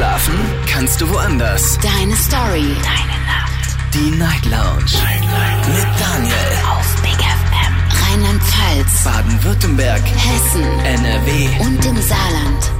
Schlafen kannst du woanders. Deine Story. Deine Nacht. Die Night Lounge. Night, Night. Mit Daniel. Auf Big FM. Rheinland-Pfalz. Baden-Württemberg. Hessen. NRW. Und im Saarland.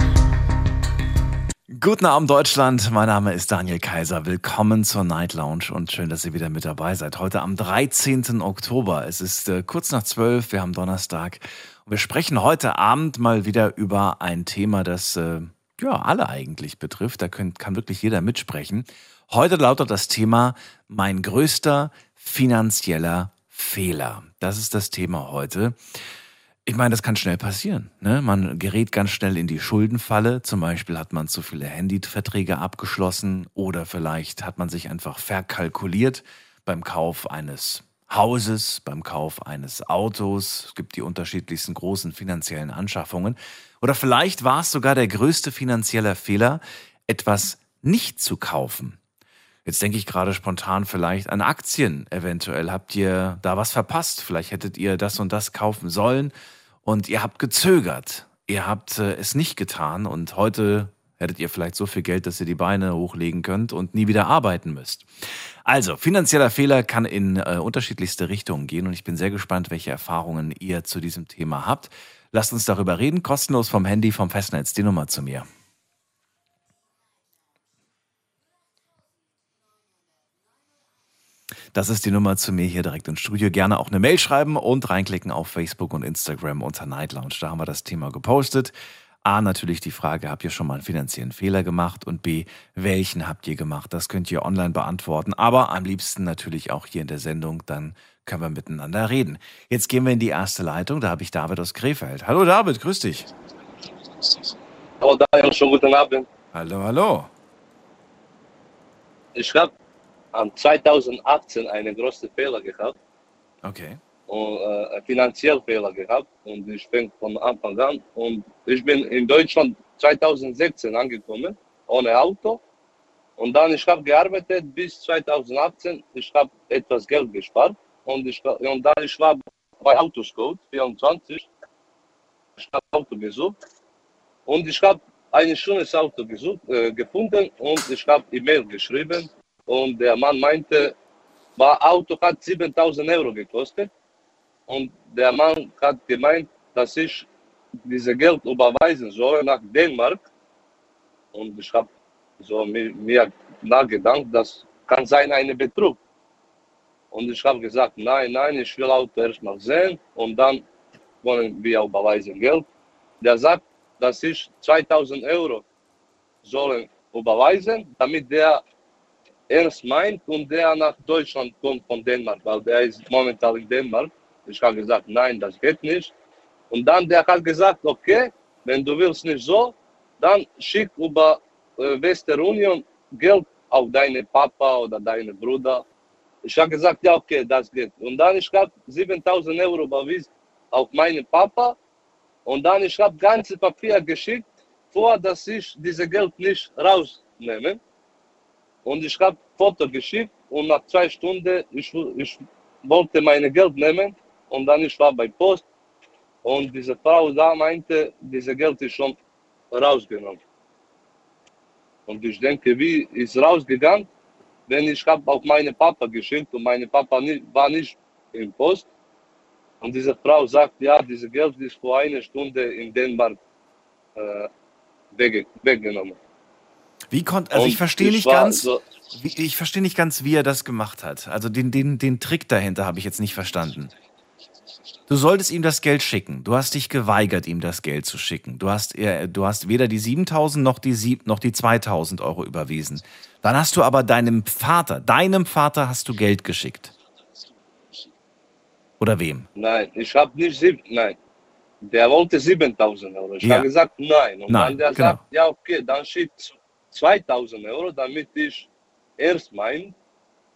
Guten Abend Deutschland, mein Name ist Daniel Kaiser. Willkommen zur Night Lounge und schön, dass ihr wieder mit dabei seid. Heute am 13. Oktober. Es ist äh, kurz nach 12, wir haben Donnerstag. Und wir sprechen heute Abend mal wieder über ein Thema, das äh, ja alle eigentlich betrifft. Da könnt, kann wirklich jeder mitsprechen. Heute lautet das Thema Mein größter finanzieller Fehler. Das ist das Thema heute. Ich meine, das kann schnell passieren. Ne? Man gerät ganz schnell in die Schuldenfalle. Zum Beispiel hat man zu viele Handyverträge abgeschlossen oder vielleicht hat man sich einfach verkalkuliert beim Kauf eines Hauses, beim Kauf eines Autos. Es gibt die unterschiedlichsten großen finanziellen Anschaffungen. Oder vielleicht war es sogar der größte finanzielle Fehler, etwas nicht zu kaufen. Jetzt denke ich gerade spontan vielleicht an Aktien. Eventuell habt ihr da was verpasst. Vielleicht hättet ihr das und das kaufen sollen und ihr habt gezögert. Ihr habt äh, es nicht getan und heute hättet ihr vielleicht so viel Geld, dass ihr die Beine hochlegen könnt und nie wieder arbeiten müsst. Also, finanzieller Fehler kann in äh, unterschiedlichste Richtungen gehen und ich bin sehr gespannt, welche Erfahrungen ihr zu diesem Thema habt. Lasst uns darüber reden, kostenlos vom Handy, vom Festnetz, die Nummer zu mir. Das ist die Nummer zu mir hier direkt ins Studio. Gerne auch eine Mail schreiben und reinklicken auf Facebook und Instagram unter Night Lounge. Da haben wir das Thema gepostet. A, natürlich die Frage, habt ihr schon mal einen finanziellen Fehler gemacht? Und B, welchen habt ihr gemacht? Das könnt ihr online beantworten. Aber am liebsten natürlich auch hier in der Sendung. Dann können wir miteinander reden. Jetzt gehen wir in die erste Leitung. Da habe ich David aus Krefeld. Hallo David, grüß dich. Hallo Daniel, schon guten Abend. Hallo, hallo. Ich habe an 2018 einen großen Fehler gehabt, Okay. und, äh, einen finanziellen Fehler gehabt und ich fängt von Anfang an und ich bin in Deutschland 2016 angekommen, ohne Auto und dann ich habe gearbeitet bis 2018, ich habe etwas Geld gespart und, dann ich war bei Autoscout 24, ich habe Auto gesucht und ich habe ein schönes Auto gesucht, äh, gefunden und ich habe E-Mail geschrieben und der Mann meinte, das Auto hat 7000 Euro gekostet und der Mann hat gemeint, dass ich diese Geld überweisen soll nach Dänemark und ich habe so mir, mir nachgedacht, das kann sein ein Betrug. Und ich habe gesagt, nein, nein, ich will Auto erstmal sehen und dann wollen wir überweisen Geld. Der sagt, dass ich 2000 Euro sollen überweisen, damit der ernst meint und der nach Deutschland kommt von Dänemark, weil der ist momentan in Dänemark. Ich habe gesagt, nein, das geht nicht. Und dann der hat gesagt, okay, wenn du willst nicht so, dann schick über äh, Western Union Geld auf deine Papa oder deine Bruder. Ich habe gesagt, ja, okay, das geht. Und dann ich habe 7000 Euro überwiesen auf meinen Papa und dann ich habe ganze Papier geschickt, vor, dass ich diese Geld nicht rausnehme. Und ich habe Foto geschickt und nach zwei Stunden, ich, ich wollte meine Geld nehmen und dann ich war bei Post und diese Frau da meinte, diese Geld ist schon rausgenommen. Und ich denke, wie ist rausgegangen, wenn ich habe auf meine Papa geschickt und meine Papa nie, war nicht im Post. Und diese Frau sagt, ja, diese Geld ist vor einer Stunde in Dänemark äh, wegge weggenommen. Wie konnte, also Und ich verstehe nicht ganz, so- wie, ich verstehe nicht ganz, wie er das gemacht hat. Also den, den, den Trick dahinter habe ich jetzt nicht verstanden. Du solltest ihm das Geld schicken. Du hast dich geweigert, ihm das Geld zu schicken. Du hast, du hast weder die 7000 noch die, sieb, noch die 2000 Euro überwiesen. Dann hast du aber deinem Vater, deinem Vater hast du Geld geschickt. Oder wem? Nein, ich habe nicht sieben, nein. Der wollte 7000 Euro. Ich Ja. habe gesagt, nein. Und Nein, dann der genau. sagt, ja, okay, dann schickt 2000 Euro, damit ich erst mein,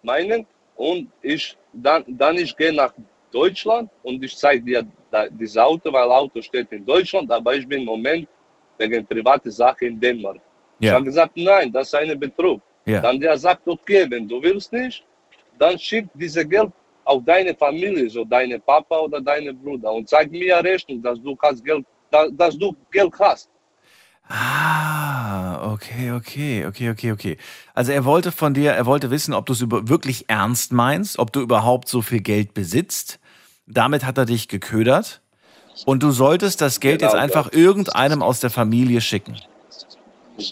meinen und ich, dann, dann ich gehe nach Deutschland und ich zeige dir da, dieses Auto, weil Auto steht in Deutschland, aber ich bin im Moment wegen private Sache in Dänemark. Ich Ja. habe gesagt, nein, das ist ein Betrug. Ja. Dann der sagt, okay, wenn du willst nicht, dann schick diese Geld auf deine Familie, so deine Papa oder deine Bruder und zeig mir Rechnung, dass du hast Geld, da- dass du Geld hast. Ah, okay, okay, okay, okay, okay. Also er wollte von dir, er wollte wissen, ob du es wirklich ernst meinst, ob du überhaupt so viel Geld besitzt. Damit hat er dich geködert. Und du solltest das Geld Genau jetzt einfach das. irgendeinem aus der Familie schicken.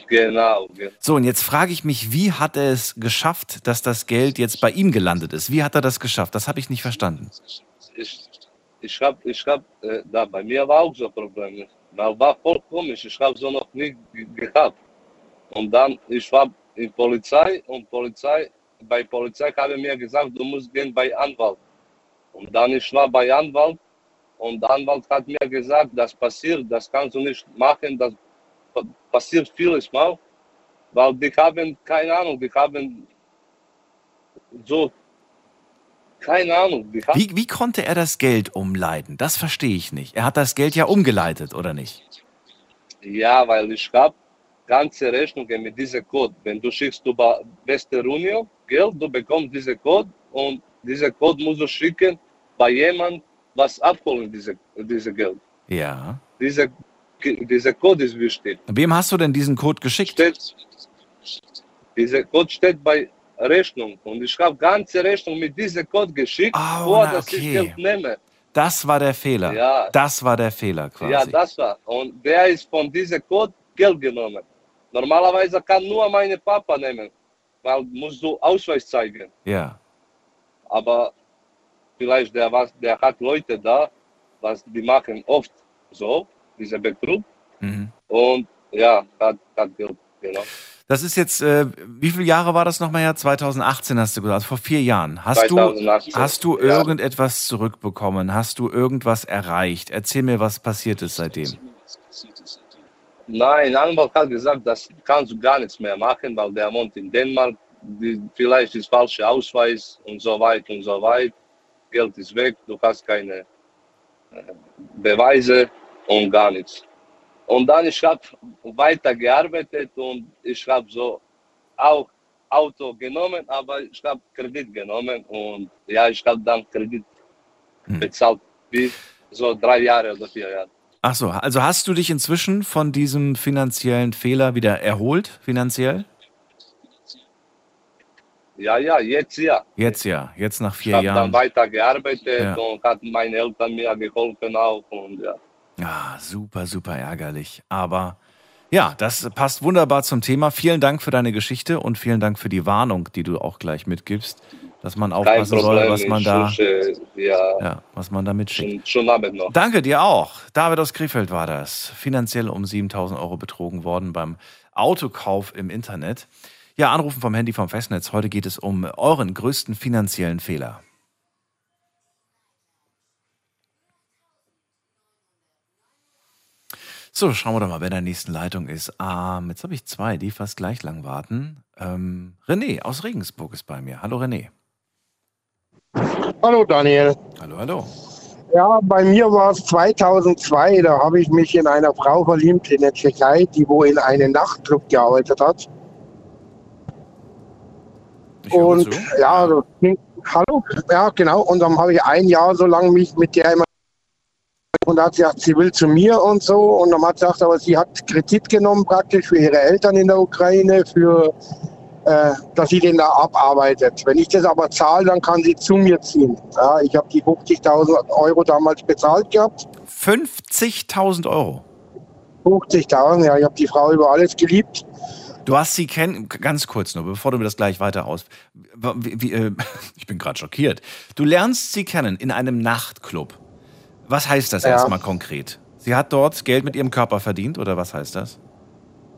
Genau, genau. So, und jetzt frage ich mich, wie hat er es geschafft, dass das Geld jetzt bei ihm gelandet ist? Wie hat er das geschafft? Das habe ich nicht verstanden. ich, ich habe, ich hab, äh, da bei mir war auch so Probleme. Da war voll komisch, ich habe so noch nie ge- gehabt. Und dann, ich war in Polizei und Polizei, bei Polizei habe mir gesagt, du musst gehen bei Anwalt. Und dann ich war bei Anwalt und der Anwalt hat mir gesagt, das passiert, das kannst du nicht machen, das pa- passiert vieles Mal, weil die haben, keine Ahnung, die haben so, keine Ahnung, haben Wie, wie konnte er das Geld umleiten? Das verstehe ich nicht. Er hat das Geld ja umgeleitet, oder nicht? Ja, weil ich habe ganze Rechnungen mit diesem Code. Wenn du schickst über Western Union Geld, du bekommst diesen Code und diesen Code musst du schicken bei jemandem, was abholen diese, diese Geld. Ja. Diese, dieser Code ist wichtig. Wem hast du denn diesen Code geschickt? Steht, dieser Code steht bei Rechnung und ich habe ganze Rechnung mit diesem Code geschickt, Oh, vor na, dass ich okay. Geld nehme. Das war der Fehler. Ja. Das war der Fehler quasi. Ja, das war. Und der ist von diesem Code Geld genommen. Normalerweise kann nur meine Papa nehmen, weil musst du Ausweis zeigen. ja. Aber vielleicht der, was, der hat Leute da, was die machen oft so, diese Betrug. Mhm. Und ja, hat, hat Geld genommen. Das ist jetzt, äh, wie viele Jahre war das nochmal her? 2018 hast du gesagt, also vor vier Jahren. Hast 2018, du, hast du ja. irgendetwas zurückbekommen? Hast du irgendwas erreicht? Erzähl mir, was passiert ist seitdem. Nein, Anwalt hat gesagt, das kannst du gar nichts mehr machen, weil der wohnt in Dänemark. Die, vielleicht ist falscher Ausweis und so weiter und so weiter. Geld ist weg, du hast keine äh, Beweise und gar nichts. Und dann ich habe weiter gearbeitet und ich habe so auch Auto genommen, aber ich habe Kredit genommen und ja, ich habe dann Kredit Hm. bezahlt, wie so drei Jahre oder vier Jahre. Ach so, also hast du dich inzwischen von diesem finanziellen Fehler wieder erholt, finanziell? Ja, ja, jetzt ja. Jetzt ja, jetzt nach Ich vier habe dann Jahren. weiter gearbeitet Ja. und hat meine Eltern mir geholfen auch und ja. Ah, super, super ärgerlich. Aber ja, das passt wunderbar zum Thema. Vielen Dank für deine Geschichte und vielen Dank für die Warnung, die du auch gleich mitgibst, dass man aufpassen soll, was man ich da, wünsche dir ja, was man da mitschickt. schönen Abend noch. Danke dir auch. David aus Krefeld war das. Finanziell um 7000 Euro betrogen worden beim Autokauf im Internet. Ja, Anrufen vom Handy vom Festnetz. Heute geht es um euren größten finanziellen Fehler. So, schauen wir doch mal, wer in der nächsten Leitung ist. Ähm, jetzt habe ich zwei, die fast gleich lang warten. Ähm, René aus Regensburg ist bei mir. Hallo René. Hallo Daniel. Hallo, hallo. Ja, bei mir war es 2002, da habe ich mich in einer Frau verliebt in der Tschechei, die wo in einem Nachtclub gearbeitet hat. Ich Und ja, das ging- hallo, ja genau. Und dann habe ich ein Jahr so lange mich mit der immer und da hat sie gesagt, sie will zu mir und so. Und dann hat sie gesagt, aber sie hat Kredit genommen praktisch für ihre Eltern in der Ukraine, für äh, dass sie den da abarbeitet. Wenn ich das aber zahle, dann kann sie zu mir ziehen. Ja, ich habe die 50.000 Euro damals bezahlt gehabt. 50.000 Euro. 50.000, ja, ich habe die Frau über alles geliebt. Du hast sie kennen, ganz kurz nur, bevor du mir das gleich weiter aus. Wie, wie, äh, ich bin gerade schockiert. Du lernst sie kennen in einem Nachtclub. Was heißt das Ja. erstmal konkret? Sie hat dort Geld mit ihrem Körper verdient oder was heißt das?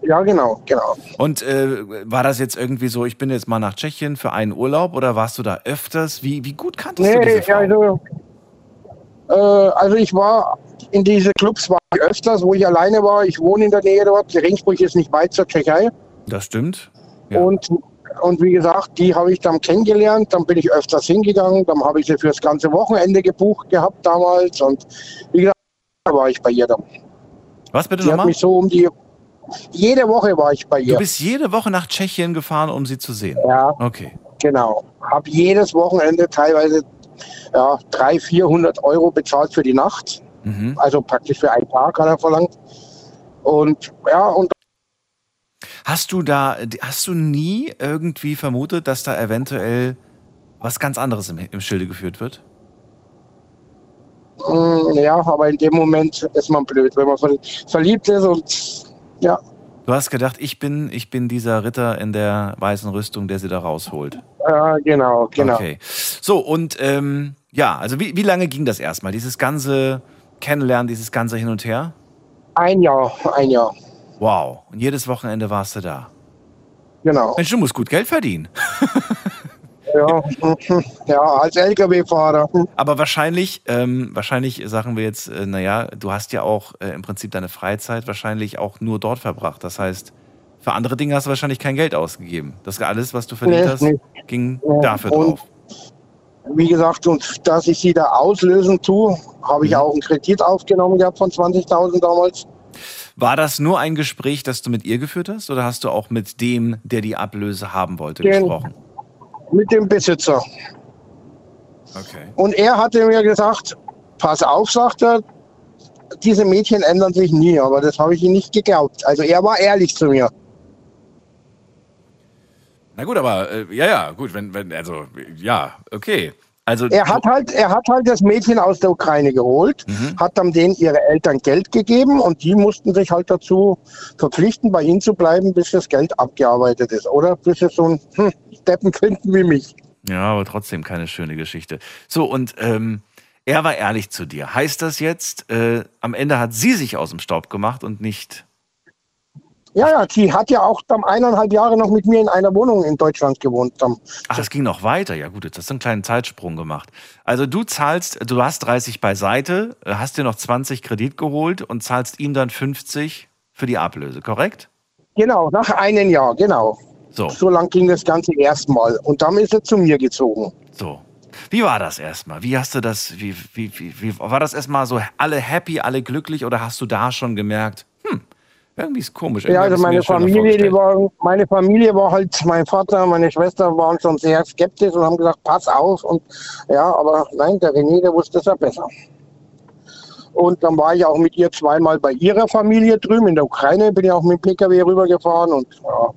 Ja, genau, genau. Und äh, war das jetzt irgendwie so, ich bin jetzt mal nach Tschechien für einen Urlaub oder warst du da öfters? Wie, wie gut kanntest du diese Nee, Frau? also, äh, also ich war in diese Clubs war ich öfters, wo ich alleine war. Ich wohne in der Nähe dort. Regensburg ist nicht weit zur Tschechei. Das stimmt. Ja. Und, und wie gesagt, die habe ich dann kennengelernt. Dann bin ich öfters hingegangen. Dann habe ich sie für das ganze Wochenende gebucht gehabt damals. Und wie gesagt, da war ich bei ihr dann. Was bitte nochmal? mich so um die. Jede Woche war ich bei Du ihr. bist jede Woche nach Tschechien gefahren, um sie zu sehen. Ja, Okay. genau. Habe jedes Wochenende teilweise ja, 300, 400 Euro bezahlt für die Nacht. Mhm. Also praktisch für einen Tag hat er verlangt. Und ja, und Hast du da, hast du nie irgendwie vermutet, dass da eventuell was ganz anderes im, im Schilde geführt wird? mh, ja, aber in dem Moment ist man blöd, wenn man ver- verliebt ist und ja, Du hast gedacht, ich bin, ich bin dieser Ritter in der weißen Rüstung, der sie da rausholt. ja genau, genau. Okay. So, und ähm, ja, also wie, wie lange ging das erstmal? Dieses ganze Kennenlernen, dieses ganze Hin und Her? Ein Jahr, ein Jahr, Wow. Und jedes Wochenende warst du da. genau. Mensch, du musst gut Geld verdienen. Ja, ja als LKW-Fahrer. Aber wahrscheinlich, ähm, wahrscheinlich sagen wir jetzt, äh, naja, du hast ja auch äh, im Prinzip deine Freizeit wahrscheinlich auch nur dort verbracht. Das heißt, für andere Dinge hast du wahrscheinlich kein Geld ausgegeben. Das alles, was du verdient Nee, hast, nee. ging Ja, dafür und- drauf. Wie gesagt, und dass ich sie da auslösen tue, habe ich Mhm. auch einen Kredit aufgenommen gehabt von 20.000 damals. War das nur ein Gespräch, das du mit ihr geführt hast, oder hast du auch mit dem, der die Ablöse haben wollte, Den- gesprochen? Mit dem Besitzer. Okay. Und er hatte mir gesagt, pass auf, sagt er, diese Mädchen ändern sich nie, aber das habe ich ihm nicht geglaubt. Also er war ehrlich zu mir. Na gut, aber äh, ja, ja, gut, wenn, wenn, also ja, okay. Also Er hat halt, er hat halt das Mädchen aus der Ukraine geholt, Mhm. hat dann denen ihre Eltern Geld gegeben und die mussten sich halt dazu verpflichten, bei ihnen zu bleiben, bis das Geld abgearbeitet ist. Oder bis sie so ein hm, Deppen finden wie mich. Ja, aber trotzdem keine schöne Geschichte. So, und ähm, er war ehrlich zu dir. Heißt das jetzt, äh, am Ende hat sie sich aus dem Staub gemacht und nicht. Ja, ja, die hat ja auch dann eineinhalb Jahre noch mit mir in einer Wohnung in Deutschland gewohnt. Dann. Ach, es ging noch weiter. Ja, gut, jetzt hast du einen kleinen Zeitsprung gemacht. Also, du zahlst, du hast 30 beiseite, hast dir noch 20 Kredit geholt und zahlst ihm dann 50 für die Ablöse, korrekt? Genau, nach einem Jahr, genau. So, So lang ging das Ganze erstmal. Und dann ist er zu mir gezogen. so. Wie war das erstmal? Wie hast du das, wie, wie, wie, wie war das erstmal so alle happy, alle glücklich oder hast du da schon gemerkt, hm, irgendwie ist komisch. Ja, also meine Familie, die war, meine Familie war halt, mein Vater, meine Schwester waren schon sehr skeptisch und haben gesagt, pass auf. Und ja, aber nein, der René, der wusste es ja besser. Und dann war ich auch mit ihr zweimal bei ihrer Familie drüben in der Ukraine, bin ja auch mit dem Pkw rübergefahren und ja,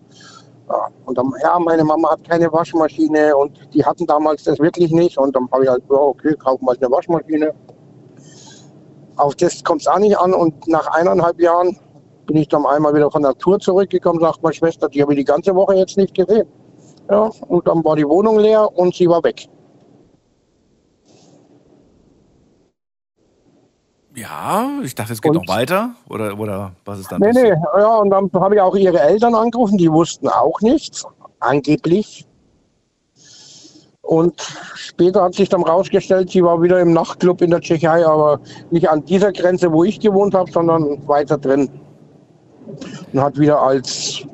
ja, und dann, ja, meine Mama hat keine Waschmaschine und die hatten damals das wirklich nicht. Und dann habe ich halt, ja, okay, kauf mal eine Waschmaschine. Auf das kommt es auch nicht an. Und nach eineinhalb Jahren bin ich dann einmal wieder von der Tour zurückgekommen, sagt meine Schwester, die habe ich die ganze Woche jetzt nicht gesehen. Ja, und dann war die Wohnung leer und sie war weg. Ja, ich dachte, es geht Und- noch weiter. Oder, oder was ist dann Nee, nee, ja, und dann habe ich auch ihre Eltern angerufen, die wussten auch nichts, angeblich. Und später hat sich dann rausgestellt, sie war wieder im Nachtclub in der Tschechei, aber nicht an dieser Grenze, wo ich gewohnt habe, sondern weiter drin. Und hat wieder als,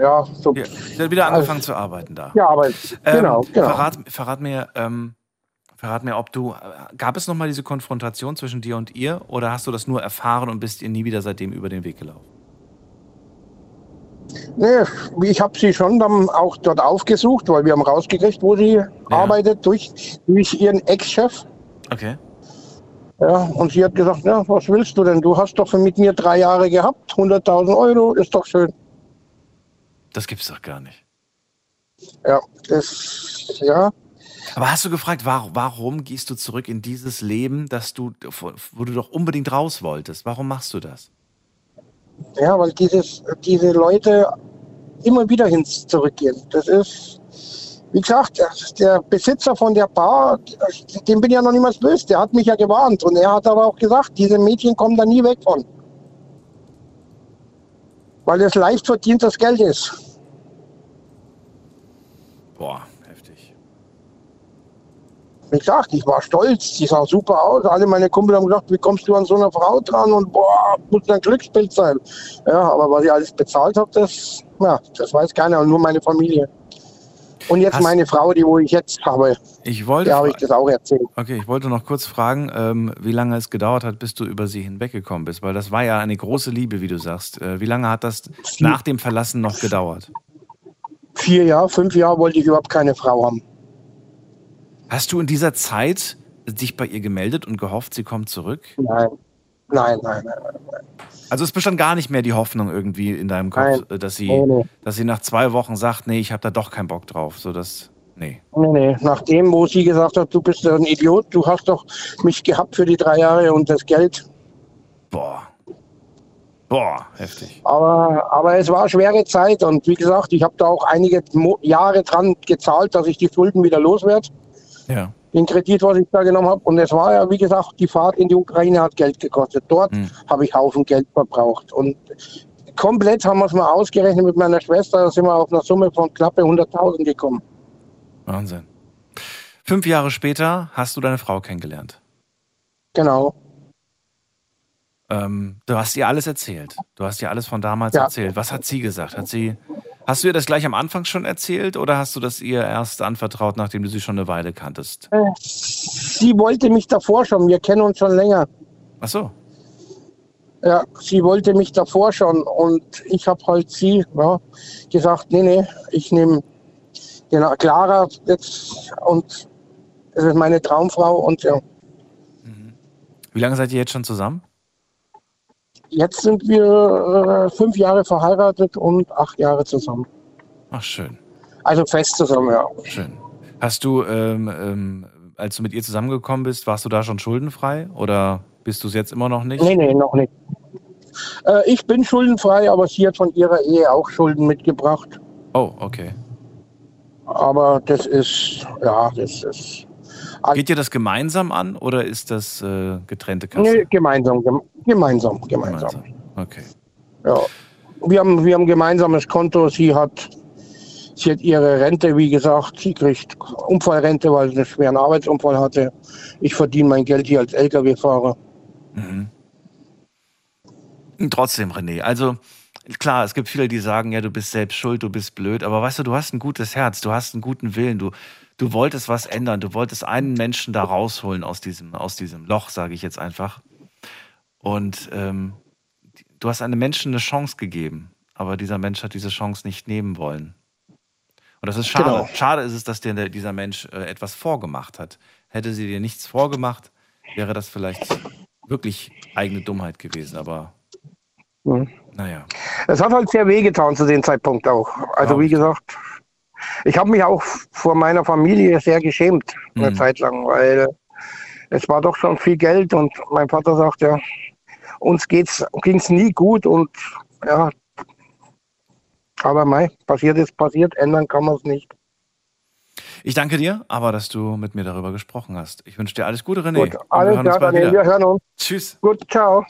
ja, so Ja, sie hat wieder angefangen zu arbeiten da. gearbeitet. Ähm, genau, genau. Verrat, verrat mir, ähm, verrat mir, ob du, äh, gab es nochmal diese Konfrontation zwischen dir und ihr oder hast du das nur erfahren und bist ihr nie wieder seitdem über den Weg gelaufen? Nee, ich habe sie schon dann auch dort aufgesucht, weil wir haben rausgekriegt, wo sie arbeitet, durch, durch ihren Ex-Chef. Okay. Ja, und sie hat gesagt, ja, was willst du denn? Du hast doch mit mir drei Jahre gehabt, 100.000 Euro, ist doch schön. Das gibt's doch gar nicht. Ja, das, ja, Aber hast du gefragt, warum, warum gehst du zurück in dieses Leben, dass du, wo du doch unbedingt raus wolltest? Warum machst du das? ja, weil dieses, diese Leute immer wieder hin zurückgehen. Das ist, wie gesagt, der, Besitzer von der Bar, dem bin ich ja noch niemals böse, der hat mich ja gewarnt. Und er hat aber auch gesagt, diese Mädchen kommen da nie weg von. Weil es leicht verdientes Geld ist. Boah, heftig. Wie gesagt, ich war stolz, die sah super aus. Alle meine Kumpel haben gesagt, wie kommst du an so eine Frau dran? Und boah, muss ein Glücksbild sein. Ja, aber was ich alles bezahlt habe, das, ja, das weiß keiner, nur meine Familie. Und jetzt Hast- meine Frau, die wo ich jetzt habe, Ich wollte, der habe ich das auch erzählt. okay, ich wollte noch kurz fragen, ähm, wie lange es gedauert hat, bis du über sie hinweggekommen bist, weil das war ja eine große Liebe, wie du sagst. Äh, wie lange hat das nach dem Verlassen noch gedauert? Vier Jahre, fünf Jahre wollte ich überhaupt keine Frau haben. Hast du in dieser Zeit dich bei ihr gemeldet und gehofft, sie kommt zurück? Nein. Nein, nein, nein. nein. Also es bestand gar nicht mehr die Hoffnung irgendwie in deinem Kopf, Nein. äh, dass sie, Nee, nee. dass sie nach zwei Wochen sagt, nee, ich habe da doch keinen Bock drauf. So das, nee. Nee, nee. Nachdem, wo sie gesagt hat, du bist ein Idiot, du hast doch mich gehabt für die drei Jahre und das Geld. Boah. Boah, heftig. Aber, aber es war eine schwere Zeit und wie gesagt, ich habe da auch einige Mo Jahre dran gezahlt, dass ich die Schulden wieder loswerde. Ja. Den Kredit, was ich da genommen habe. Und es war ja, wie gesagt, die Fahrt in die Ukraine hat Geld gekostet. Dort Hm. habe ich Haufen Geld verbraucht. Und komplett haben wir es mal ausgerechnet mit meiner Schwester, da sind wir auf einer Summe von knappe 100.000 gekommen. Wahnsinn. Fünf Jahre später hast du deine Frau kennengelernt. Genau. Ähm, du hast ihr alles erzählt. Du hast ihr alles von damals Ja. erzählt. Was hat sie gesagt? Hat sie, hast du ihr das gleich am Anfang schon erzählt oder hast du das ihr erst anvertraut, nachdem du sie schon eine Weile kanntest? Äh, Sie wollte mich davor schon, wir kennen uns schon länger. Ach so. Ja, sie wollte mich davor schon und ich habe halt sie ja, gesagt, nee, nee, ich nehme den Clara jetzt und es ist meine Traumfrau und ja, Wie lange seid ihr jetzt schon zusammen? Jetzt sind wir äh, fünf Jahre verheiratet und acht Jahre zusammen. Ach, schön. Also fest zusammen, ja. Schön. Hast du, ähm, ähm, als du mit ihr zusammengekommen bist, warst du da schon schuldenfrei oder bist du es jetzt immer noch nicht? Nee, nee, noch nicht. Äh, ich bin schuldenfrei, aber sie hat von ihrer Ehe auch Schulden mitgebracht. Oh, okay. Aber das ist, ja, das ist Geht ihr das gemeinsam an oder ist das äh, getrennte Kasse? nee, gemeinsam, gem gemeinsam, gemeinsam. Gemeinsam. Okay. Ja. Wir haben, wir haben ein gemeinsames Konto. Sie hat, sie hat ihre Rente, wie gesagt. Sie kriegt Unfallrente, weil sie einen schweren Arbeitsunfall hatte. Ich verdiene mein Geld hier als Lkw-Fahrer. Trotzdem, René, also klar, es gibt viele, die sagen, ja, du bist selbst schuld, du bist blöd, aber weißt du, du hast ein gutes Herz, du hast einen guten Willen, du, du wolltest was ändern, du wolltest einen Menschen da rausholen aus diesem, aus diesem Loch, sage ich jetzt einfach. Und ähm, du hast einem Menschen eine Chance gegeben, aber dieser Mensch hat diese Chance nicht nehmen wollen. Und das ist schade. Genau. Schade ist es, dass dir dieser Mensch äh, etwas vorgemacht hat. Hätte sie dir nichts vorgemacht, wäre das vielleicht wirklich eigene Dummheit gewesen, aber Mhm. naja. Es hat halt sehr wehgetan zu dem Zeitpunkt auch. Also Glaub wie gesagt, ich habe mich auch vor meiner Familie sehr geschämt eine Mhm. Zeit lang, weil es war doch schon viel Geld und mein Vater sagt ja, uns geht's ging's nie gut und ja, aber mei, passiert ist passiert, ändern kann man es nicht. Ich danke dir, aber dass du mit mir darüber gesprochen hast. Ich wünsche dir alles Gute, René. Gut, alles klar, wieder. wir hören uns. Tschüss. Gut, ciao.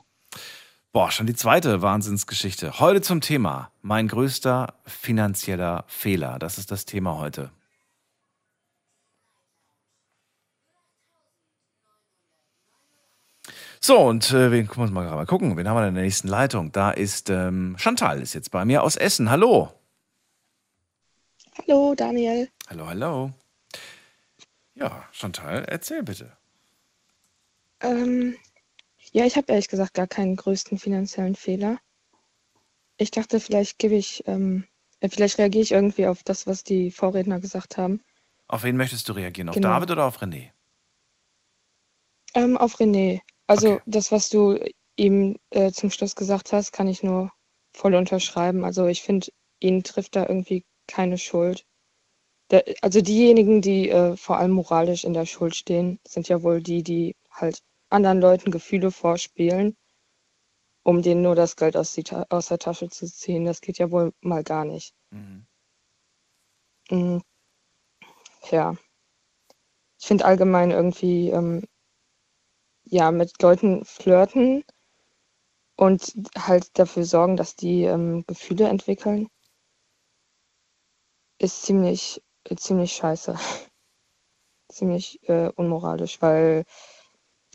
Boah, schon die zweite Wahnsinnsgeschichte. Heute zum Thema mein größter finanzieller Fehler. Das ist das Thema heute. So, und äh, wen, gucken wir uns mal gerade mal gucken. Wen haben wir in der nächsten Leitung? Da ist ähm, Chantal, ist jetzt bei mir aus Essen. Hallo. Hallo, Daniel. Hallo, hallo. Ja, Chantal, erzähl bitte. Ähm, ja, ich habe ehrlich gesagt gar keinen größten finanziellen Fehler. Ich dachte, vielleicht gebe ich, ähm, äh, vielleicht reagiere ich irgendwie auf das, was die Vorredner gesagt haben. Auf wen möchtest du reagieren? Auf Genau. David oder auf René? Ähm, auf René. Also Okay. das, was du ihm äh, zum Schluss gesagt hast, kann ich nur voll unterschreiben. Also ich finde, ihn trifft da irgendwie keine Schuld. Der, also diejenigen, die äh, vor allem moralisch in der Schuld stehen, sind ja wohl die, die halt anderen Leuten Gefühle vorspielen, um denen nur das Geld aus, aus der Tasche zu ziehen. Das geht ja wohl mal gar nicht. Mhm. Mm, Ja. Ich finde allgemein irgendwie, ähm, ja, mit Leuten flirten und halt dafür sorgen, dass die ähm, Gefühle entwickeln, ist ziemlich, äh, ziemlich scheiße. Ziemlich äh, unmoralisch, weil,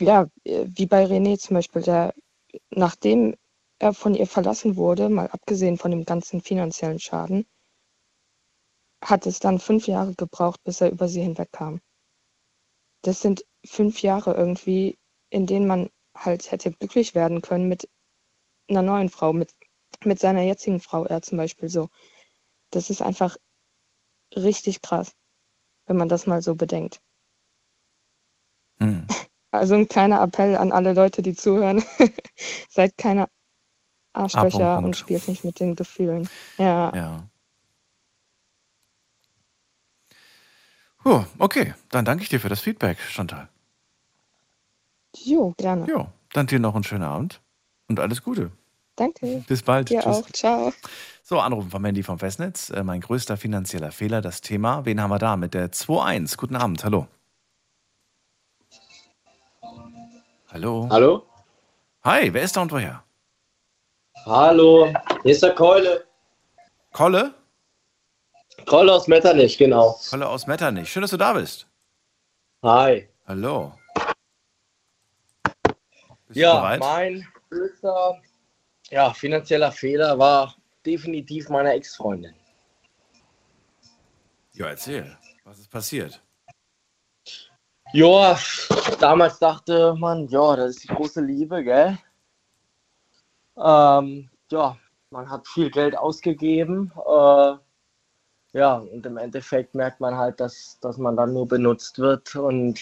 ja, äh, wie bei René zum Beispiel, der, nachdem er von ihr verlassen wurde, mal abgesehen von dem ganzen finanziellen Schaden, hat es dann fünf Jahre gebraucht, bis er über sie hinwegkam. Das sind fünf Jahre irgendwie, in denen man halt hätte glücklich werden können mit einer neuen Frau, mit, mit seiner jetzigen Frau, er zum Beispiel so. Das ist einfach richtig krass, wenn man das mal so bedenkt. Hm. Also ein kleiner Appell an alle Leute, die zuhören. Seid keine Arschlöcher und spielt nicht mit den Gefühlen. Ja. Ja. Puh, okay, dann danke ich dir für das Feedback, Chantal. Jo, gerne. Jo, dann dir noch einen schönen Abend und alles Gute. Danke. Bis bald. Dir Tschüss. auch. Ciao. So, Anrufen vom Handy vom Festnetz. Äh, mein größter finanzieller Fehler, das Thema. Wen haben wir da mit der 2.1? Guten Abend, hallo. Hallo. Hallo? Hi, wer ist da und woher? Hallo, hier ist der Keule. Kolle? Keule aus Metternich, genau. Kolle aus Metternich. Schön, dass du da bist. Hi. Hallo. Bist Ja, mein größter ja, finanzieller Fehler war definitiv meine Ex-Freundin. Ja, erzähl. Was ist passiert? Ja, damals dachte man, ja, das ist die große Liebe, gell? Ähm, ja, man hat viel Geld ausgegeben. Äh, ja, und im Endeffekt merkt man halt, dass, dass man dann nur benutzt wird und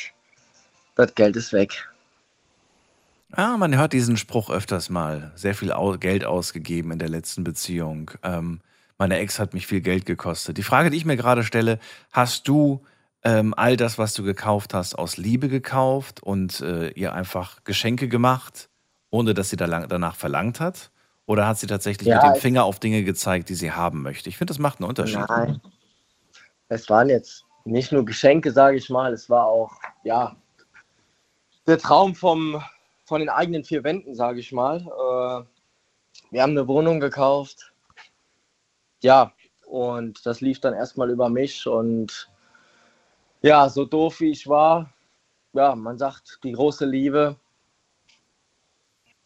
das Geld ist weg. Ah, man hört diesen Spruch öfters mal. Sehr viel Geld ausgegeben in der letzten Beziehung. Ähm, meine Ex hat mich viel Geld gekostet. Die Frage, die ich mir gerade stelle, hast du ähm, all das, was du gekauft hast, aus Liebe gekauft und äh, ihr einfach Geschenke gemacht, ohne dass sie da lang danach verlangt hat? Oder hat sie tatsächlich Ja, mit dem Finger auf Dinge gezeigt, die sie haben möchte? Ich finde, das macht einen Unterschied. Nein. Es waren jetzt nicht nur Geschenke, sage ich mal, es war auch, ja, der Traum vom, von den eigenen vier Wänden, sage ich mal. Äh, wir haben eine Wohnung gekauft. Ja, und das lief dann erstmal über mich und ja, so doof wie ich war, ja, man sagt, die große Liebe.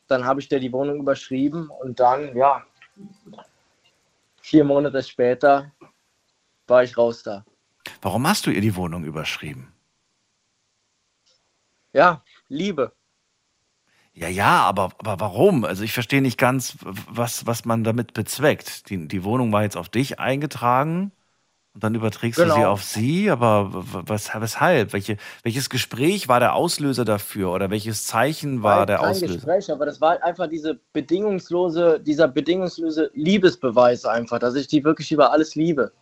Dann habe ich dir die Wohnung überschrieben und dann, ja, vier Monate später war ich raus da. Warum hast du ihr die Wohnung überschrieben? Ja, Liebe. Ja, ja, aber, aber warum? Also ich verstehe nicht ganz, was, was man damit bezweckt. Die, die Wohnung war jetzt auf dich eingetragen und dann überträgst du sie Genau. auf sie, aber was, weshalb? Welche, welches Gespräch war der Auslöser dafür oder welches Zeichen war der kein Auslöser? Gespräch, aber das war einfach diese bedingungslose, dieser bedingungslose Liebesbeweis einfach, dass ich die wirklich über alles liebe.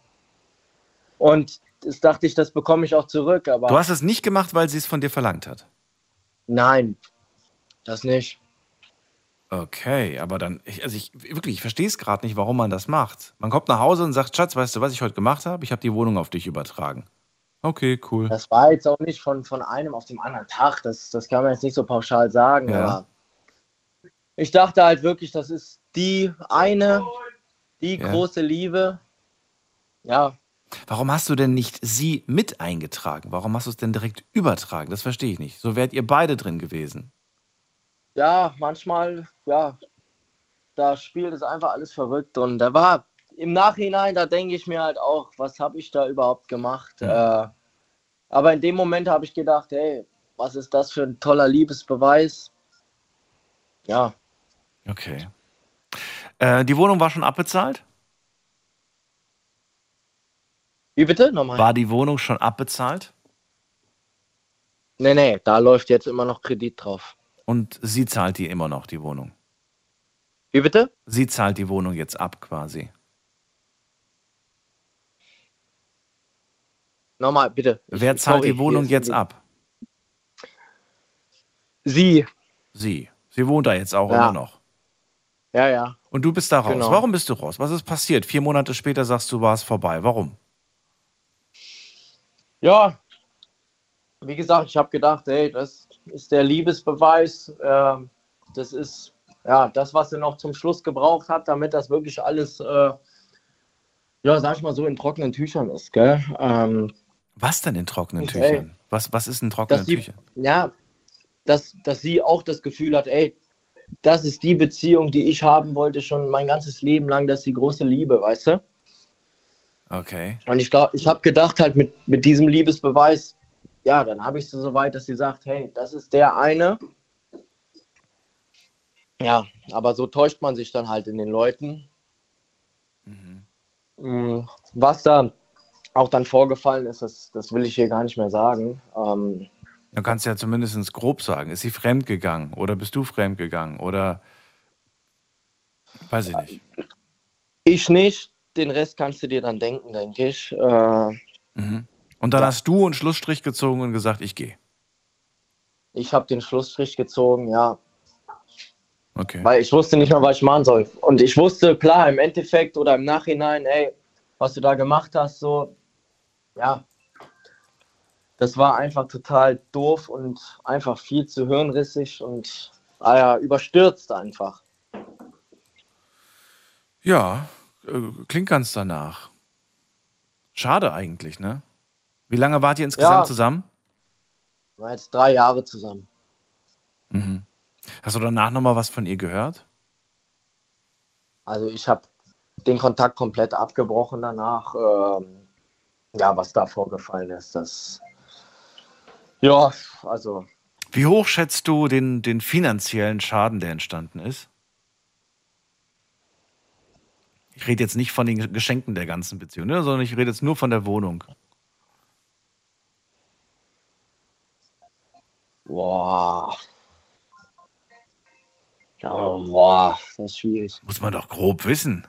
Und das dachte ich, das bekomme ich auch zurück, aber Du hast es nicht gemacht, weil sie es von dir verlangt hat. nein, das nicht. Okay, aber dann, ich, also ich wirklich, ich verstehe es gerade nicht, warum man das macht. Man kommt nach Hause und sagt, Schatz, weißt du, was ich heute gemacht habe? Ich habe die Wohnung auf dich übertragen. Okay, cool. Das war jetzt auch nicht von, von einem auf dem anderen Tag, das, das kann man jetzt nicht so pauschal sagen, Ja. aber ich dachte halt wirklich, das ist die eine, die Ja. große Liebe. Ja, Warum hast du denn nicht sie mit eingetragen? Warum hast du es denn direkt übertragen? Das verstehe ich nicht. So wärt ihr beide drin gewesen. Ja, manchmal, ja, da spielt es einfach alles verrückt. Und da war im Nachhinein, da denke ich mir halt auch, was habe ich da überhaupt gemacht? Äh, aber in dem Moment habe ich gedacht, hey, was ist das für ein toller Liebesbeweis? Ja, Okay. Äh, die Wohnung war schon abbezahlt? wie bitte? Nochmal. War die Wohnung schon abbezahlt? Nee, nee, da läuft jetzt immer noch Kredit drauf. Und sie zahlt die immer noch, die Wohnung. Wie bitte? Sie zahlt die Wohnung jetzt ab quasi. Nochmal, bitte. Wer zahlt sorry, die Wohnung jetzt ist- ab? Sie. Sie. Sie wohnt da jetzt auch Ja. immer noch. Ja, ja. Und du bist da raus. Genau. Warum bist du raus? Was ist passiert? Vier Monate später sagst du, war es vorbei. Warum? Ja, wie gesagt, ich habe gedacht, hey, das ist der Liebesbeweis. ähm, das ist ja das, was sie noch zum Schluss gebraucht hat, damit das wirklich alles, äh, ja, sag ich mal so, in trockenen Tüchern ist. Gell? Ähm, Was denn in trockenen. Tüchern? Was, was ist in trockenen sie, Tüchern? ja, dass, dass sie auch das Gefühl hat, ey, das ist die Beziehung, die ich haben wollte, schon mein ganzes Leben lang, das ist die große Liebe, weißt du? Okay. Und ich glaube, ich habe gedacht, halt mit, mit diesem Liebesbeweis, ja, dann habe ich sie so weit, dass sie sagt, hey, das ist der eine. Ja, aber so täuscht man sich dann halt in den Leuten. Mm, Was da auch dann vorgefallen ist, das, das will ich hier gar nicht mehr sagen. Ähm, Du kannst ja zumindest grob sagen, ist sie fremdgegangen oder bist du fremdgegangen oder weiß ich nicht. Ich nicht, den Rest kannst du dir dann denken, denke ich. Äh, Mhm. Und dann Ja. hast du einen Schlussstrich gezogen und gesagt, ich gehe. ich habe den Schlussstrich gezogen, ja, Okay. weil ich wusste nicht mehr, was ich machen soll. Und ich wusste, klar, im Endeffekt oder im Nachhinein, ey, was du da gemacht hast, so, ja, das war einfach total doof und einfach viel zu hirnrissig und ah ja, überstürzt einfach. Ja, äh, klingt ganz danach. Schade eigentlich, ne? Wie lange wart ihr insgesamt Ja. zusammen? Waren jetzt drei Jahre zusammen. Mhm. Hast du danach nochmal was von ihr gehört? Also ich habe den Kontakt komplett abgebrochen danach. Ähm, ja, was da vorgefallen ist, das. Ja, also Wie hoch schätzt du den, den finanziellen Schaden, der entstanden ist? Ich rede jetzt nicht von den Geschenken der ganzen Beziehung, ne, sondern ich rede jetzt nur von der Wohnung. Boah. Ja, boah, das ist schwierig. Muss man doch grob wissen.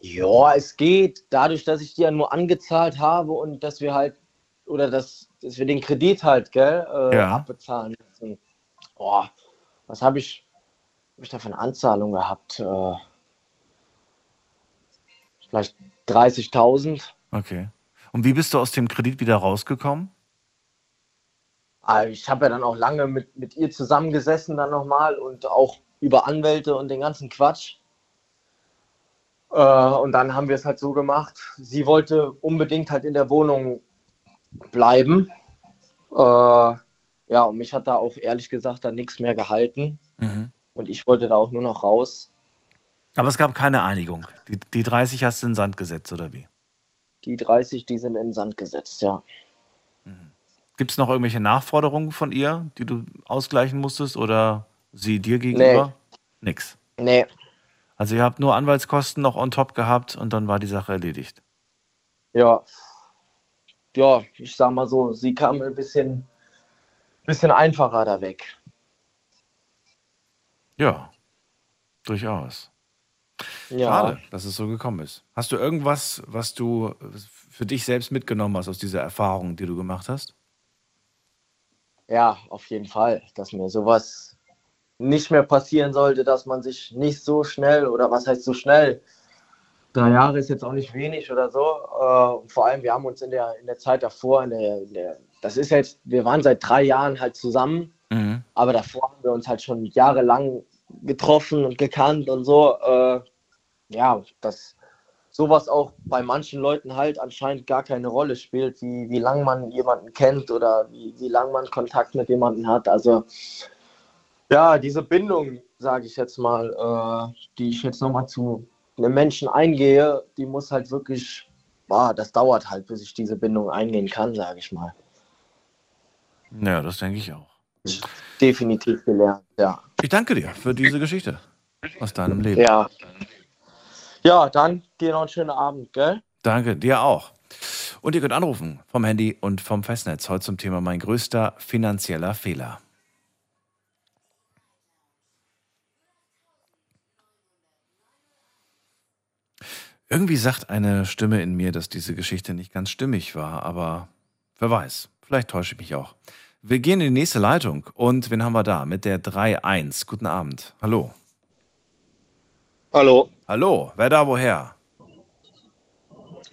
Ja, es geht. Dadurch, dass ich die ja nur angezahlt habe und dass wir halt, oder dass, dass wir den Kredit halt, gell, äh, Ja. abbezahlen müssen. Boah, was habe ich, hab ich da für eine Anzahlung gehabt? Äh, vielleicht 30.000. Okay. Und wie bist du aus dem Kredit wieder rausgekommen? Ah, Ich habe ja dann auch lange mit, mit ihr zusammengesessen dann nochmal und auch über Anwälte und den ganzen Quatsch. Äh, und dann haben wir es halt so gemacht. Sie wollte unbedingt halt in der Wohnung bleiben. Äh, ja, und mich hat da auch ehrlich gesagt dann nichts mehr gehalten. Mhm. Und ich wollte da auch nur noch raus. Aber es gab keine Einigung. Die, die 30 hast du in den Sand gesetzt, oder wie? Die 30, die sind in den Sand gesetzt, ja. Gibt es noch irgendwelche Nachforderungen von ihr, die du ausgleichen musstest oder sie dir gegenüber? Nix. Nee, Also ihr habt nur Anwaltskosten noch on top gehabt und dann war die Sache erledigt. ja. Ja, ich sag mal so, sie kam ein bisschen, bisschen einfacher da weg. Ja, durchaus. Ja. Schade, dass es so gekommen ist. Hast du irgendwas, was du für dich selbst mitgenommen hast aus dieser Erfahrung, die du gemacht hast? Ja, auf jeden Fall, dass mir sowas nicht mehr passieren sollte, dass man sich nicht so schnell oder was heißt so schnell? Drei Jahre ist jetzt auch nicht wenig oder so. Äh, vor allem, wir haben uns in der, in der Zeit davor, in der, in der, das ist jetzt, wir waren seit drei Jahren halt zusammen, Mhm. aber davor haben wir uns halt schon jahrelang getroffen und gekannt und so. Äh, ja, dass sowas auch bei manchen Leuten halt anscheinend gar keine Rolle spielt, wie, wie lange man jemanden kennt oder wie, wie lange man Kontakt mit jemandem hat. Also ja, diese Bindung, sage ich jetzt mal, äh, die ich jetzt nochmal zu einem Menschen eingehe, die muss halt wirklich, boah, das dauert halt, bis ich diese Bindung eingehen kann, sage ich mal. Ja, das denke ich auch. Definitiv gelernt, ja. Ich danke dir für diese Geschichte aus deinem Leben. Ja. Ja, dann dir noch einen schönen Abend, gell? Danke, dir auch. Und ihr könnt anrufen vom Handy und vom Festnetz heute zum Thema mein größter finanzieller Fehler. Irgendwie sagt eine Stimme in mir, dass diese Geschichte nicht ganz stimmig war, aber wer weiß, vielleicht täusche ich mich auch. Wir gehen in die nächste Leitung und wen haben wir da? Mit der 3.1. Guten Abend. Hallo. Hallo, Hallo, wer da woher?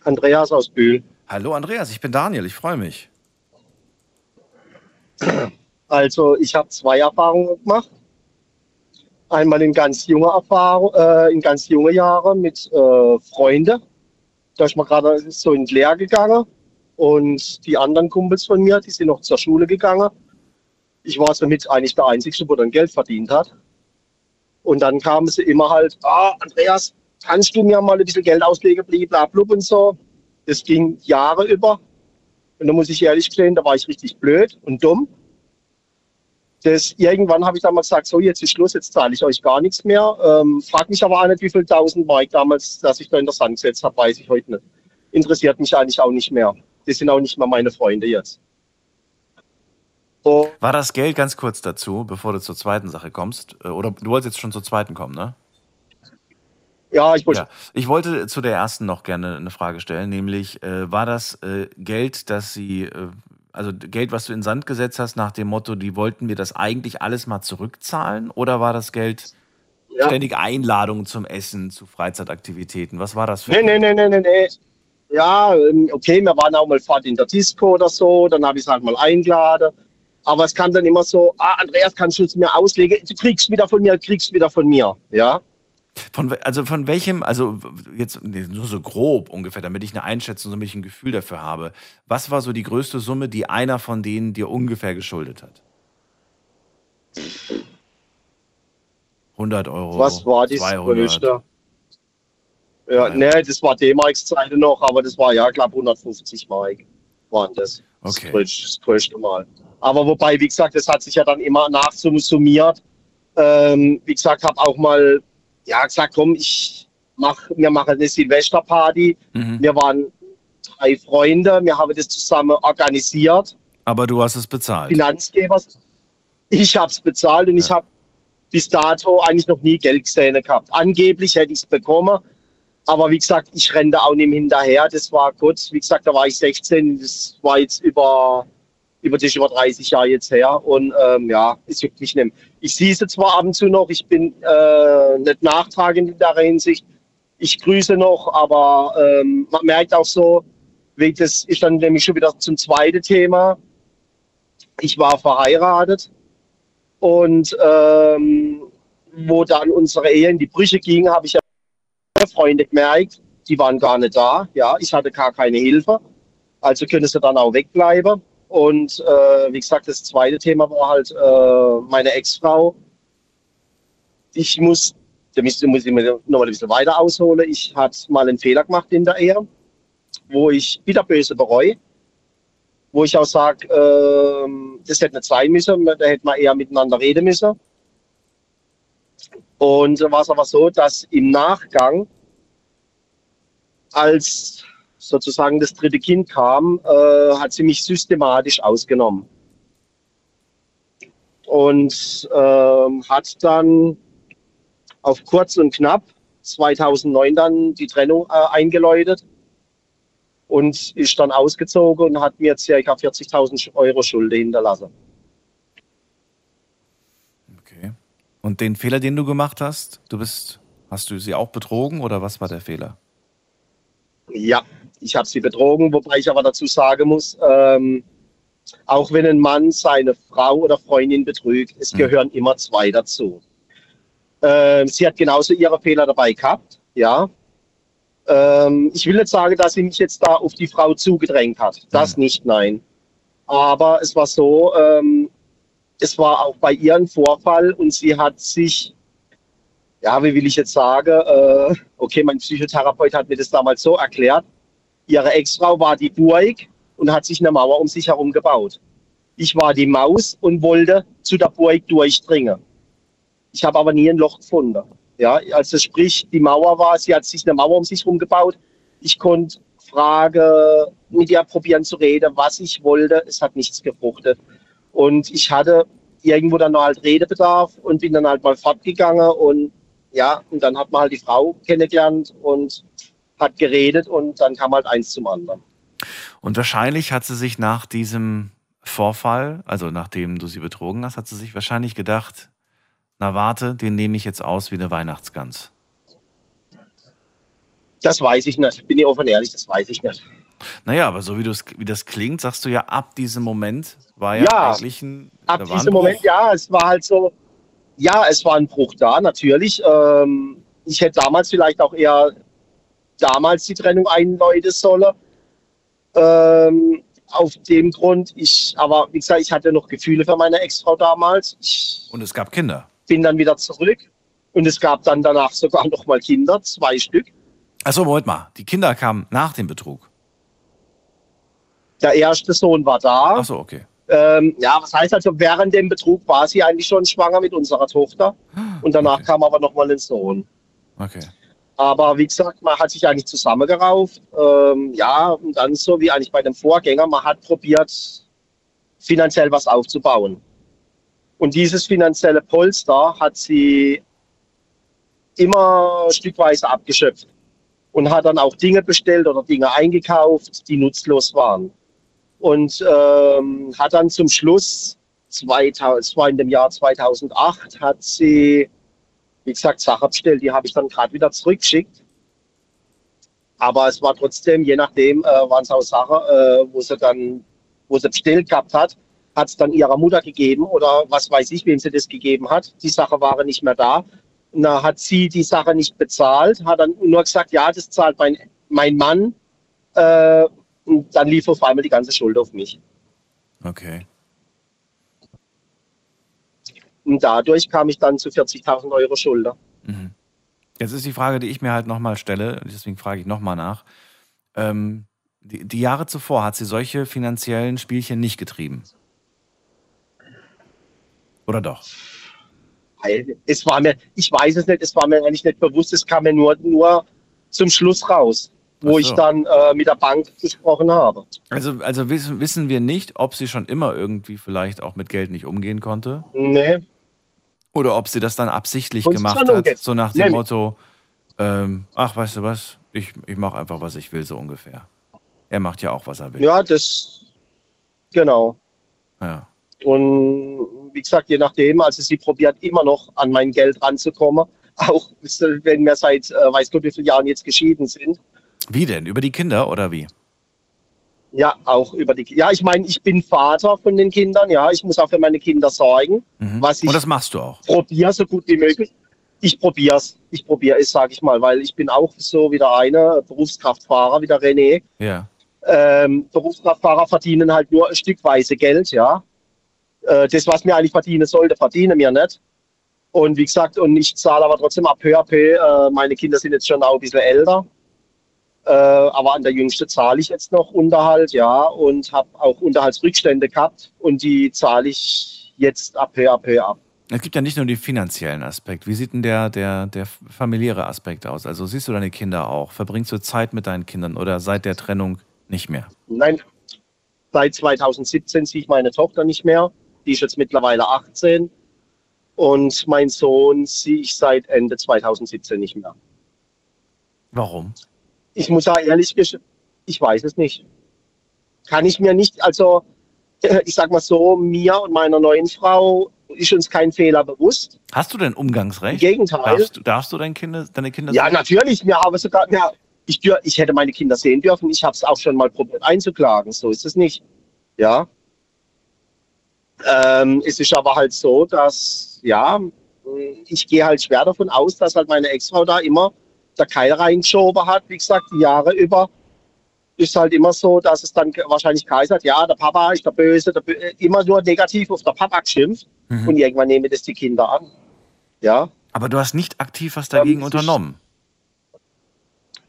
Andreas aus Bühl. Hallo Andreas, ich bin Daniel, ich freue mich. Also ich habe zwei Erfahrungen gemacht. Einmal in ganz junge Erfahrung, äh, in ganz junge Jahre mit äh, Freunden. Da ist mir gerade so in die Lehre gegangen. Und die anderen Kumpels von mir, die sind noch zur Schule gegangen. Ich war somit eigentlich der Einzige, der dann Geld verdient hat. Und dann kamen sie immer halt, ah, Andreas, kannst du mir mal ein bisschen Geld auslegen, blablabla und so. Das ging Jahre über. Und da muss ich ehrlich gestehen, da war ich richtig blöd und dumm. Das, irgendwann habe ich dann mal gesagt, so jetzt ist Schluss, jetzt zahle ich euch gar nichts mehr. Ähm, frag mich aber auch nicht, wie viel tausend Mark damals, dass ich da in der Sand gesetzt habe, weiß ich heute nicht. Interessiert mich eigentlich auch nicht mehr. Die sind auch nicht mehr meine Freunde jetzt. Und War das Geld ganz kurz dazu, bevor du zur zweiten Sache kommst? Äh, Oder du wolltest jetzt schon zur zweiten kommen, ne? ja, ich wollte Ja. Ich wollte zu der ersten noch gerne eine Frage stellen, nämlich äh, war das äh, Geld, das sie, äh, also Geld, was du in Sand gesetzt hast, nach dem Motto, die wollten mir das eigentlich alles mal zurückzahlen? Oder war das Geld Ja. ständig Einladungen zum Essen, zu Freizeitaktivitäten? Was war das für Nee, nee, nee, nee, nee, nee. Ja, ähm, okay, wir waren auch mal Fahrt in der Disco oder so, dann habe ich es halt mal eingeladen. Aber es kam dann immer so, ah, Andreas, kannst du es mir auslegen? Du kriegst wieder von mir, kriegst wieder von mir. Ja, Von, also von welchem, also jetzt nur so grob ungefähr, damit ich eine Einschätzung, damit ich ein Gefühl dafür habe. Was war so die größte Summe, die einer von denen dir ungefähr geschuldet hat? 100 Euro. was war das 200. größte? Ja, Ja. nee, das war D-Marks-Zeiten noch, aber das war ja, glaube 150 Mark waren das. Das, Okay. größte, das größte Mal. Aber wobei, wie gesagt, das hat sich ja dann immer nachsummiert. Ähm, wie gesagt, habe auch mal ja, gesagt, komm, ich mach, wir machen eine Silvesterparty. Mhm. Wir waren drei Freunde, wir haben das zusammen organisiert. Aber du hast es bezahlt. Finanzgeber. Ich habe es bezahlt und ich habe bis dato eigentlich noch nie Geld gesehen gehabt. Angeblich hätte ich es bekommen, aber wie gesagt, ich renne da auch nicht hinterher. Das war kurz, wie gesagt, da war ich 16, das war jetzt über, über, ist über 30 Jahre jetzt her und ähm, ja, es juckt mich nicht. Ich sehe sie zwar ab und zu noch, ich bin äh, nicht nachtragend in der Hinsicht. Ich grüße noch, aber ähm, man merkt auch so, wie das ist dann nämlich schon wieder zum zweiten Thema. Ich war verheiratet und ähm, wo dann unsere Ehe in die Brüche ging, habe ich ja Freunde gemerkt, die waren gar nicht da. Ja, ich hatte gar keine Hilfe. Also können sie dann auch wegbleiben. Und äh, wie gesagt, das zweite Thema war halt äh, meine Ex-Frau. Ich muss, da muss, ich mir noch mal ein bisschen weiter ausholen. Ich hatte mal einen Fehler gemacht in der Ehe, wo ich bitterböse bereue. Wo ich auch sage, ähm, das hätte nicht sein müssen, da hätte man eher miteinander reden müssen. Und da war es aber so, dass im Nachgang, als sozusagen das dritte Kind kam, äh, hat sie mich systematisch ausgenommen. Und ähm, hat dann auf kurz und knapp 2009 dann die Trennung äh, eingeläutet und ist dann ausgezogen und hat mir ca. 40.000 Euro Schulde hinterlassen. Okay. Und den Fehler, den du gemacht hast, du bist, hast du sie auch betrogen oder was war der Fehler? Ja, ich habe sie betrogen, wobei ich aber dazu sagen muss, ähm, auch wenn ein Mann seine Frau oder Freundin betrügt, es Mhm. gehören immer zwei dazu. Ähm, sie hat genauso ihre Fehler dabei gehabt, ja. Ähm, ich will nicht sagen, dass sie mich jetzt da auf die Frau zugedrängt hat. Das nicht, nein. Aber es war so, ähm, es war auch bei ihr ein Vorfall und sie hat sich, ja, wie will ich jetzt sagen, äh, okay, mein Psychotherapeut hat mir das damals so erklärt, ihre Ex-Frau war die Burg und hat sich eine Mauer um sich herum gebaut. Ich war die Maus und wollte zu der Burg durchdringen. Ich habe aber nie ein Loch gefunden. Ja, also sprich, die Mauer war, sie hat sich eine Mauer um sich herum gebaut. Ich konnte Frage mit ihr probieren zu reden, was ich wollte. Es hat nichts gefruchtet. Und ich hatte irgendwo dann noch halt Redebedarf und bin dann halt mal fortgegangen und ja, und dann hat man halt die Frau kennengelernt und hat geredet und dann kam halt eins zum anderen. Und wahrscheinlich hat sie sich nach diesem Vorfall, also nachdem du sie betrogen hast, hat sie sich wahrscheinlich gedacht, na warte, den nehme ich jetzt aus wie eine Weihnachtsgans. Das weiß ich nicht. Bin ich offen ehrlich, das weiß ich nicht. Naja, aber so wie, du's, wie das klingt, sagst du ja, ab diesem Moment war ja, Ja, eigentlich ein. Ab war ein diesem Moment, ja, es war halt so, ja, es war ein Bruch da, natürlich. Ähm, ich hätte damals vielleicht auch eher damals die Trennung einläuten sollen. Ähm, auf dem Grund, ich, aber wie gesagt, ich hatte noch Gefühle für meine Ex-Frau damals. Ich Und es gab Kinder. bin dann wieder zurück und es gab dann danach sogar noch mal Kinder, zwei Stück. Achso, Moment mal. Die Kinder kamen nach dem Betrug. Der erste Sohn war da. Achso, okay. Ähm, ja, was heißt also, während dem Betrug war sie eigentlich schon schwanger mit unserer Tochter. Und danach Okay. kam aber nochmal ein Sohn. Okay. Aber wie gesagt, man hat sich eigentlich zusammengerauft. Ähm, ja, und dann so wie eigentlich bei dem Vorgänger, man hat probiert, finanziell was aufzubauen. Und dieses finanzielle Polster hat sie immer stückweise abgeschöpft und hat dann auch Dinge bestellt oder Dinge eingekauft, die nutzlos waren. Und ähm, hat dann zum Schluss, 2000, es war in dem Jahr 2008, hat sie, wie gesagt, Sachen bestellt, die habe ich dann gerade wieder zurückgeschickt. Aber es war trotzdem, je nachdem, äh, waren es auch Sachen, äh, wo sie dann, wo sie bestellt gehabt hat, hat es dann ihrer Mutter gegeben oder was weiß ich, wem sie das gegeben hat. Die Sache waren nicht mehr da. Da hat sie die Sache nicht bezahlt, hat dann nur gesagt, ja, das zahlt mein, mein Mann. Äh, und dann lief auf einmal die ganze Schuld auf mich. Okay. Und dadurch kam ich dann zu 40.000 Euro Schulter. Mhm. Jetzt ist die Frage, die ich mir halt nochmal stelle, deswegen frage ich nochmal nach. Ähm, die, die Jahre zuvor hat sie solche finanziellen Spielchen nicht getrieben. Oder doch? Es war mir, ich weiß es nicht, es war mir eigentlich nicht bewusst, es kam mir nur, nur zum Schluss raus, wo Ach ich so. dann äh, mit der Bank gesprochen habe. Also, also wissen, wissen wir nicht, ob sie schon immer irgendwie vielleicht auch mit Geld nicht umgehen konnte. Nee, Oder ob sie das dann absichtlich Uns gemacht hat, umgeht. so nach dem Nee. Motto, ähm, ach, weißt du was, ich, ich mache einfach, was ich will, so ungefähr. Er macht ja auch, was er will. ja, das, genau. Ja. Und wie gesagt, je nachdem, also sie probiert immer noch an mein Geld ranzukommen, auch wenn wir seit, äh, weiß Gott wie vielen Jahren jetzt geschieden sind. Wie denn? Über die Kinder oder wie? Ja, auch über die, ja, ich meine, ich bin Vater von den Kindern, ja, ich muss auch für meine Kinder sorgen, Mhm. was ich Und das machst du auch. probiere so gut wie möglich. Ich probiere es, ich probiere es, sage ich mal, weil ich bin auch so wie der eine Berufskraftfahrer, wie der René. Ja. Ähm, Berufskraftfahrer verdienen halt nur stückweise Geld, ja. Äh, das, was mir eigentlich verdienen sollte, verdienen mir nicht. Und wie gesagt, und ich zahle aber trotzdem ab peu à peu. Äh, meine Kinder sind jetzt schon auch ein bisschen älter. Äh, aber an der jüngste zahle ich jetzt noch Unterhalt, ja, und habe auch Unterhaltsrückstände gehabt. Und die zahle ich jetzt ab peu ab. Es gibt ja nicht nur den finanziellen Aspekt. Wie sieht denn der, der, der familiäre Aspekt aus? Also siehst du deine Kinder auch? Verbringst du Zeit mit deinen Kindern oder seit der Trennung nicht mehr? Nein, seit 2017 sehe ich meine Tochter nicht mehr. Die ist jetzt mittlerweile 18. Und mein Sohn sehe ich seit Ende 2017 nicht mehr. Warum? Ich muss auch ehrlich gestehen, ich weiß es nicht. Kann ich mir nicht, also äh, ich sag mal so, mir und meiner neuen Frau ist uns kein Fehler bewusst. Hast du denn Umgangsrecht? Im Gegenteil. Darfst, du- darfst du deine Kinder, deine Kinder Ja, sehen? natürlich. Wir haben sogar, ja, ich, ich hätte meine Kinder sehen dürfen. Ich habe es auch schon mal probiert einzuklagen. So ist es nicht. Ja. Ähm, es ist aber halt so, dass, ja, ich gehe halt schwer davon aus, dass halt meine Ex-Frau da immer der Keil reingeschoben hat. Wie gesagt, die Jahre über ist halt immer so, dass es dann wahrscheinlich geheißen hat, ja, der Papa ist der Böse, der Bö immer nur negativ auf der Papa geschimpft. Mhm. Und irgendwann nehmen das die Kinder an. Ja. Aber du hast nicht aktiv was dagegen Ähm, unternommen.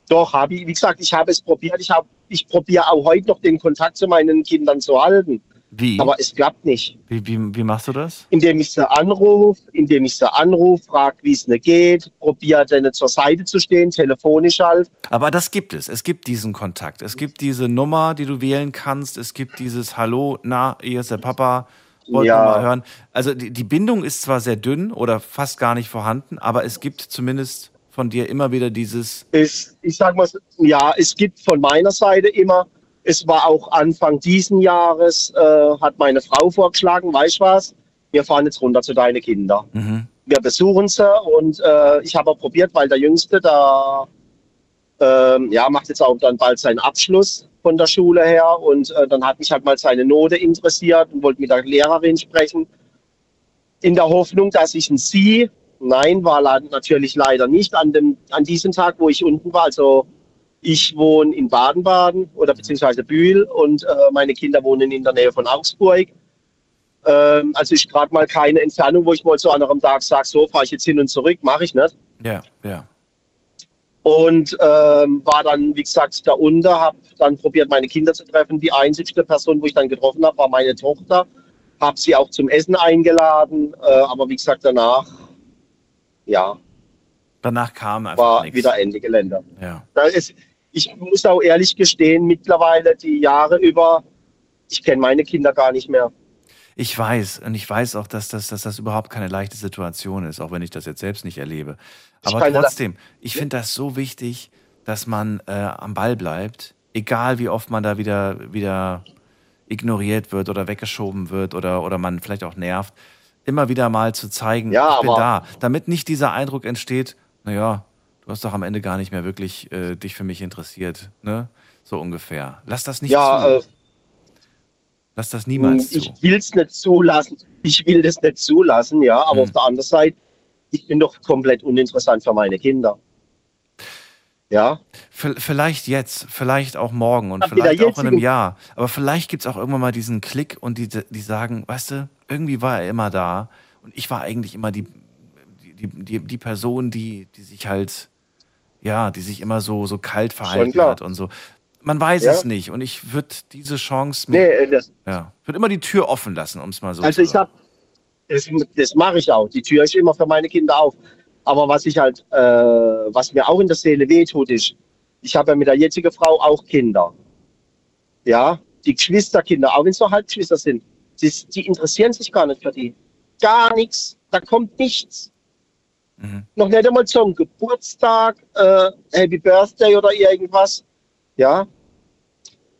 Doch, habe ich, wie gesagt, ich habe es probiert. Ich, ich probiere auch heute noch den Kontakt zu meinen Kindern zu halten. Wie? Aber es klappt nicht. Wie, wie, wie machst du das? Indem ich sie anrufe, indem ich sie anrufe, frage, wie es mir geht, probiere denen zur Seite zu stehen, telefonisch halt. Aber das gibt es. Es gibt diesen Kontakt. Es gibt diese Nummer, die du wählen kannst. Es gibt dieses Hallo, na, hier ist der Papa. Wollt Ja. ihr mal hören. Also die, die Bindung ist zwar sehr dünn oder fast gar nicht vorhanden, aber es gibt zumindest von dir immer wieder dieses. Es, ich sag mal, so, ja, es gibt von meiner Seite immer, es war auch Anfang diesen Jahres, äh, hat meine Frau vorgeschlagen, weißt du was, wir fahren jetzt runter zu deinen Kindern. Mhm. wir besuchen sie und äh, ich habe probiert, weil der Jüngste da ähm, ja, macht jetzt auch dann bald seinen Abschluss von der Schule her und äh, dann hat mich halt mal seine Note interessiert und wollte mit der Lehrerin sprechen. In der Hoffnung, dass ich ein Sie, nein, war natürlich leider nicht an, dem, an diesem Tag, wo ich unten war. Also ich wohne in Baden-Baden oder beziehungsweise Bühl und äh, meine Kinder wohnen in der Nähe von Augsburg. Ähm, also ist gerade mal keine Entfernung, wo ich mal zu anderem Tag sage, so fahre ich jetzt hin und zurück, mache ich nicht. Ja, ja. Und ähm, war dann, wie gesagt, da unten, habe dann probiert, meine Kinder zu treffen. Die einzigste Person, wo ich dann getroffen habe, war meine Tochter. Habe sie auch zum Essen eingeladen, äh, aber wie gesagt, danach, ja, Danach kam einfach war nichts. wieder Ende Gelände. Ja. Da ist, ich muss auch ehrlich gestehen, mittlerweile die Jahre über, ich kenne meine Kinder gar nicht mehr. Ich weiß, und ich weiß auch, dass das, dass das überhaupt keine leichte Situation ist, auch wenn ich das jetzt selbst nicht erlebe. Ich Aber da- trotzdem, ich finde das so wichtig, dass man äh, am Ball bleibt, egal wie oft man da wieder, wieder ignoriert wird oder weggeschoben wird oder, oder man vielleicht auch nervt, immer wieder mal zu zeigen, Ja, ich bin da. Damit nicht dieser Eindruck entsteht, naja, du hast doch am Ende gar nicht mehr wirklich äh, dich für mich interessiert, ne? So ungefähr. Lass das nicht ja, zu. äh, Lass das niemals ich zu. will es nicht zulassen. Ich will das nicht zulassen, ja, aber Hm. auf der anderen Seite, ich bin doch komplett uninteressant für meine Kinder. Ja, V- Vielleicht jetzt, vielleicht auch morgen und Ab vielleicht auch in einem Jahr. Aber vielleicht gibt es auch irgendwann mal diesen Klick und die, die sagen, weißt du, irgendwie war er immer da und ich war eigentlich immer die, die, die, die Person, die, die sich halt, ja, die sich immer so, so kalt verhalten hat und so. Man weiß Ja. es nicht und ich würde diese Chance, nee, äh, das, ja, würde immer die Tür offen lassen, um es mal so also zu ich sagen. habe, das, das mache ich auch. Die Tür ist immer für meine Kinder auf. Aber was ich halt, äh, was mir auch in der Seele wehtut, ist, ich habe ja mit der jetzigen Frau auch Kinder. Ja, die Geschwisterkinder, auch wenn es nur Halbgeschwister sind, die, die interessieren sich gar nicht für die. Gar nichts. Da kommt nichts. Mhm. Noch nicht einmal zum Geburtstag, äh, Happy Birthday oder irgendwas. Ja.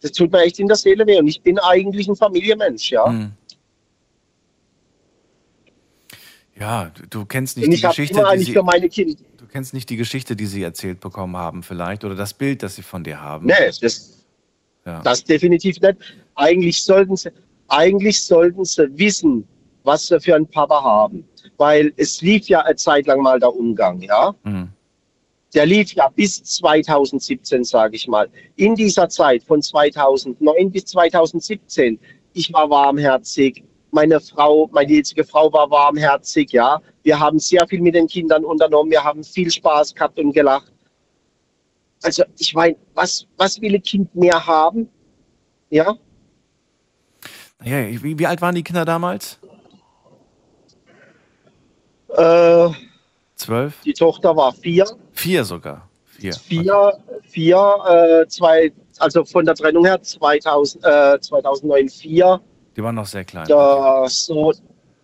Das tut mir echt in der Seele weh. Und ich bin eigentlich ein Familienmensch, ja. Mhm. Ja, du, kennst nicht die Geschichte, immer die sie, für meine Kinder. du kennst nicht die Geschichte, die sie erzählt bekommen haben, vielleicht, oder das Bild, das sie von dir haben. Nee, das, Ja. das definitiv nicht. Eigentlich sollten sie, eigentlich sollten sie wissen, was sie für einen Papa haben. Weil es lief ja eine Zeit lang mal der Umgang, ja. Mhm. Der lief ja bis 2017, sage ich mal. In dieser Zeit von 2009 bis 2017, ich war warmherzig, meine Frau, meine jetzige Frau war warmherzig, ja. Wir haben sehr viel mit den Kindern unternommen, wir haben viel Spaß gehabt und gelacht. Also ich meine, was, was will ein Kind mehr haben? Ja, Ja, wie, wie alt waren die Kinder damals? Äh, Zwölf? die Tochter war vier, Vier sogar. Vier. vier, vier, äh, zwei, also von der Trennung her 2000, äh, 2009 vier. Die waren noch sehr klein. Da so,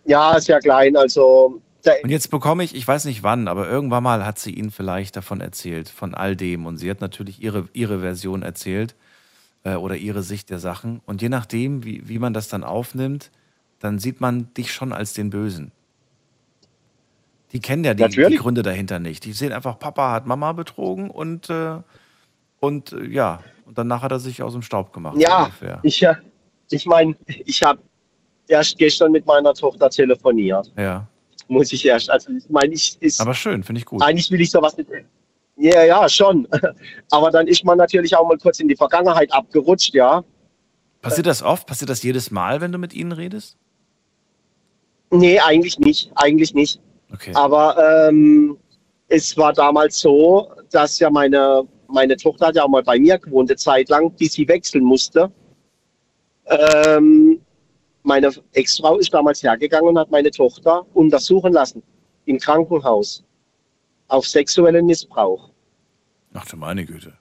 ja, sehr klein. Also Und jetzt bekomme ich, ich weiß nicht wann, aber irgendwann mal hat sie Ihnen vielleicht davon erzählt, von all dem. Und sie hat natürlich ihre, ihre Version erzählt äh, oder ihre Sicht der Sachen. Und je nachdem, wie, wie man das dann aufnimmt, dann sieht man dich schon als den Bösen. Die kennen ja die, die. Gründe dahinter nicht. Die sehen einfach, Papa hat Mama betrogen und, äh, und äh, ja, und danach hat er sich aus dem Staub gemacht. ja, ungefähr. ich, äh, ich meine, ich habe erst gestern mit meiner Tochter telefoniert. Ja, Muss ich erst. Also ich meine, ich ist aber schön, finde ich gut. eigentlich will ich sowas nicht. Ja, ja, schon. Aber dann ist man natürlich auch mal kurz in die Vergangenheit abgerutscht, ja. Passiert das oft? Passiert das jedes Mal, wenn du mit ihnen redest? Nee, eigentlich nicht. Eigentlich nicht. Okay. Aber ähm, es war damals so, dass ja meine, meine Tochter hat ja auch mal bei mir gewohnt, eine Zeit lang, bis sie wechseln musste. Ähm, meine Ex-Frau ist damals hergegangen und hat meine Tochter untersuchen lassen im Krankenhaus auf sexuellen Missbrauch. Ach du meine Güte.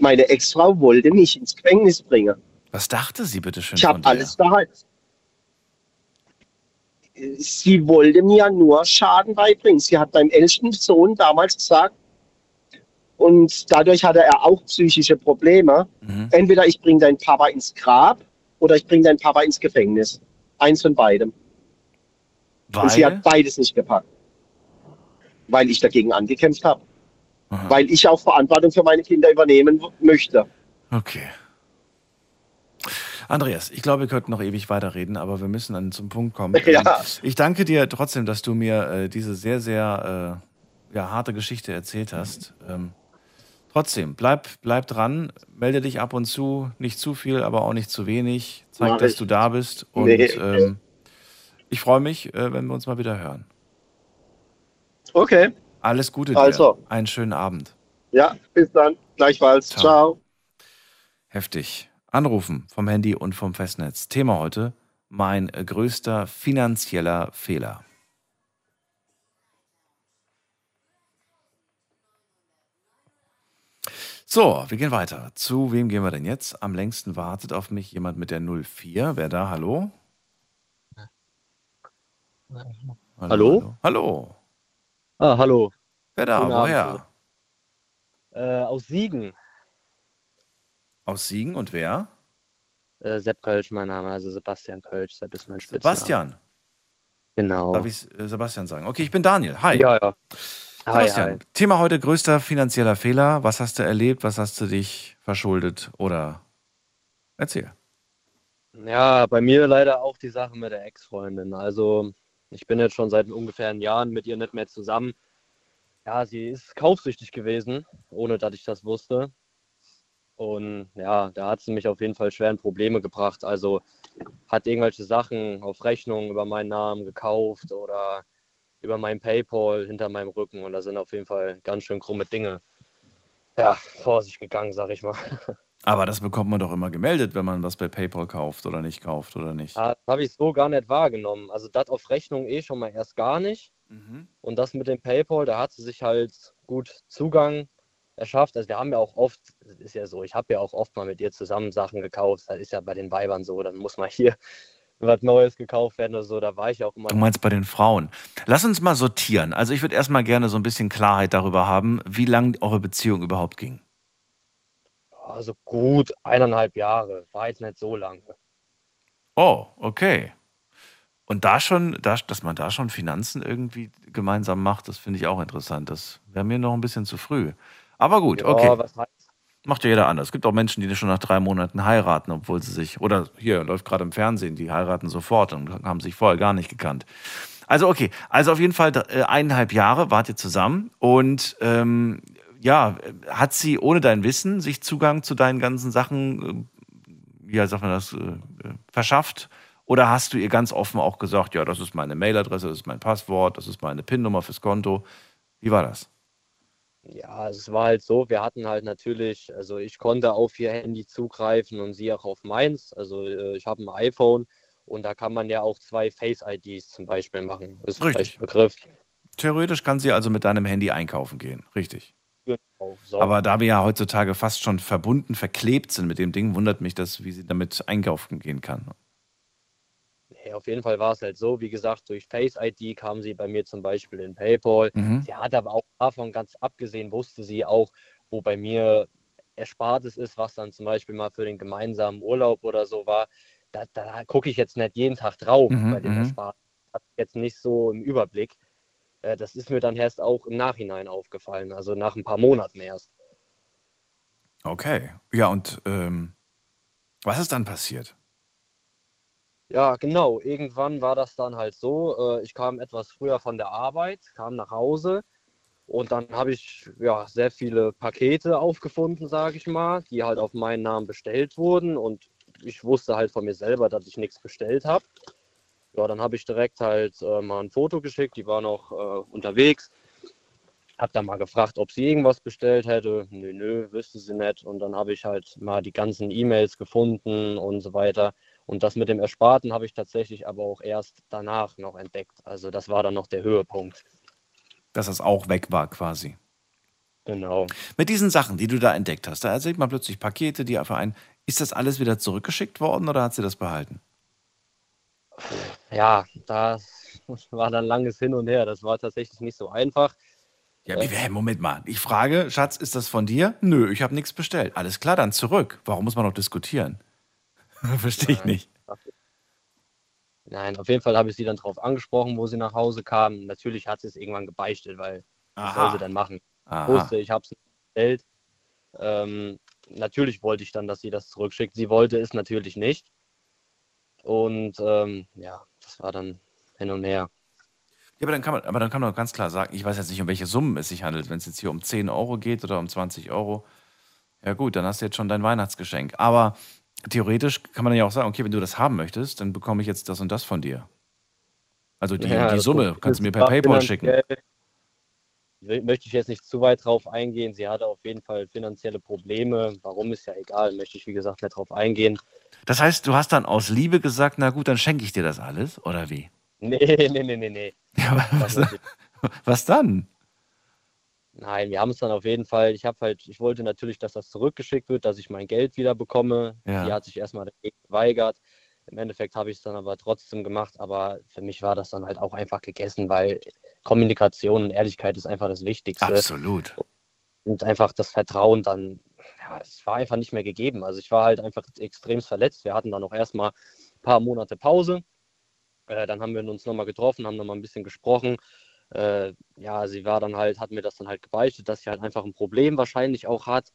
Meine Ex-Frau wollte mich ins Gefängnis bringen. Was dachte sie bitte schön Ich habe alles daheim. Sie wollte mir nur Schaden beibringen. Sie hat meinem ältesten Sohn damals gesagt, und dadurch hatte er auch psychische Probleme. Mhm. Entweder ich bringe deinen Papa ins Grab oder ich bringe deinen Papa ins Gefängnis. Eins von beidem. Und sie Weil? hat beides nicht gepackt. Weil ich dagegen angekämpft habe. Weil ich auch Verantwortung für meine Kinder übernehmen möchte. Okay. Andreas, ich glaube, wir könnten noch ewig weiterreden, aber wir müssen dann zum Punkt kommen. Ja. Ähm, Ich danke dir trotzdem, dass du mir äh, diese sehr, sehr äh, ja, harte Geschichte erzählt hast. Ähm, trotzdem, bleib, bleib dran, melde dich ab und zu, nicht zu viel, aber auch nicht zu wenig. Zeig, dass du da bist. Und Nee. ähm, ich freue mich, äh, wenn wir uns mal wieder hören. Okay. Alles Gute dir. Also. Einen schönen Abend. Ja, bis dann. Gleichfalls. Ciao. Ciao. Heftig. Anrufen vom Handy und vom Festnetz. Thema heute, mein größter finanzieller Fehler. So, wir gehen weiter. Zu wem gehen wir denn jetzt? Am längsten wartet auf mich jemand mit der 04. Wer da? Hallo? Hallo? Hallo? Hallo. Ah, hallo. Wer da? Woher? Äh, aus Siegen. Aus Siegen und wer? Äh, Sepp Kölsch, mein Name, also Sebastian Kölsch, Sepp ist mein Spitzname. Sebastian. Genau. Darf ich äh, Sebastian sagen? Okay, ich bin Daniel. Hi. Ja, ja. Hi, Sebastian, hi. Thema heute größter finanzieller Fehler. Was hast du erlebt? Was hast du dich verschuldet? Oder erzähl. Ja, bei mir leider auch die Sache mit der Ex-Freundin. Also, ich bin jetzt schon seit ungefähr einem Jahr mit ihr nicht mehr zusammen. Ja, sie ist kaufsüchtig gewesen, ohne dass ich das wusste. Und ja, da hat sie mich auf jeden Fall schwer in Probleme gebracht. Also hat irgendwelche Sachen auf Rechnung über meinen Namen gekauft oder über mein PayPal hinter meinem Rücken. Und da sind auf jeden Fall ganz schön krumme Dinge ja, vor sich gegangen, sag ich mal. Aber das bekommt man doch immer gemeldet, wenn man was bei PayPal kauft oder nicht kauft oder nicht. Ja, Das habe ich so gar nicht wahrgenommen. Also das auf Rechnung eh schon mal erst gar nicht. Mhm. Und das mit dem PayPal, da hat sie sich halt gut Zugang erschafft. Also wir haben ja auch oft, das ist ja so, ich habe ja auch oft mal mit ihr zusammen Sachen gekauft. Das ist ja bei den Weibern so, dann muss mal hier was Neues gekauft werden oder so. Da war ich auch immer. Du meinst bei den Frauen. Lass uns mal sortieren. Also ich würde erstmal gerne so ein bisschen Klarheit darüber haben, wie lang eure Beziehung überhaupt ging. Also gut eineinhalb Jahre, war jetzt nicht so lange. Oh, okay. Und da schon, da, dass man da schon Finanzen irgendwie gemeinsam macht, das finde ich auch interessant. Das wäre mir noch ein bisschen zu früh. Aber gut, Ja, okay. was heißt? Macht ja jeder anders. Es gibt auch Menschen, die schon nach drei Monaten heiraten, obwohl sie sich, oder hier läuft gerade im Fernsehen, die heiraten sofort und haben sich vorher gar nicht gekannt. Also okay, also auf jeden Fall äh, eineinhalb Jahre wart ihr zusammen und ähm, ja, hat sie ohne dein Wissen sich Zugang zu deinen ganzen Sachen, äh, wie sagt man das, äh, verschafft? Oder hast du ihr ganz offen auch gesagt, ja, das ist meine Mailadresse, das ist mein Passwort, das ist meine PIN-Nummer fürs Konto? Wie war das? Ja, es war halt so, wir hatten halt natürlich, also ich konnte auf ihr Handy zugreifen und sie auch auf meins. Also äh, ich habe ein iPhone und da kann man ja auch zwei Face-IDs zum Beispiel machen. Das ist Richtig. Begriff. Theoretisch kann sie also mit deinem Handy einkaufen gehen, richtig. Genau, so. Aber da wir ja heutzutage fast schon verbunden, verklebt sind mit dem Ding, wundert mich das, wie sie damit einkaufen gehen kann. Nee, auf jeden Fall war es halt so, wie gesagt, durch Face ID kam sie bei mir zum Beispiel in PayPal. Mhm. Sie hat aber auch davon ganz abgesehen, wusste sie auch, wo bei mir Erspartes ist, was dann zum Beispiel mal für den gemeinsamen Urlaub oder so war. Da, da gucke ich jetzt nicht jeden Tag drauf Mhm, bei dem mhm. Ersparten. Ich jetzt nicht so im Überblick. Äh, Das ist mir dann erst auch im Nachhinein aufgefallen, also nach ein paar Monaten erst. Okay. Ja, und ähm, was ist dann passiert? Ja, genau. Irgendwann war das dann halt so. Äh, ich kam etwas früher von der Arbeit, kam nach Hause und dann habe ich ja sehr viele Pakete aufgefunden, sage ich mal, die halt auf meinen Namen bestellt wurden und ich wusste halt von mir selber, dass ich nichts bestellt habe. Ja, dann habe ich direkt halt äh, mal ein Foto geschickt, die war noch äh, unterwegs. Hab dann mal gefragt, ob sie irgendwas bestellt hätte. Nö, nö, wüsste sie nicht. Und dann habe ich halt mal die ganzen E-Mails gefunden und so weiter. Und das mit dem Ersparten habe ich tatsächlich aber auch erst danach noch entdeckt. Also das war dann noch der Höhepunkt. Dass das auch weg war quasi. Genau. Mit diesen Sachen, die du da entdeckt hast, da sieht man plötzlich Pakete, die für einen. Ist das alles wieder zurückgeschickt worden oder hat sie das behalten? Ja, das war dann langes Hin und Her. Das war tatsächlich nicht so einfach. Ja, wie, hä, Moment mal. Ich frage, Schatz, ist das von dir? Nö, ich habe nichts bestellt. Alles klar, dann zurück. Warum muss man noch diskutieren? Verstehe ich nicht. Nein, auf jeden Fall habe ich sie dann darauf angesprochen, wo sie nach Hause kam. Natürlich hat sie es irgendwann gebeichtet, weil was soll sie denn machen? Ich wusste, ich habe es nicht bestellt. Ähm, natürlich wollte ich dann, dass sie das zurückschickt. Sie wollte es natürlich nicht. Und ähm, ja, das war dann hin und her. Ja, aber dann kann man, aber dann kann man doch ganz klar sagen, ich weiß jetzt nicht, um welche Summen es sich handelt. Wenn es jetzt hier um 10 Euro geht oder um 20 Euro, ja gut, dann hast du jetzt schon dein Weihnachtsgeschenk. Aber theoretisch kann man ja auch sagen, okay, wenn du das haben möchtest, dann bekomme ich jetzt das und das von dir. Also die, Ja, die Summe kannst du mir per PayPal schicken. Möchte ich jetzt nicht zu weit drauf eingehen. Sie hatte auf jeden Fall finanzielle Probleme. Warum ist ja egal, möchte ich wie gesagt nicht drauf eingehen. Das heißt, du hast dann aus Liebe gesagt, na gut, dann schenke ich dir das alles, oder wie? Nee, nee, nee, nee, nee. Ja, was, was dann? Nein, wir haben es dann auf jeden Fall. Ich habe halt, ich wollte natürlich, dass das zurückgeschickt wird, dass ich mein Geld wieder bekomme. Ja. Die hat sich erstmal dagegen geweigert. Im Endeffekt habe ich es dann aber trotzdem gemacht, aber für mich war das dann halt auch einfach gegessen, weil Kommunikation und Ehrlichkeit ist einfach das Wichtigste. Absolut. Und einfach das Vertrauen dann, ja, es war einfach nicht mehr gegeben. Also ich war halt einfach extrem verletzt. Wir hatten dann auch erstmal ein paar Monate Pause. Äh, dann haben wir uns nochmal getroffen, haben nochmal ein bisschen gesprochen. Äh, ja, sie war dann halt, hat mir das dann halt gebeichtet, dass sie halt einfach ein Problem wahrscheinlich auch hat.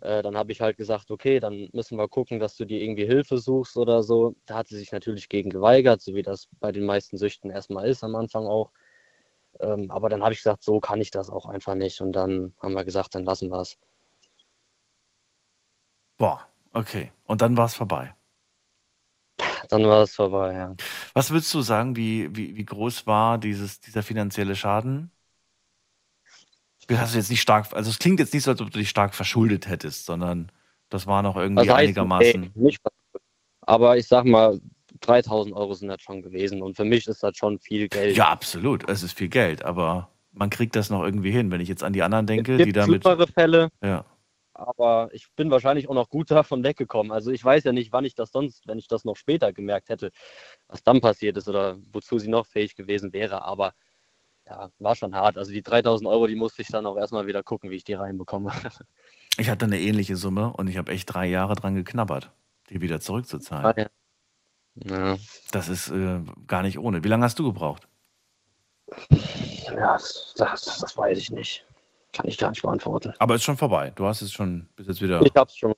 Äh, dann habe ich halt gesagt, okay, dann müssen wir gucken, dass du dir irgendwie Hilfe suchst oder so. Da hat sie sich natürlich gegen geweigert, so wie das bei den meisten Süchten erstmal ist am Anfang auch. Ähm, aber dann habe ich gesagt, so kann ich das auch einfach nicht. Und dann haben wir gesagt, dann lassen wir es. Boah, okay. Und dann war es vorbei. Dann war es vorbei, ja. Was würdest du sagen, wie, wie, wie groß war dieses, dieser finanzielle Schaden? Du hast jetzt nicht stark, also es klingt jetzt nicht so, als ob du dich stark verschuldet hättest, sondern das war noch irgendwie heißt, einigermaßen. nee, nicht, aber ich sag mal, 3000 Euro sind das schon gewesen. Und für mich ist das schon viel Geld. Ja, absolut. Es ist viel Geld, aber man kriegt das noch irgendwie hin. Wenn ich jetzt an die anderen denke, die damit. Fälle, Ja. Aber ich bin wahrscheinlich auch noch gut davon weggekommen. Also ich weiß ja nicht, wann ich das sonst, wenn ich das noch später gemerkt hätte, was dann passiert ist oder wozu sie noch fähig gewesen wäre. Aber ja, war schon hart. Also die 3000 Euro, die musste ich dann auch erstmal wieder gucken, wie ich die reinbekomme. Ich hatte eine ähnliche Summe und ich habe echt drei Jahre dran geknabbert, die wieder zurückzuzahlen. Ah, ja. Ja, Das ist äh, gar nicht ohne. Wie lange hast du gebraucht? ja das, das, das weiß ich nicht. Kann ich gar nicht beantworten. Aber ist schon vorbei. Du hast es schon bis jetzt wieder Ich hab's schon.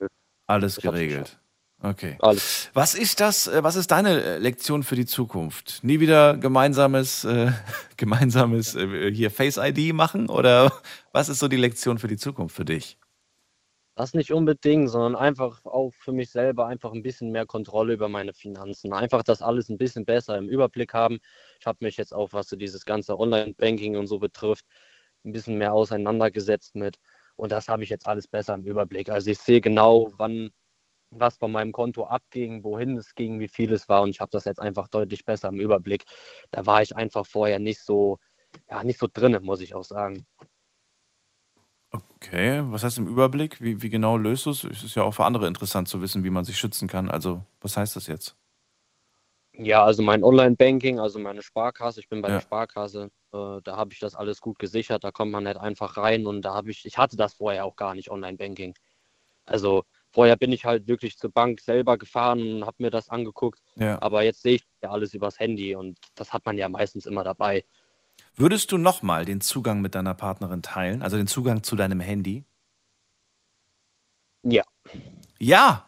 alles ich geregelt. Okay. Alles. Was ist das, äh, was ist deine äh, Lektion für die Zukunft? Nie wieder gemeinsames, äh, gemeinsames äh, hier Face ID machen oder was ist so die Lektion für die Zukunft für dich? Das nicht unbedingt, sondern einfach auch für mich selber einfach ein bisschen mehr Kontrolle über meine Finanzen. Einfach das alles ein bisschen besser im Überblick haben. Ich habe mich jetzt auch, was so dieses ganze Online-Banking und so betrifft, ein bisschen mehr auseinandergesetzt mit. Und das habe ich jetzt alles besser im Überblick. Also ich sehe genau, wann was von meinem Konto abging, wohin es ging, wie viel es war. Und ich habe das jetzt einfach deutlich besser im Überblick. Da war ich einfach vorher nicht so, ja, nicht so drin, muss ich auch sagen. Okay, was heißt im Überblick? Wie, wie genau löst du es? Es ist ja auch für andere interessant zu wissen, wie man sich schützen kann. Also, was heißt das jetzt? Ja, also mein Online-Banking, also meine Sparkasse, ich bin bei Ja. der Sparkasse, äh, da habe ich das alles gut gesichert, da kommt man nicht einfach rein und da habe ich, ich hatte das vorher auch gar nicht, Online-Banking. Also vorher bin ich halt wirklich zur Bank selber gefahren und habe mir das angeguckt, Ja. aber jetzt sehe ich ja alles übers Handy und das hat man ja meistens immer dabei. Würdest du nochmal den Zugang mit deiner Partnerin teilen? Also den Zugang zu deinem Handy? Ja. Ja.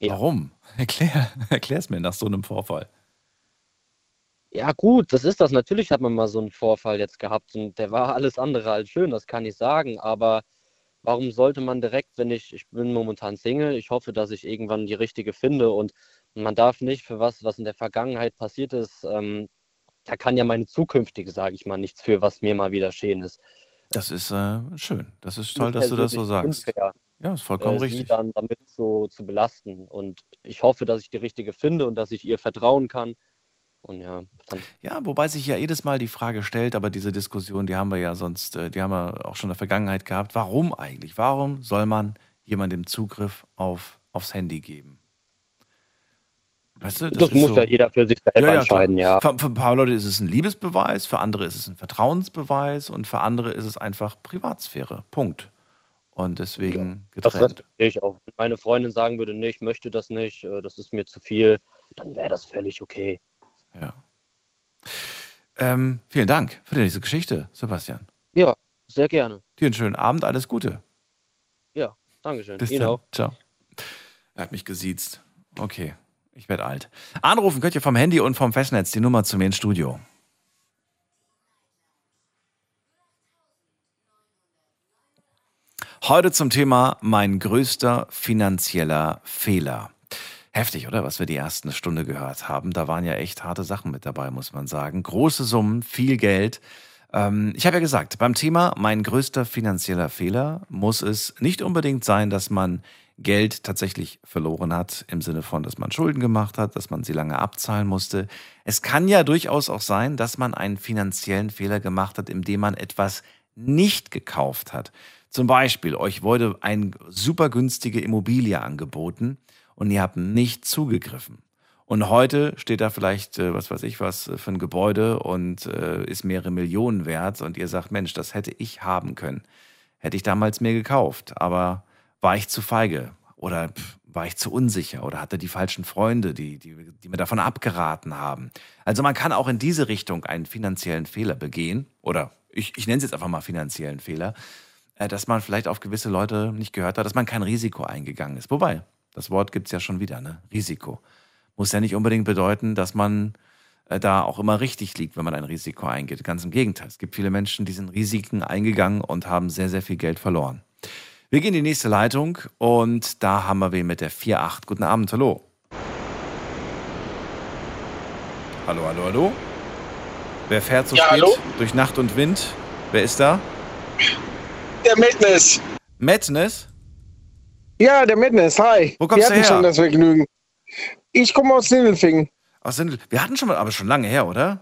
Ja. Warum? Erklär, erklär's mir nach so einem Vorfall. Ja, gut, das ist das. Natürlich hat man mal so einen Vorfall jetzt gehabt und der war alles andere als schön, das kann ich sagen. Aber warum sollte man direkt, wenn ich, ich bin momentan Single, ich hoffe, dass ich irgendwann die richtige finde und man darf nicht für was, was in der Vergangenheit passiert ist, ähm, da kann ja meine zukünftige, sage ich mal, nichts für, was mir mal wieder geschehen ist. Das ist äh, schön. Das ist toll, dass du das so sagst. unfair, Ja, ist vollkommen äh, sie richtig. dann damit so zu belasten. Und ich hoffe, dass ich die richtige finde und dass ich ihr vertrauen kann. Und ja, Ja, wobei sich ja jedes Mal die Frage stellt, aber diese Diskussion, die haben wir ja sonst, äh, die haben wir auch schon in der Vergangenheit gehabt. Warum eigentlich? Warum soll man jemandem Zugriff auf, aufs Handy geben? Weißt du, das, ist muss so- ja jeder für sich selber Ja, ja, entscheiden, ja. Für, für ein paar Leute ist es ein Liebesbeweis, für andere ist es ein Vertrauensbeweis und für andere ist es einfach Privatsphäre. Punkt. Und deswegen Das getrennt. respektiere ich auch. Wenn meine Freundin sagen würde, nee, ich möchte das nicht, äh, das ist mir zu viel, dann wäre das völlig okay. Ja. Ähm, vielen Dank für diese Geschichte, Sebastian. Ja, sehr gerne. Dir einen schönen Abend, alles Gute. Ja, Dankeschön. Bis Ihnen dann. auch. Ciao. Er hat mich gesiezt. Okay, ich werde alt. Anrufen könnt ihr vom Handy und vom Festnetz die Nummer zu mir ins Studio. Heute zum Thema mein größter finanzieller Fehler. Heftig, oder? Was wir die ersten Stunde gehört haben. Da waren ja echt harte Sachen mit dabei, muss man sagen. Große Summen, viel Geld. Ähm, ich habe ja gesagt, beim Thema mein größter finanzieller Fehler muss es nicht unbedingt sein, dass man Geld tatsächlich verloren hat, im Sinne von, dass man Schulden gemacht hat, dass man sie lange abzahlen musste. Es kann ja durchaus auch sein, dass man einen finanziellen Fehler gemacht hat, indem man etwas nicht gekauft hat. Zum Beispiel, euch wurde eine super günstige Immobilie angeboten und ihr habt nicht zugegriffen. Und heute steht da vielleicht, äh, was weiß ich was, äh, für ein Gebäude und äh, ist mehrere Millionen wert und ihr sagt, Mensch, das hätte ich haben können. Hätte ich damals mir gekauft, aber war ich zu feige oder war ich zu unsicher oder hatte die falschen Freunde, die, die, die mir davon abgeraten haben. Also man kann auch in diese Richtung einen finanziellen Fehler begehen oder ich, ich nenne es jetzt einfach mal finanziellen Fehler, dass man vielleicht auf gewisse Leute nicht gehört hat, dass man kein Risiko eingegangen ist. Wobei, das Wort gibt es ja schon wieder, ne? Risiko muss ja nicht unbedingt bedeuten, dass man äh, da auch immer richtig liegt, wenn man ein Risiko eingeht. Ganz im Gegenteil. Es gibt viele Menschen, die sind Risiken eingegangen und haben sehr, sehr viel Geld verloren. Wir gehen in die nächste Leitung und da haben wir wen mit der 4.8. Guten Abend, hallo. Hallo, hallo, hallo. Wer fährt so Ja, spät hallo? durch Nacht und Wind? Wer ist da? Der Madness. Madness? Ja, der Madness. Hi. Wo kommst Wir du hatten her? schon das Vergnügen. Ich komme aus Sindelfingen. Aus Sindel. Wir hatten schon mal, aber schon lange her, oder?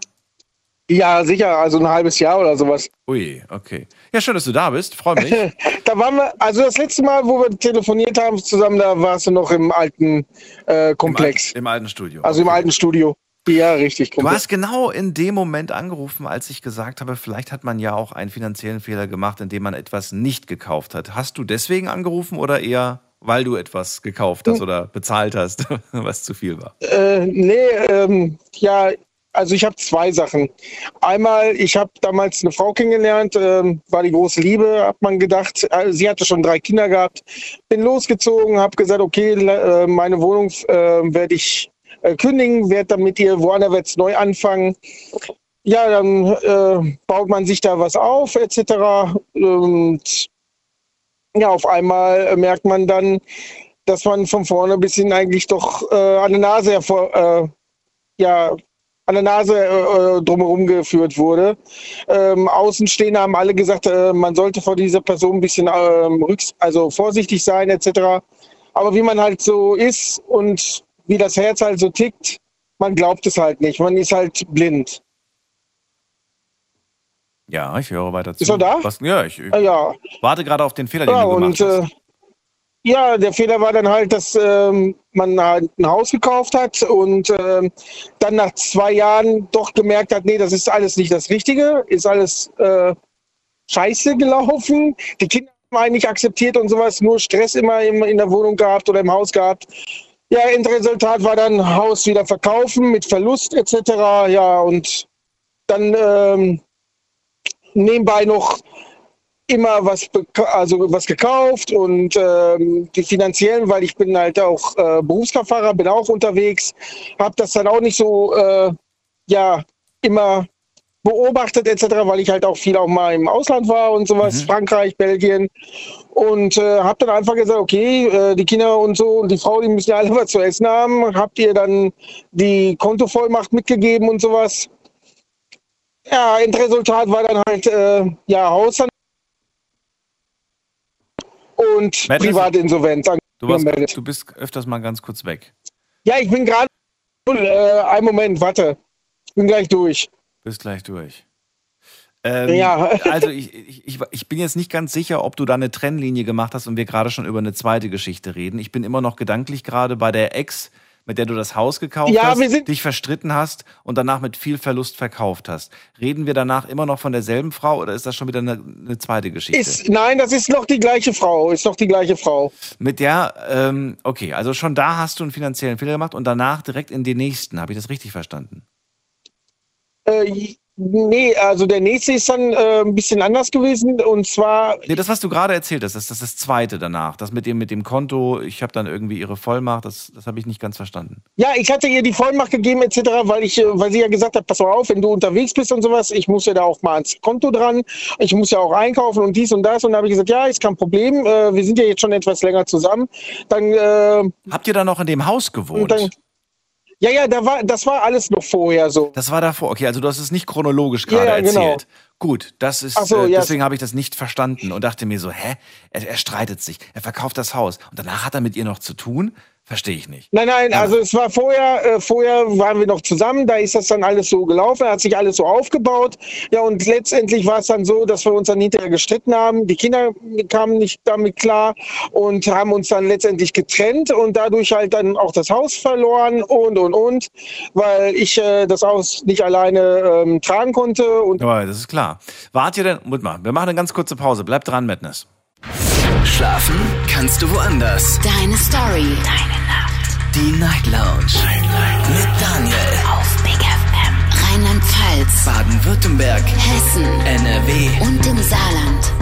Ja, sicher, also ein halbes Jahr oder sowas. Ui, okay. Ja, schön, dass du da bist. Freue mich. Da waren wir, also das letzte Mal, wo wir telefoniert haben zusammen, da warst du noch im alten äh, Komplex. Im, alten Studio. Also im alten Studio. Ja, richtig. Du komplett. hast genau in dem Moment angerufen, als ich gesagt habe, vielleicht hat man ja auch einen finanziellen Fehler gemacht, indem man etwas nicht gekauft hat. Hast du deswegen angerufen oder eher, weil du etwas gekauft hast oder bezahlt hast, was zu viel war? Äh, nee, ähm, ja, also ich habe zwei Sachen. Einmal, ich habe damals eine Frau kennengelernt, ähm, war die große Liebe, hat man gedacht. Also sie hatte schon drei Kinder gehabt. Bin losgezogen, habe gesagt, okay, äh, meine Wohnung äh, werde ich äh, kündigen, werde dann mit ihr woanders neu anfangen. Ja, dann äh, baut man sich da was auf, etc. Und ja, auf einmal merkt man dann, dass man von vorne bis hin eigentlich doch äh, an der Nase hervor, äh, ja, an der Nase äh, äh, drumherum geführt wurde. Ähm, Außenstehende haben alle gesagt, äh, man sollte vor dieser Person ein bisschen ähm, also vorsichtig sein, etc. Aber wie man halt so ist und wie das Herz halt so tickt, man glaubt es halt nicht. Man ist halt blind. Ja, ich höre weiter zu. Ist er da? Was, ja, ich, ich Äh, Ja, warte gerade auf den Fehler, den ja du gemacht und hast. äh, ja, der Fehler war dann halt, dass ähm, man halt ein Haus gekauft hat und ähm, dann nach zwei Jahren doch gemerkt hat, nee, das ist alles nicht das Richtige, ist alles äh, scheiße gelaufen. Die Kinder haben einen nicht akzeptiert und sowas, nur Stress immer im, in der Wohnung gehabt oder im Haus gehabt. Ja, Endresultat war dann Haus wieder verkaufen mit Verlust etc. Ja, und dann ähm, nebenbei noch immer was, also was gekauft und ähm, die finanziellen, weil ich bin halt auch äh, Berufskraftfahrer, bin auch unterwegs, habe das dann auch nicht so äh, ja immer beobachtet etc., weil ich halt auch viel auch mal im Ausland war und sowas, Frankreich, Belgien und äh, habe dann einfach gesagt, okay, äh, die Kinder und so und die Frau, die müssen ja alle was zu essen haben, habt ihr dann die Kontovollmacht mitgegeben und sowas. Ja, Endresultat war dann halt äh, ja Haus dann und Madness, private Insolvenz Du, warst, du bist öfters mal ganz kurz weg. Ja, ich bin gerade. Äh, einen Moment, warte. Ich bin gleich durch. Bist gleich durch. Ähm, Ja. Also ich, ich, ich- bin jetzt nicht ganz sicher, ob du da eine Trennlinie gemacht hast und wir gerade schon über eine zweite Geschichte reden. Ich bin immer noch gedanklich gerade bei der Ex, mit der du das Haus gekauft Ja, hast, dich verstritten hast und danach mit viel Verlust verkauft hast. Reden wir danach immer noch von derselben Frau oder ist das schon wieder eine, eine zweite Geschichte? Ist, nein, das ist noch die gleiche Frau. Ist noch die gleiche Frau. Mit der, ähm, okay, also schon da hast du einen finanziellen Fehler gemacht und danach direkt in den nächsten. Habe ich das richtig verstanden? Äh, nee, also der nächste ist dann äh, ein bisschen anders gewesen. Und zwar, Nee, das, was du gerade erzählt hast, das, ist das zweite danach. Das mit dem, mit dem Konto, ich habe dann irgendwie ihre Vollmacht, das, das habe ich nicht ganz verstanden. ja, ich hatte ihr die Vollmacht gegeben etc., weil ich, äh, weil sie ja gesagt hat, pass mal auf, wenn du unterwegs bist und sowas, ich muss ja da auch mal ans Konto dran, ich muss ja auch einkaufen und dies und das. Und da habe ich gesagt, ja, ist kein Problem, äh, wir sind ja jetzt schon etwas länger zusammen. Dann, äh, Habt ihr dann noch in dem Haus gewohnt? Ja, ja, da war, das war alles noch vorher so. das war davor. Okay, also du hast es nicht chronologisch Ja, gerade ja, genau. erzählt. Gut, das ist, so, äh, ja. deswegen habe ich das nicht verstanden und dachte mir so, hä? Er, er streitet sich, er verkauft das Haus und danach hat er mit ihr noch zu tun? Verstehe ich nicht. Nein, nein, also es war vorher, äh, vorher waren wir noch zusammen, da ist das dann alles so gelaufen, hat sich alles so aufgebaut. Ja, und letztendlich war es dann so, dass wir uns dann hinterher gestritten haben. Die Kinder kamen nicht damit klar und haben uns dann letztendlich getrennt und dadurch halt dann auch das Haus verloren und und und, weil ich äh, das Haus nicht alleine ähm, tragen konnte. Und Ja, das ist klar. Wart ihr denn, mal, wir machen eine ganz kurze Pause. Bleibt dran, Madness. Schlafen kannst du woanders. Deine Story. Deine Nacht. Die Night Lounge. Mit Daniel. Auf Big FM. Rheinland-Pfalz. Baden-Württemberg. Hessen. NRW. Und im Saarland.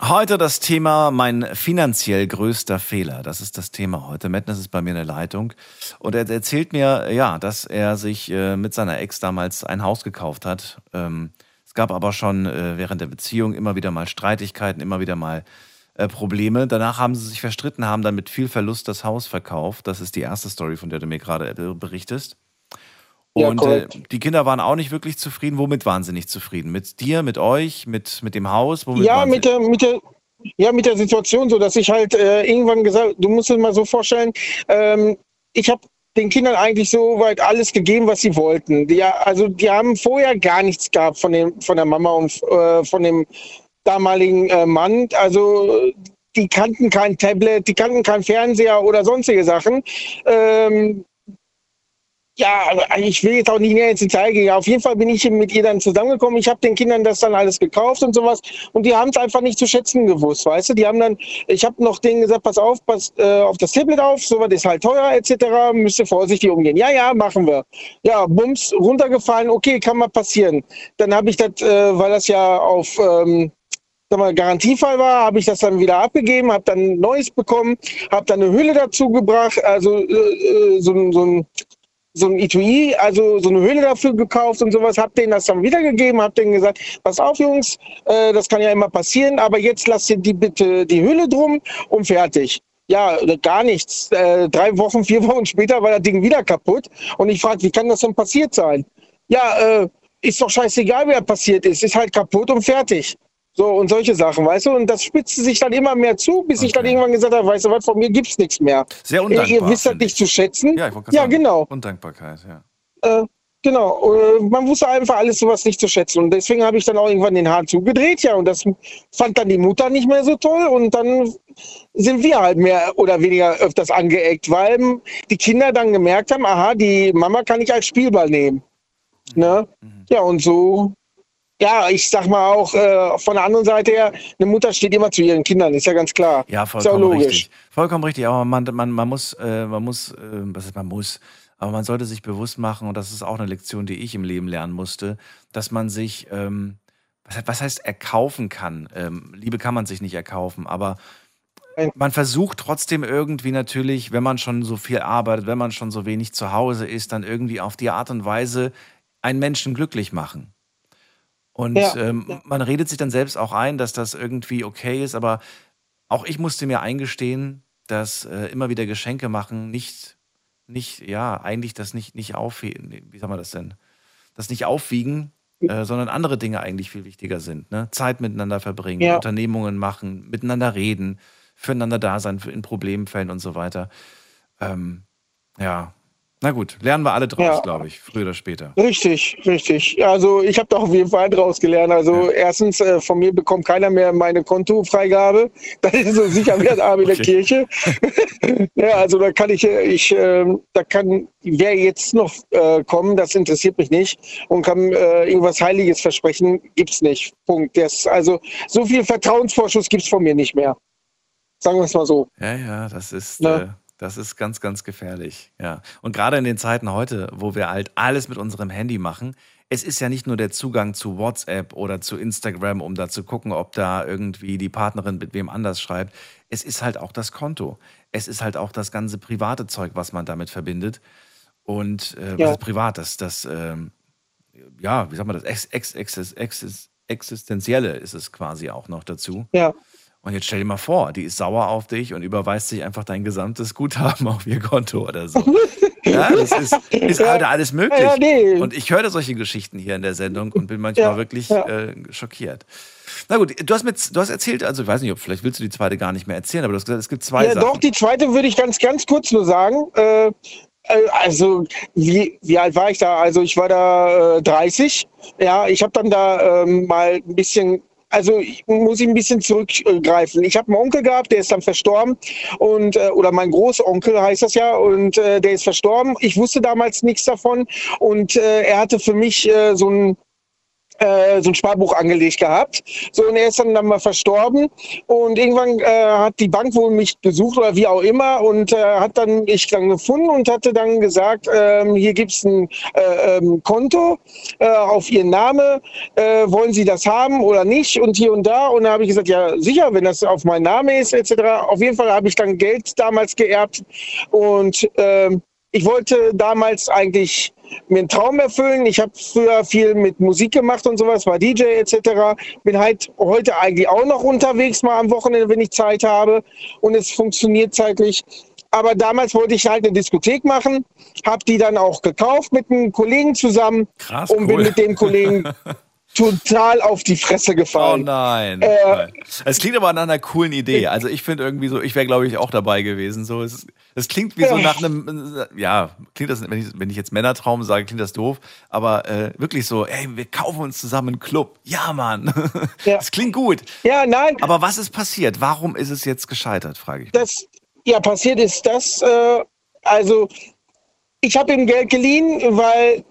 Heute das Thema mein finanziell größter Fehler. Das ist das Thema heute. Madness ist bei mir in der Leitung und er erzählt mir, ja, dass er sich äh, mit seiner Ex damals ein Haus gekauft hat. Ähm, es gab aber schon äh, während der Beziehung immer wieder mal Streitigkeiten, immer wieder mal äh, Probleme. Danach haben sie sich verstritten, haben dann mit viel Verlust das Haus verkauft. Das ist die erste Story, von der du mir gerade äh, berichtest. Ja, Und äh, korrekt. die Kinder waren auch nicht wirklich zufrieden. Womit waren sie nicht zufrieden? Mit dir, mit euch, mit, mit dem Haus? Womit ja, mit der, mit der, ja, mit der Situation so, dass ich halt äh, irgendwann gesagt, du musst dir mal so vorstellen, ähm, ich habe den Kindern eigentlich so weit alles gegeben, was sie wollten. Die, also die haben vorher gar nichts gehabt von dem, von der Mama und äh, von dem damaligen äh, Mann. Also die kannten kein Tablet, die kannten kein Fernseher oder sonstige Sachen. Ähm, ja, aber ich will jetzt auch nicht näher ins Detail gehen. Auf jeden Fall bin ich mit ihr dann zusammengekommen. Ich habe den Kindern das dann alles gekauft und sowas. Und die haben es einfach nicht zu schätzen gewusst, weißt du? Die haben dann, ich habe noch denen gesagt, pass auf, pass äh, auf das Tablet auf, sowas ist halt teuer etc. Müsst ihr vorsichtig umgehen. Ja, ja, machen wir. Ja, Bums, runtergefallen, okay, kann mal passieren. Dann habe ich das, äh, weil das ja auf ähm, sag mal, Garantiefall war, habe ich das dann wieder abgegeben, habe dann neues bekommen, habe dann eine Hülle dazu gebracht, also äh, äh, so, so ein so ein Etui, also so eine Höhle dafür gekauft und sowas, hab denen das dann wiedergegeben, hab denen gesagt, pass auf Jungs, äh, das kann ja immer passieren, aber jetzt lasst ihr die bitte die Hülle drum und fertig. Ja, gar nichts. Äh, drei Wochen, vier Wochen später war das Ding wieder kaputt und ich frage, wie kann das denn passiert sein? Ja, äh, ist doch scheißegal, wer passiert ist, ist halt kaputt und fertig. So und solche Sachen, weißt du? Und das spitzte sich dann immer mehr zu, bis ich dann irgendwann gesagt habe, weißt du was, von mir gibt's nichts mehr. Sehr undankbar. ihr wisst das nicht zu schätzen. Ja, ich ja sagen, genau. Undankbarkeit, ja. Äh, genau, äh, man wusste einfach alles sowas nicht zu schätzen. Und deswegen habe ich dann auch irgendwann den Hahn zugedreht, ja. Und das fand dann die Mutter nicht mehr so toll. Und dann sind wir halt mehr oder weniger öfters angeeckt, weil die Kinder dann gemerkt haben, aha, die Mama kann ich als Spielball nehmen. Ne? Ja, und so, ja, ich sag mal auch äh, von der anderen Seite her, eine Mutter steht immer zu ihren Kindern, ist ja ganz klar. Ja, vollkommen logisch. richtig. Vollkommen richtig, aber man, man, man muss, äh, man muss, äh, was ist man muss, aber man sollte sich bewusst machen, und das ist auch eine Lektion, die ich im Leben lernen musste, dass man sich, ähm, was, was heißt erkaufen kann? Ähm, Liebe kann man sich nicht erkaufen, aber man versucht trotzdem irgendwie natürlich, wenn man schon so viel arbeitet, wenn man schon so wenig zu Hause ist, dann irgendwie auf die Art und Weise einen Menschen glücklich machen. Und Ja, ähm, man redet sich dann selbst auch ein, dass das irgendwie okay ist, aber auch ich musste mir eingestehen, dass äh, immer wieder Geschenke machen nicht, nicht, ja, eigentlich das nicht, nicht aufwiegen, wie sagen wir das denn? Das nicht aufwiegen, äh, sondern andere Dinge eigentlich viel wichtiger sind. Ne? Zeit miteinander verbringen, Ja. Unternehmungen machen, miteinander reden, füreinander da sein in Problemfällen und so weiter. Ähm, ja, na gut, lernen wir alle draus, Ja. glaube ich, früher oder später. Richtig, richtig. Also ich habe da auf jeden Fall draus gelernt. Also erstens, äh, von mir bekommt keiner mehr meine Kontofreigabe. Das ist so sicher wie ein Arm in der Okay. Kirche. ja, also da kann ich, äh, ich, ähm, da kann wer jetzt noch äh, kommen, das interessiert mich nicht und kann äh, irgendwas Heiliges versprechen, gibt's nicht. Punkt. Das, also so viel Vertrauensvorschuss gibt's von mir nicht mehr. Sagen wir es mal so. Ja, ja, das ist, Ne? Das ist ganz, ganz gefährlich. Ja. Und gerade in den Zeiten heute, wo wir halt alles mit unserem Handy machen, es ist ja nicht nur der Zugang zu WhatsApp oder zu Instagram, um da zu gucken, ob da irgendwie die Partnerin mit wem anders schreibt. Es ist halt auch das Konto. Es ist halt auch das ganze private Zeug, was man damit verbindet. Und äh, Ja. was ist privat? Das, das ähm, ja, wie sagt man das? Ex, ex, ex, ex, Existenzielle ist es quasi auch noch dazu. Ja. Und jetzt stell dir mal vor, die ist sauer auf dich und überweist sich einfach dein gesamtes Guthaben auf ihr Konto oder so. Ja, das ist, ist Ja. halt alles möglich. Ja, nee. Und ich höre solche Geschichten hier in der Sendung und bin manchmal Ja, wirklich. Äh, schockiert. Na gut, du hast, mit, du hast erzählt, also ich weiß nicht, ob vielleicht willst du die zweite gar nicht mehr erzählen, aber du hast gesagt, es gibt zwei Ja, Sachen. doch, die zweite würde ich ganz, ganz kurz nur sagen. Äh, äh, also, wie, wie alt war ich da? Also, ich war da äh, 30. Ja, ich habe dann da ähm, mal ein bisschen. Also muss ich ein bisschen zurückgreifen. Ich habe einen Onkel gehabt, der ist dann verstorben und äh, oder mein Großonkel heißt das ja und äh, der ist verstorben. Ich wusste damals nichts davon und äh, er hatte für mich äh, so ein äh, so ein Sparbuch angelegt gehabt. So, und er ist dann, dann mal verstorben. Und irgendwann äh, hat die Bank wohl mich besucht oder wie auch immer und äh, hat dann ich dann gefunden und hatte dann gesagt, ähm, hier gibt's ein äh, ähm, Konto äh, auf Ihren Namen. Wollen Sie das haben oder nicht? Und hier und da. Und da habe ich gesagt, ja sicher, wenn das auf meinen Namen ist, etc. Auf jeden Fall habe ich dann Geld damals geerbt und ähm, ich wollte damals eigentlich mir einen Traum erfüllen. Ich habe früher viel mit Musik gemacht und sowas, war DJ etc. Bin halt heute eigentlich auch noch unterwegs, mal am Wochenende, wenn ich Zeit habe. Und es funktioniert zeitlich. Aber damals wollte ich halt eine Diskothek machen, habe die dann auch gekauft mit einem Kollegen zusammen Krass, und bin cool. mit dem Kollegen total auf die Fresse Oh gefallen. nein. Äh, nein. Es klingt aber nach einer coolen Idee. Also ich finde irgendwie so, ich wäre glaube ich auch dabei gewesen. So, es, es klingt wie so nach einem, ja, klingt das, wenn ich, wenn ich jetzt Männertraum sage, klingt das doof, aber äh, wirklich so, ey, wir kaufen uns zusammen einen Club. Ja, Mann. Ja. Das klingt gut. Ja, nein, Aber was ist passiert? Warum ist es jetzt gescheitert, frage ich. mich. das ja passiert ist das äh, also ich habe ihm Geld geliehen weil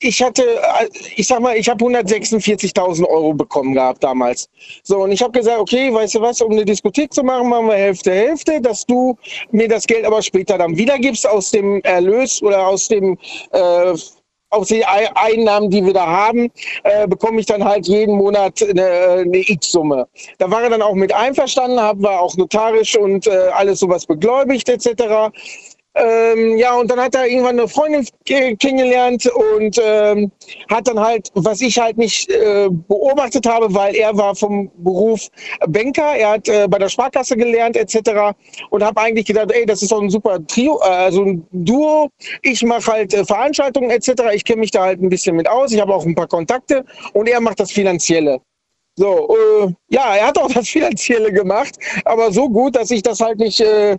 ich hatte äh, ich sag mal ich habe 146.000 Euro bekommen gehabt damals so und ich habe gesagt okay weißt du was um eine Diskothek zu machen machen wir Hälfte Hälfte dass du mir das Geld aber später dann wiedergibst aus dem Erlös oder aus dem äh, aus den Ei- Einnahmen, die wir da haben, äh, bekomme ich dann halt jeden Monat eine, eine X-Summe. Da war er dann auch mit einverstanden, hab, war auch notarisch und äh, alles sowas begläubigt etc. Ähm, ja, und dann hat er irgendwann eine Freundin ke- kennengelernt und ähm, hat dann halt, was ich halt nicht äh, beobachtet habe, weil er war vom Beruf Banker, er hat äh, bei der Sparkasse gelernt etc. und habe eigentlich gedacht, ey, das ist doch ein super Trio, äh, also ein Duo. Ich mache halt äh, Veranstaltungen etc. Ich kenne mich da halt ein bisschen mit aus. Ich habe auch ein paar Kontakte und er macht das Finanzielle. So, äh, ja, er hat auch das Finanzielle gemacht, aber so gut, dass ich das halt nicht äh,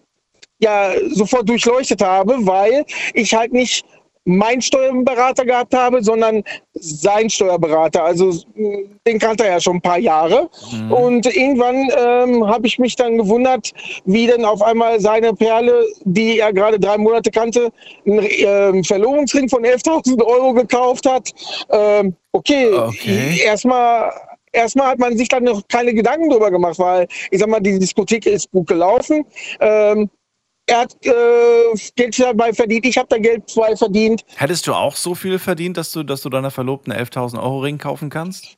ja sofort durchleuchtet habe, weil ich halt nicht meinen Steuerberater gehabt habe, sondern sein Steuerberater. Also mh, den kannte er ja schon ein paar Jahre. Und irgendwann ähm, habe ich mich dann gewundert, wie denn auf einmal seine Perle, die er gerade drei Monate kannte, einen ähm, Verlobungsring von 11.000 Euro gekauft hat. Ähm, okay, Okay. erstmal erstmal hat man sich dann noch keine Gedanken drüber gemacht, weil ich sag mal, die Diskothek ist gut gelaufen. Ähm, er hat äh, Geld dabei verdient, ich habe da Geld dabei verdient. Hättest du auch so viel verdient, dass du, dass du deiner Verlobten 11.000 Euro Ring kaufen kannst?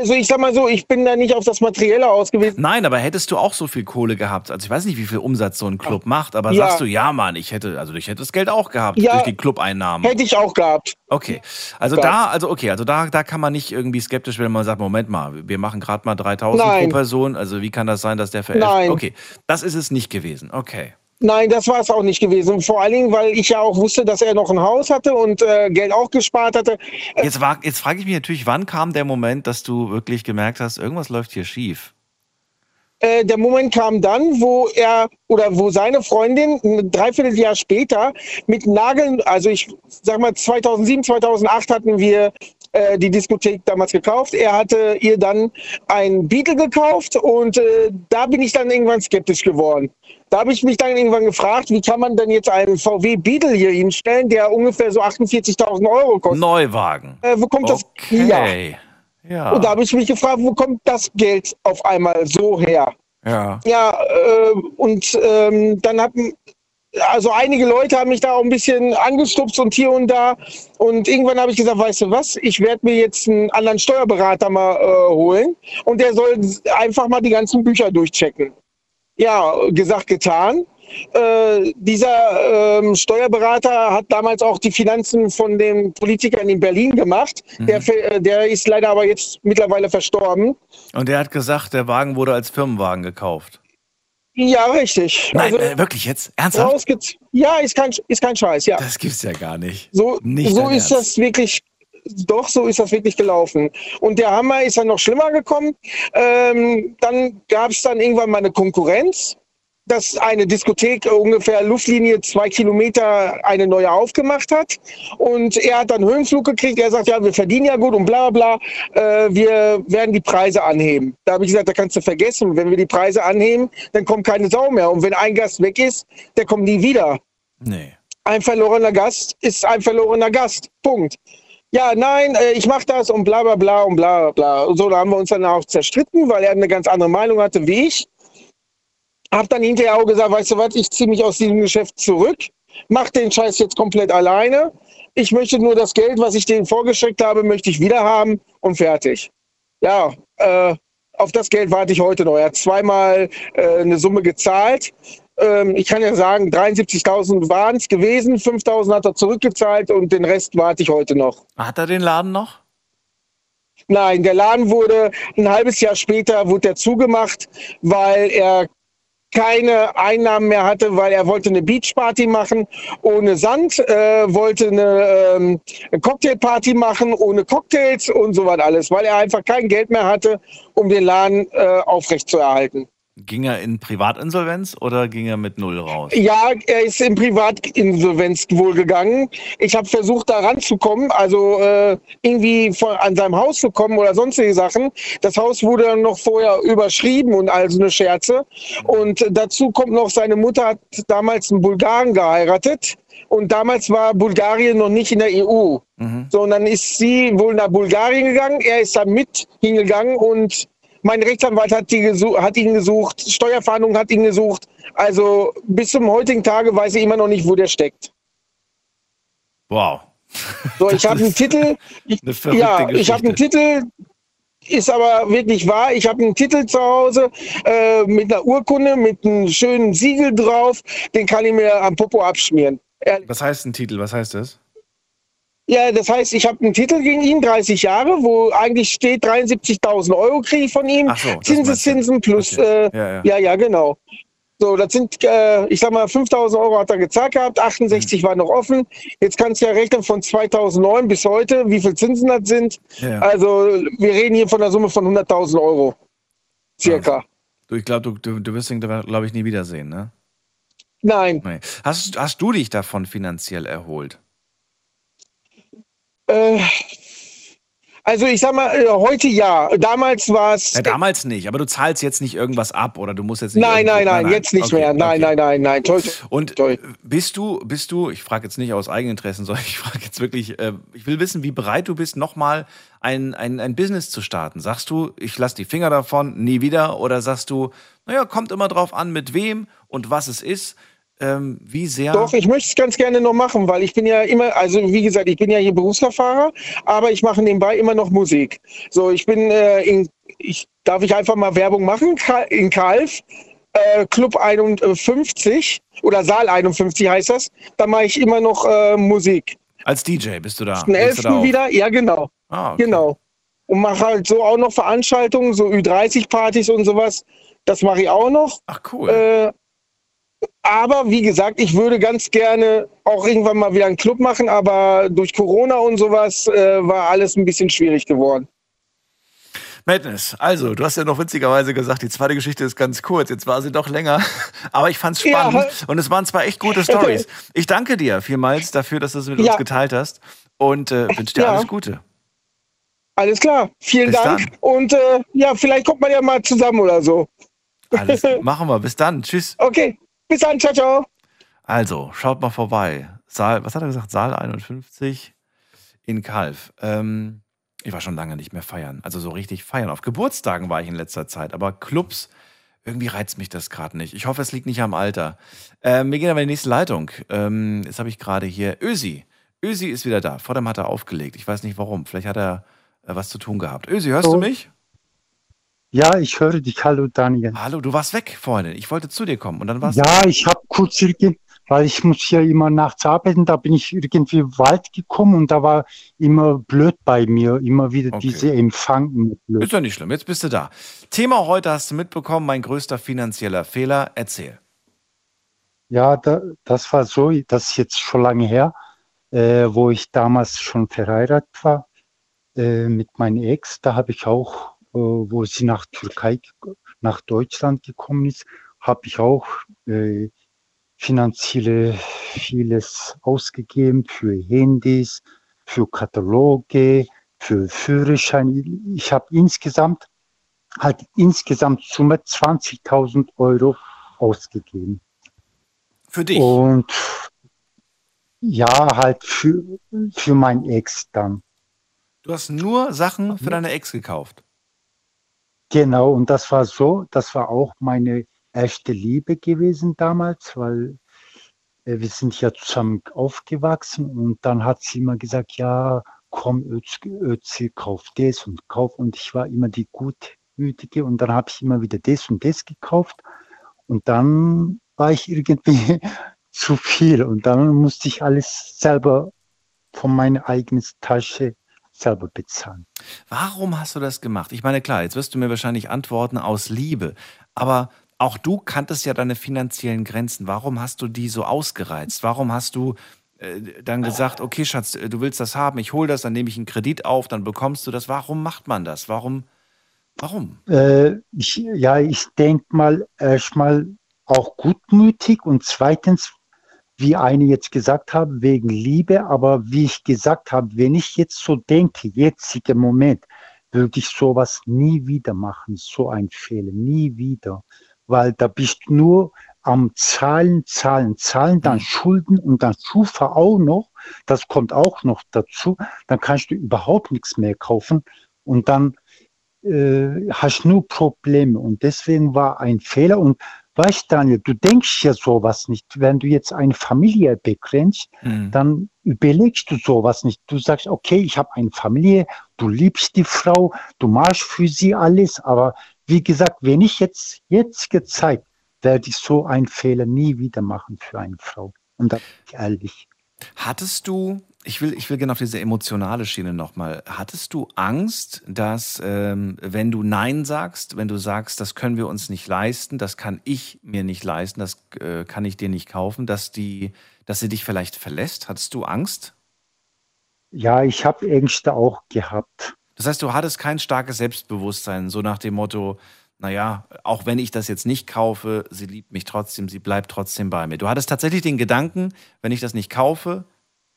Also ich sag mal so, ich bin da nicht auf das Materielle ausgewiesen. Nein, aber hättest du auch so viel Kohle gehabt? Also ich weiß nicht, wie viel Umsatz so ein Club macht, aber Ja. sagst du, ja, Mann, ich hätte, also ich hätte das Geld auch gehabt Ja. durch die Clubeinnahmen. Hätte ich auch gehabt. Okay, also Ja. da, also okay, also da, da kann man nicht irgendwie skeptisch werden, wenn man sagt, Moment mal, wir machen gerade mal 3.000 Nein. pro Person, also wie kann das sein, dass der für elf- Nein. Okay, das ist es nicht gewesen. Okay. Nein, das war es auch nicht gewesen. Vor allen Dingen, weil ich ja auch wusste, dass er noch ein Haus hatte und äh, Geld auch gespart hatte. Jetzt, war- jetzt frage ich mich natürlich, wann kam der Moment, dass du wirklich gemerkt hast, irgendwas läuft hier schief? Äh, der Moment kam dann, wo er oder wo seine Freundin ein Dreivierteljahr später mit Nageln, also ich sag mal 2007, 2008 hatten wir äh, die Diskothek damals gekauft. Er hatte ihr dann ein Beetle gekauft und äh, da bin ich dann irgendwann skeptisch geworden. Da habe ich mich dann irgendwann gefragt, wie kann man denn jetzt einen VW Beetle hier hinstellen, der ungefähr so 48.000 Euro kostet? Neuwagen. Äh, wo kommt das? Ja. Okay. Ja. Und da habe ich mich gefragt, wo kommt das Geld auf einmal so her? ja. Ja, äh, und ähm, dann hatten, also einige Leute haben mich da auch ein bisschen angestupst und hier und da. Und irgendwann habe ich gesagt, weißt du was, ich werde mir jetzt einen anderen Steuerberater mal äh, holen und der soll einfach mal die ganzen Bücher durchchecken. Ja, gesagt, getan. Äh, dieser ähm, Steuerberater hat damals auch die Finanzen von den Politikern in Berlin gemacht. Der, ver- äh, der ist leider aber jetzt mittlerweile verstorben. Und der hat gesagt, der Wagen wurde als Firmenwagen gekauft. Ja, richtig. Nein, Also, äh, wirklich jetzt? Ernsthaft? ja, ist kein, ist kein Scheiß, ja. Das gibt's ja gar nicht. So, Nicht so ist Ernst. das wirklich, doch, so ist das wirklich gelaufen. Und der Hammer ist dann noch schlimmer gekommen. Ähm, dann gab es dann irgendwann mal eine Konkurrenz, dass eine Diskothek ungefähr Luftlinie zwei Kilometer eine neue aufgemacht hat. Und er hat dann Höhenflug gekriegt. Er sagt, ja, wir verdienen ja gut und bla bla bla. Äh, wir werden die Preise anheben. Da habe ich gesagt, da kannst du vergessen. Wenn wir die Preise anheben, dann kommt keine Sau mehr. Und wenn ein Gast weg ist, der kommt nie wieder Nee. ein verlorener Gast ist ein verlorener Gast. Punkt. Ja, nein, äh, ich mache das und bla bla bla und bla bla bla. Und so, da haben wir uns dann auch zerstritten, weil er eine ganz andere Meinung hatte wie ich. Hab dann hinterher auch gesagt, weißt du was, ich ziehe mich aus diesem Geschäft zurück, mach den Scheiß jetzt komplett alleine. Ich möchte nur das Geld, was ich denen vorgestreckt habe, möchte ich wieder haben und fertig. Ja, äh, auf das Geld warte ich heute noch. Er hat zweimal äh, eine Summe gezahlt. Ähm, ich kann ja sagen, 73.000 waren es gewesen, 5.000 hat er zurückgezahlt und den Rest warte ich heute noch. Hat er den Laden noch? Nein, der Laden wurde ein halbes Jahr später wurde er zugemacht, weil er keine Einnahmen mehr hatte, weil er wollte eine Beachparty machen ohne Sand, äh, wollte eine, ähm, Cocktailparty machen ohne Cocktails und so was alles, weil er einfach kein Geld mehr hatte, um den Laden äh, aufrechtzuerhalten. Ging er in Privatinsolvenz oder ging er mit Null raus? Ja, er ist in Privatinsolvenz wohl gegangen. Ich habe versucht, da ranzukommen, also äh, irgendwie von, an seinem Haus zu kommen oder sonstige Sachen. Das Haus wurde dann noch vorher überschrieben und also eine Scherze. Und dazu kommt noch, seine Mutter hat damals einen Bulgaren geheiratet. Und damals war Bulgarien noch nicht in der EU. So, und dann ist sie wohl nach Bulgarien gegangen. Er ist da mit hingegangen und mein Rechtsanwalt hat, die hat ihn gesucht, Steuerfahndung hat ihn gesucht. Also bis zum heutigen Tage weiß ich immer noch nicht, wo der steckt. Wow. So, ich habe einen Titel. Ich, ja, ich habe einen Titel. Ist aber wirklich wahr. Ich habe einen Titel zu Hause äh, mit einer Urkunde, mit einem schönen Siegel drauf. Den kann ich mir am Popo abschmieren. Ehrlich. Was heißt ein Titel? Was heißt das? Ja, das heißt, ich habe einen Titel gegen ihn, 30 Jahre, wo eigentlich steht 73.000 Euro kriege ich von ihm. Ach so, das Zinsen, meinst du. Zinsen plus, Okay. äh, Ja, ja. ja, ja, genau. So, das sind, äh, ich sag mal, 5.000 Euro hat er gezahlt gehabt, 68 Mhm. war noch offen. Jetzt kannst du ja rechnen von 2009 bis heute, wie viel Zinsen das sind. Ja. Also, wir reden hier von einer Summe von 100.000 Euro. Circa. Du, ich glaube, du, du, du wirst ihn, glaube ich, nie wiedersehen, ne? Nein. Nee. Hast, hast du dich davon finanziell erholt? Äh, also, ich sag mal, äh, heute ja. Damals war es. Ja, damals nicht, aber du zahlst jetzt nicht irgendwas ab oder du musst jetzt nicht. Nein, irgendwo- nein, nein, jetzt nicht Okay, mehr. Nein, okay. nein, nein, nein. Toi, toi, Und toi. bist du, bist du, ich frage jetzt nicht aus Eigeninteressen, sondern ich frage jetzt wirklich, äh, ich will wissen, wie bereit du bist, nochmal ein, ein, ein Business zu starten. Sagst du, ich lasse die Finger davon, nie wieder? Oder sagst du, naja, kommt immer drauf an, mit wem und was es ist? Ähm, wie sehr. Doch, ich möchte es ganz gerne noch machen, weil ich bin ja immer, also wie gesagt, ich bin ja hier Berufskraftfahrer, aber ich mache nebenbei immer noch Musik. So, ich bin äh, in, ich darf ich einfach mal Werbung machen in Kalf. Äh, Club 51 oder Saal 51 heißt das. Da mache ich immer noch äh, Musik. Als DJ bist du da. Da 11. auf? wieder, ja genau. Ah, okay. Genau. Und mache halt so auch noch Veranstaltungen, so Ü30-Partys und sowas. Das mache ich auch noch. Ach, cool. Äh, aber wie gesagt, ich würde ganz gerne auch irgendwann mal wieder einen Club machen, aber durch Corona und sowas äh, war alles ein bisschen schwierig geworden. Madness, also, du hast ja noch witzigerweise gesagt, die zweite Geschichte ist ganz kurz. Jetzt war sie doch länger. Aber ich fand's Ja. spannend und es waren zwar echt gute Stories. Ich danke dir vielmals dafür, dass du es mit Ja. uns geteilt hast und äh, wünsche dir Ja. alles Gute. Alles klar, vielen Bis Dank. dann. Und äh, ja, vielleicht kommt man ja mal zusammen oder so. Alles machen wir. Bis dann. Tschüss. Okay, bis dann, ciao, ciao. Also, schaut mal vorbei. Saal, was hat er gesagt? Saal 51 in Kalf. Ähm, ich war schon lange nicht mehr feiern. Also so richtig feiern. Auf Geburtstagen war ich in letzter Zeit, aber Clubs, irgendwie reizt mich das gerade nicht. Ich hoffe, es liegt nicht am Alter. Ähm, wir gehen aber in die nächste Leitung. Ähm, jetzt habe ich gerade hier Ösi. Ösi ist wieder da. Vor dem hat er aufgelegt. Ich weiß nicht warum. Vielleicht hat er äh, was zu tun gehabt. Ösi, hörst du Oh. mich? Ja, ich höre dich. Hallo Daniel. Hallo, du warst weg vorhin. Ich wollte zu dir kommen und dann warst Ja, ich habe kurz, irgend- weil ich muss ja immer nachts arbeiten, da bin ich irgendwie Wald gekommen und da war immer blöd bei mir, immer wieder Okay. diese Empfang. blöd. Ist ja nicht schlimm, jetzt bist du da. Thema heute hast du mitbekommen, mein größter finanzieller Fehler. Erzähl. Ja, da, das war so, das ist jetzt schon lange her, äh, wo ich damals schon verheiratet war äh, mit meiner Ex. Da habe ich auch, wo sie nach Türkei, nach Deutschland gekommen ist, habe ich auch äh, finanzielle vieles ausgegeben für Handys, für Kataloge, für Führerschein. Ich habe insgesamt halt insgesamt Summe 20.000 Euro ausgegeben. Für dich? Und ja, halt für, für mein Ex dann. Du hast nur Sachen für deine Ex gekauft. Genau, und das war so, das war auch meine erste Liebe gewesen damals, weil äh, wir sind ja zusammen aufgewachsen und dann hat sie immer gesagt, ja, komm, Özge, Özge, kauf das und kauf. Und ich war immer die Gutmütige und dann habe ich immer wieder das und das gekauft. Und dann war ich irgendwie zu viel. Und dann musste ich alles selber von meiner eigenen Tasche selber bezahlen. Warum hast du das gemacht? Ich meine, klar, jetzt wirst du mir wahrscheinlich antworten aus Liebe, aber auch du kanntest ja deine finanziellen Grenzen. Warum hast du die so ausgereizt? Warum hast du äh, dann gesagt, okay, Schatz, äh, du willst das haben, ich hole das, dann nehme ich einen Kredit auf, dann bekommst du das. Warum macht man das? Warum? Warum? Äh, ich, ja, ich denke mal erstmal auch gutmütig und zweitens, wie eine jetzt gesagt hat, wegen Liebe, aber wie ich gesagt habe, wenn ich jetzt so denke, jetziger Moment, würde ich sowas nie wieder machen, so ein Fehler, nie wieder, weil da bist du nur am Zahlen, Zahlen, Zahlen, dann Schulden und dann Schufa auch noch, das kommt auch noch dazu, dann kannst du überhaupt nichts mehr kaufen und dann äh, hast nur Probleme. Und deswegen war ein Fehler und weißt Daniel, du denkst ja sowas nicht. Wenn du jetzt eine Familie begrenzst, Mhm. dann überlegst du sowas nicht. Du sagst, okay, ich habe eine Familie, du liebst die Frau, du machst für sie alles, aber wie gesagt, wenn ich jetzt jetzige Zeit werde ich so einen Fehler nie wieder machen für eine Frau. Und da bin ich ehrlich. Hattest du, ich will, ich will gerne auf diese emotionale Schiene nochmal, hattest du Angst, dass ähm, wenn du Nein sagst, wenn du sagst, das können wir uns nicht leisten, das kann ich mir nicht leisten, das äh, kann ich dir nicht kaufen, dass die, dass sie dich vielleicht verlässt? Hattest du Angst? Ja, ich habe Ängste auch gehabt. Das heißt, du hattest kein starkes Selbstbewusstsein, so nach dem Motto, naja, auch wenn ich das jetzt nicht kaufe, sie liebt mich trotzdem, sie bleibt trotzdem bei mir. Du hattest tatsächlich den Gedanken, wenn ich das nicht kaufe,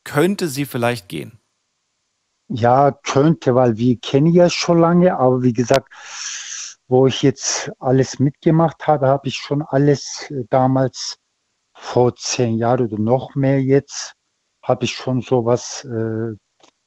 könnte sie vielleicht gehen. Ja, könnte, weil wir kennen ja schon lange, aber wie gesagt, wo ich jetzt alles mitgemacht habe, habe ich schon alles äh, damals vor zehn Jahren oder noch mehr jetzt, habe ich schon sowas äh,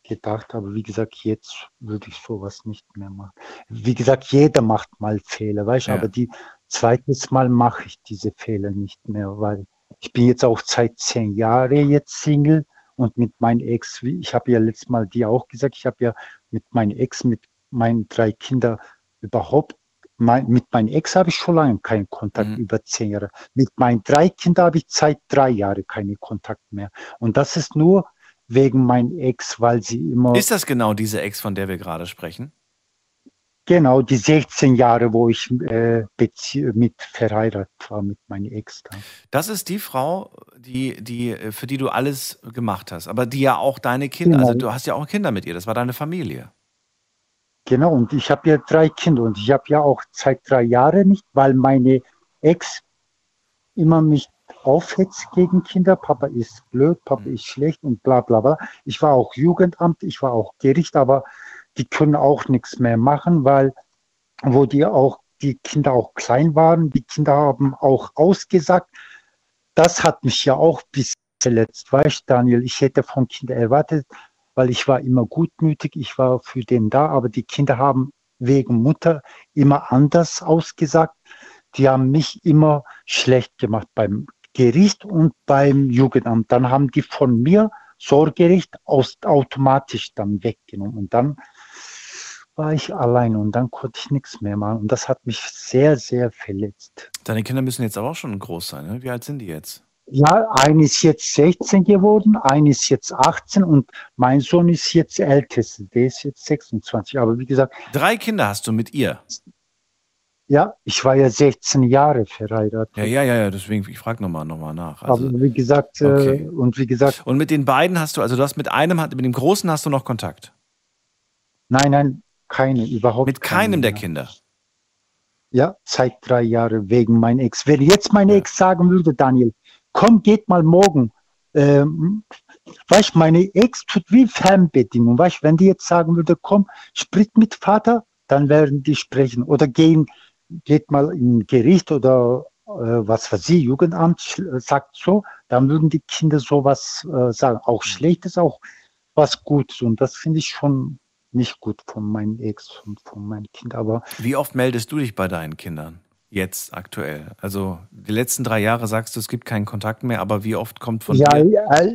gedacht, aber wie gesagt, jetzt würde ich sowas nicht mehr machen. Wie gesagt, jeder macht mal Fehler, weißt du, Ja. aber die zweites Mal mache ich diese Fehler nicht mehr, weil ich bin jetzt auch seit zehn Jahren jetzt Single und mit meinem Ex, wie- ich habe ja letztes Mal dir auch gesagt, ich habe ja mit meinem Ex, mit meinen drei Kindern überhaupt, mein, mit meinem Ex habe ich schon lange keinen Kontakt, Mhm. über zehn Jahre. Mit meinen drei Kindern habe ich seit drei Jahren keinen Kontakt mehr. Und das ist nur wegen meinem Ex, weil sie immer, Ist das genau diese Ex, von der wir gerade sprechen? Genau die 16 Jahre, wo ich äh, mit verheiratet war mit meinem Ex. Da. Das ist die Frau, die, die, äh, für die du alles gemacht hast, aber die ja auch deine Kinder, Genau. also du hast ja auch Kinder mit ihr, das war deine Familie. Genau, und ich habe ja drei Kinder und ich habe ja auch seit drei Jahren nicht, weil meine Ex immer mich aufhetzt gegen Kinder. Papa ist blöd, Papa ist schlecht und bla bla bla. Ich war auch Jugendamt, ich war auch Gericht, aber die können auch nichts mehr machen, weil wo die auch die Kinder auch klein waren, die Kinder haben auch ausgesagt. Das hat mich ja auch bis verletzt, weißt Daniel, ich hätte von Kindern erwartet, weil ich war immer gutmütig, ich war für den da, aber die Kinder haben wegen Mutter immer anders ausgesagt. Die haben mich immer schlecht gemacht beim Gericht und beim Jugendamt. Dann haben die von mir Sorgerecht aus, automatisch dann weggenommen. Und dann war ich allein und dann konnte ich nichts mehr machen. Und das hat mich sehr, sehr verletzt. Deine Kinder müssen jetzt aber auch schon groß sein, ne? Wie alt sind die jetzt? Ja, eine ist jetzt 16 geworden, eine ist jetzt 18 und mein Sohn ist jetzt älteste, der ist jetzt 26. Aber wie gesagt, Drei Kinder hast du mit ihr. ja, ich war ja 16 Jahre verheiratet. Ja, ja, ja, ja deswegen, ich frage nochmal noch mal nach. Aber Also, wie gesagt, okay. äh, und wie gesagt, und mit den beiden hast du, also du hast mit einem, mit dem Großen hast du noch Kontakt? nein, nein, keine, überhaupt Mit keinem der ja. Kinder? Ja, seit drei Jahren wegen meiner Ex. Wenn jetzt meine Ex sagen würde, Daniel, komm, geht mal morgen. Ähm, weißt, meine Ex tut wie Fernbedienung. Weißt, wenn die jetzt sagen würde, komm, sprich mit Vater, dann werden die sprechen. Oder gehen, geht mal in Gericht oder äh, was weiß ich, Jugendamt sch- sagt so, dann würden die Kinder sowas äh, sagen. Auch Schlechtes, auch was Gutes. Und das finde ich schon nicht gut von meinen Ex und von meinen Kindern. Aber Wie oft meldest du dich bei deinen Kindern? Jetzt aktuell. Also die letzten drei Jahre sagst du, es gibt keinen Kontakt mehr, aber wie oft kommt von ja, dir? ehr-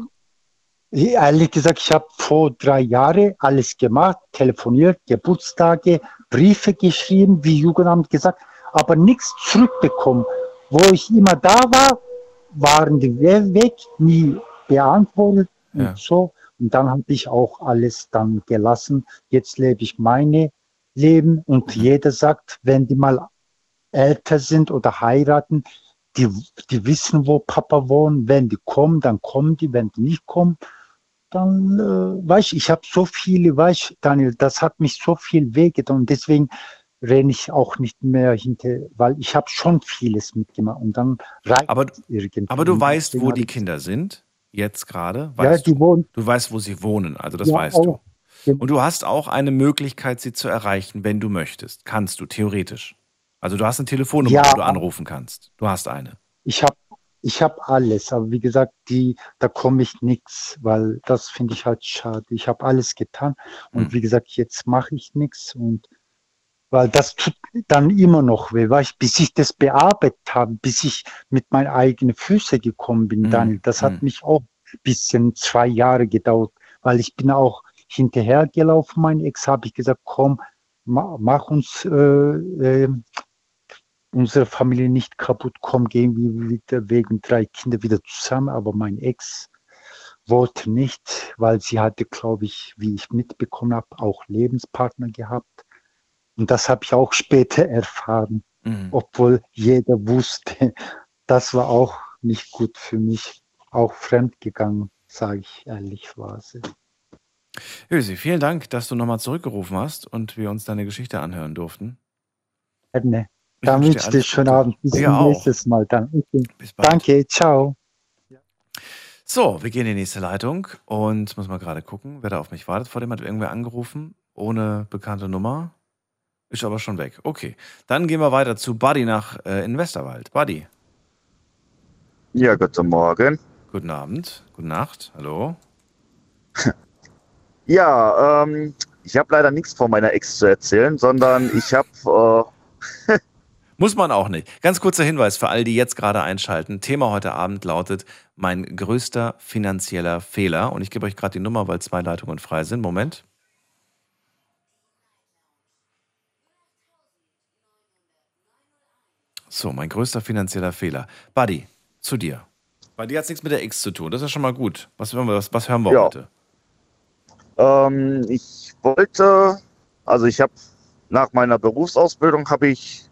ehrlich gesagt, ich habe vor drei Jahren alles gemacht, telefoniert, Geburtstage, Briefe geschrieben, wie Jugendamt gesagt, aber nichts zurückbekommen. Wo ich immer da war, waren die we- weg, nie beantwortet Ja. und so. Und dann habe ich auch alles dann gelassen. Jetzt lebe ich meine Leben und jeder sagt, wenn die mal älter sind oder heiraten, die, die wissen, wo Papa wohnt. Wenn die kommen, dann kommen die. Wenn die nicht kommen, dann, äh, weißt ich habe so viele, weißt Daniel, das hat mich so viel wehgetan. Und deswegen renne ich auch nicht mehr hinter, weil ich habe schon vieles mitgemacht. Und dann reicht Aber, irgendwie. aber du weißt, wo die ich- Kinder sind? Jetzt gerade? Ja, Weißt die du? wohnen. Du weißt, wo sie wohnen, also das Ja, weißt auch. du. Und du hast auch eine Möglichkeit, sie zu erreichen, wenn du möchtest. Kannst du, theoretisch. Also du hast eine Telefonnummer, Ja. wo du anrufen kannst. Du hast eine. Ich habe ich hab alles, aber wie gesagt, die, da komme ich nichts, weil das finde ich halt schade. Ich habe alles getan und Hm. wie gesagt, jetzt mache ich nichts und weil das tut dann immer noch weh, weil ich, bis ich das bearbeitet habe, bis ich mit meinen eigenen Füßen gekommen bin, Mhm. Daniel, das hat Mhm. mich auch ein bisschen zwei Jahre gedauert, weil ich bin auch hinterhergelaufen, mein Ex, habe ich gesagt, komm, ma, mach uns äh, äh, unsere Familie nicht kaputt, komm, gehen wir wieder wegen drei Kinder wieder zusammen, aber mein Ex wollte nicht, weil sie hatte, glaube ich, wie ich mitbekommen habe, auch Lebenspartner gehabt. Und das habe ich auch später erfahren, Mhm. obwohl jeder wusste, das war auch nicht gut für mich, auch fremd gegangen, sage ich ehrlichweise. Ösi, vielen Dank, dass du nochmal zurückgerufen hast und wir uns deine Geschichte anhören durften. Gerne. Dann wünsche ich dir schönen. Abend. Bis zum nächsten Mal dann. Bis bald. Danke, ciao. So, wir gehen in die nächste Leitung und muss mal gerade gucken, wer da auf mich wartet. Vor dem hat irgendwer angerufen, ohne bekannte Nummer. Ist aber schon weg. Okay, dann gehen wir weiter zu Buddy nach äh, in Westerwald. Buddy, Ja, guten Morgen. guten Abend, gute Nacht, hallo. Ja, ähm, ich habe leider nichts von meiner Ex zu erzählen, sondern ich habe, äh, Muss man auch nicht. Ganz kurzer Hinweis für all die jetzt gerade einschalten. Thema heute Abend lautet mein größter finanzieller Fehler. Und ich gebe euch gerade die Nummer, weil zwei Leitungen frei sind. Moment. So, mein größter finanzieller Fehler. Buddy, zu dir. Bei dir hat es nichts mit der X zu tun. Das ist schon mal gut. Was hören wir, was, was hören wir Ja. heute? ähm, ich wollte, also ich habe nach meiner Berufsausbildung habe ich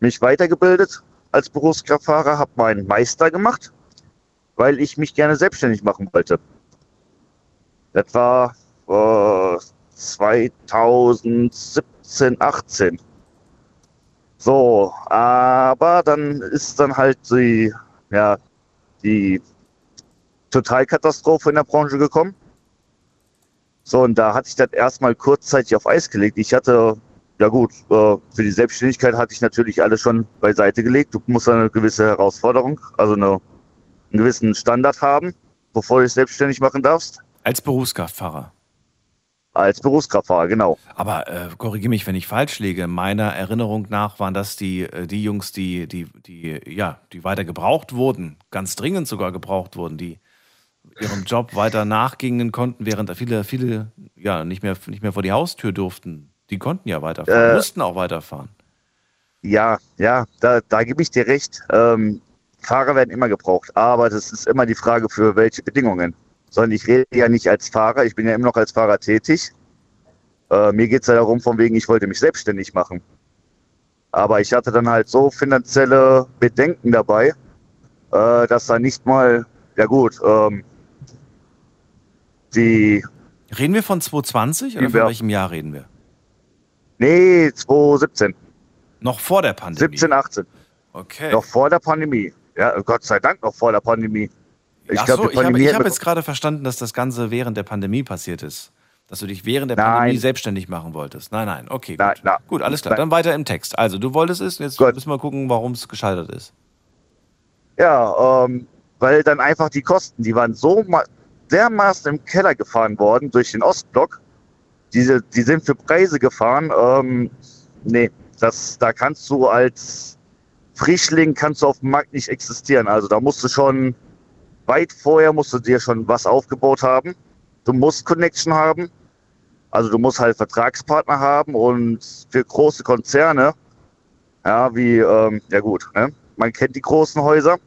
mich weitergebildet als Berufskraftfahrer, habe meinen Meister gemacht, weil ich mich gerne selbstständig machen wollte. Das war äh, 2017, 18. So, aber dann ist dann halt die, ja, die Totalkatastrophe in der Branche gekommen. So, und da hatte ich das erstmal kurzzeitig auf Eis gelegt. Ich hatte, ja gut, äh, für die Selbstständigkeit hatte ich natürlich alles schon beiseite gelegt. Du musst eine gewisse Herausforderung, also eine, einen gewissen Standard haben, bevor du dich selbstständig machen darfst. Als Berufskraftfahrer. Als Berufskraftfahrer, genau. Aber äh, korrigiere mich, wenn ich falsch liege. Meiner Erinnerung nach waren das die, äh, die Jungs, die, die, die, ja, die weiter gebraucht wurden, ganz dringend sogar gebraucht wurden, die ihrem Job weiter nachgingen konnten, während viele, viele ja nicht mehr, nicht mehr vor die Haustür durften. Die konnten ja weiterfahren, Äh, mussten auch weiterfahren. Ja, ja, da, da gebe ich dir recht. Ähm, Fahrer werden immer gebraucht, aber das ist immer die Frage, für welche Bedingungen. Sondern ich rede ja nicht als Fahrer, ich bin ja immer noch als Fahrer tätig. Äh, mir geht es ja darum, von wegen, ich wollte mich selbstständig machen. Aber ich hatte dann halt so finanzielle Bedenken dabei, äh, dass da nicht mal, ja gut, ähm, die. Reden wir von 2020 oder von welchem Jahr reden wir? Nee, 2017. Noch vor der Pandemie. 17, 18. Okay. Noch vor der Pandemie. Ja, Gott sei Dank noch vor der Pandemie. Ich glaube, so, ich habe hab jetzt gerade verstanden, dass das Ganze während der Pandemie passiert ist. Dass du dich während der Nein. Pandemie selbstständig machen wolltest. Nein, nein, okay. Gut, Nein, nein. gut alles klar. Dann weiter im Text. Also, du wolltest es, jetzt müssen wir gucken, warum es gescheitert ist. Ja, ähm, weil dann einfach die Kosten, die waren so ma- dermaßen im Keller gefahren worden durch den Ostblock. Diese, die sind für Preise gefahren. Ähm, nee, das, da kannst du als Frischling kannst du auf dem Markt nicht existieren. Also da musst du schon weit vorher musst du dir schon was aufgebaut haben. Du musst Connection haben. Also du musst halt Vertragspartner haben und für große Konzerne, ja, wie, ähm, ja gut, ne? man kennt die großen Häuser,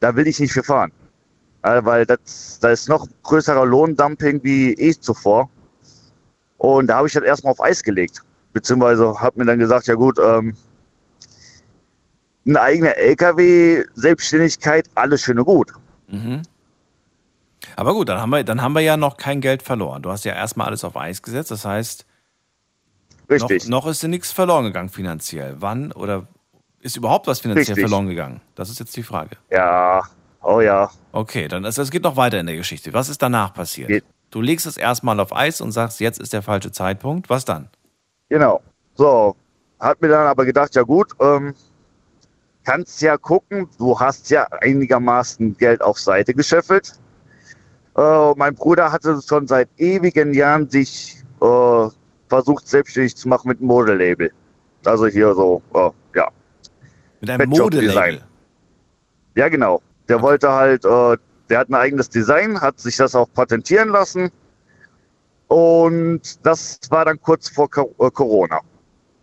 da will ich nicht für fahren. Äh, weil das, da ist noch größerer Lohndumping wie eh zuvor. Und da habe ich das erstmal auf Eis gelegt. Beziehungsweise habe mir dann gesagt, ja gut, ähm, eine eigene LKW, Selbstständigkeit, alles schön und gut. Mhm. Aber gut, dann haben, wir, dann haben wir ja noch kein Geld verloren. Du hast ja erstmal alles auf Eis gesetzt. Das heißt, Richtig. Noch, noch ist dir nichts verloren gegangen finanziell. Wann oder ist überhaupt was finanziell Richtig. verloren gegangen? Das ist jetzt die Frage. Ja, oh ja. Okay, dann ist, es geht noch weiter in der Geschichte. Was ist danach passiert? Du legst es erstmal auf Eis und sagst, jetzt ist der falsche Zeitpunkt. Was dann? Genau. So, hat mir dann aber gedacht, ja gut, ähm, kannst ja gucken, du hast ja einigermaßen Geld auf Seite gescheffelt. Äh, mein Bruder hatte schon seit ewigen Jahren sich äh, versucht, selbstständig zu machen mit einem Modelabel. Also hier so, äh, ja. Mit einem Modelabel. Ja, genau. Der wollte halt, äh, der hat ein eigenes Design, hat sich das auch patentieren lassen. Und das war dann kurz vor äh, Corona.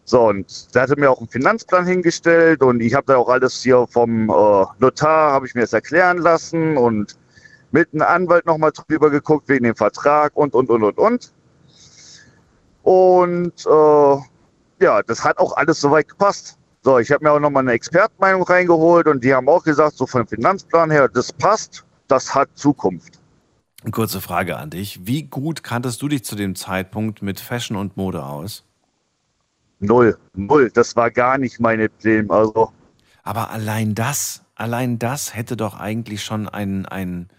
So, und der hatte mir auch einen Finanzplan hingestellt und ich habe da auch alles hier vom äh, Notar, habe ich mir das erklären lassen und mit einem Anwalt nochmal drüber geguckt wegen dem Vertrag und, und, und, und, und. Und äh, ja, das hat auch alles soweit gepasst. So, ich habe mir auch nochmal eine Expertenmeinung reingeholt und die haben auch gesagt, so vom Finanzplan her, das passt, das hat Zukunft. Kurze Frage an dich. Wie gut kanntest du dich zu dem Zeitpunkt mit Fashion und Mode aus? Null, null, das war gar nicht meine Problem. Also, Aber allein das, allein das hätte doch eigentlich schon ein, ein,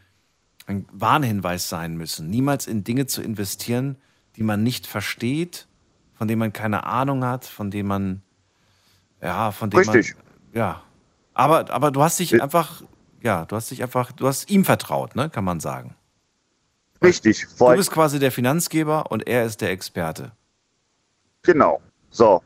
ein Warnhinweis sein müssen. Niemals in Dinge zu investieren, die man nicht versteht, von denen man keine Ahnung hat, von denen man, ja, von denen Richtig. man, ja. Aber, aber du hast dich einfach, ja, du hast dich einfach, du hast ihm vertraut, ne, kann man sagen. richtig, Du bist quasi der Finanzgeber und er ist der Experte. Genau. So.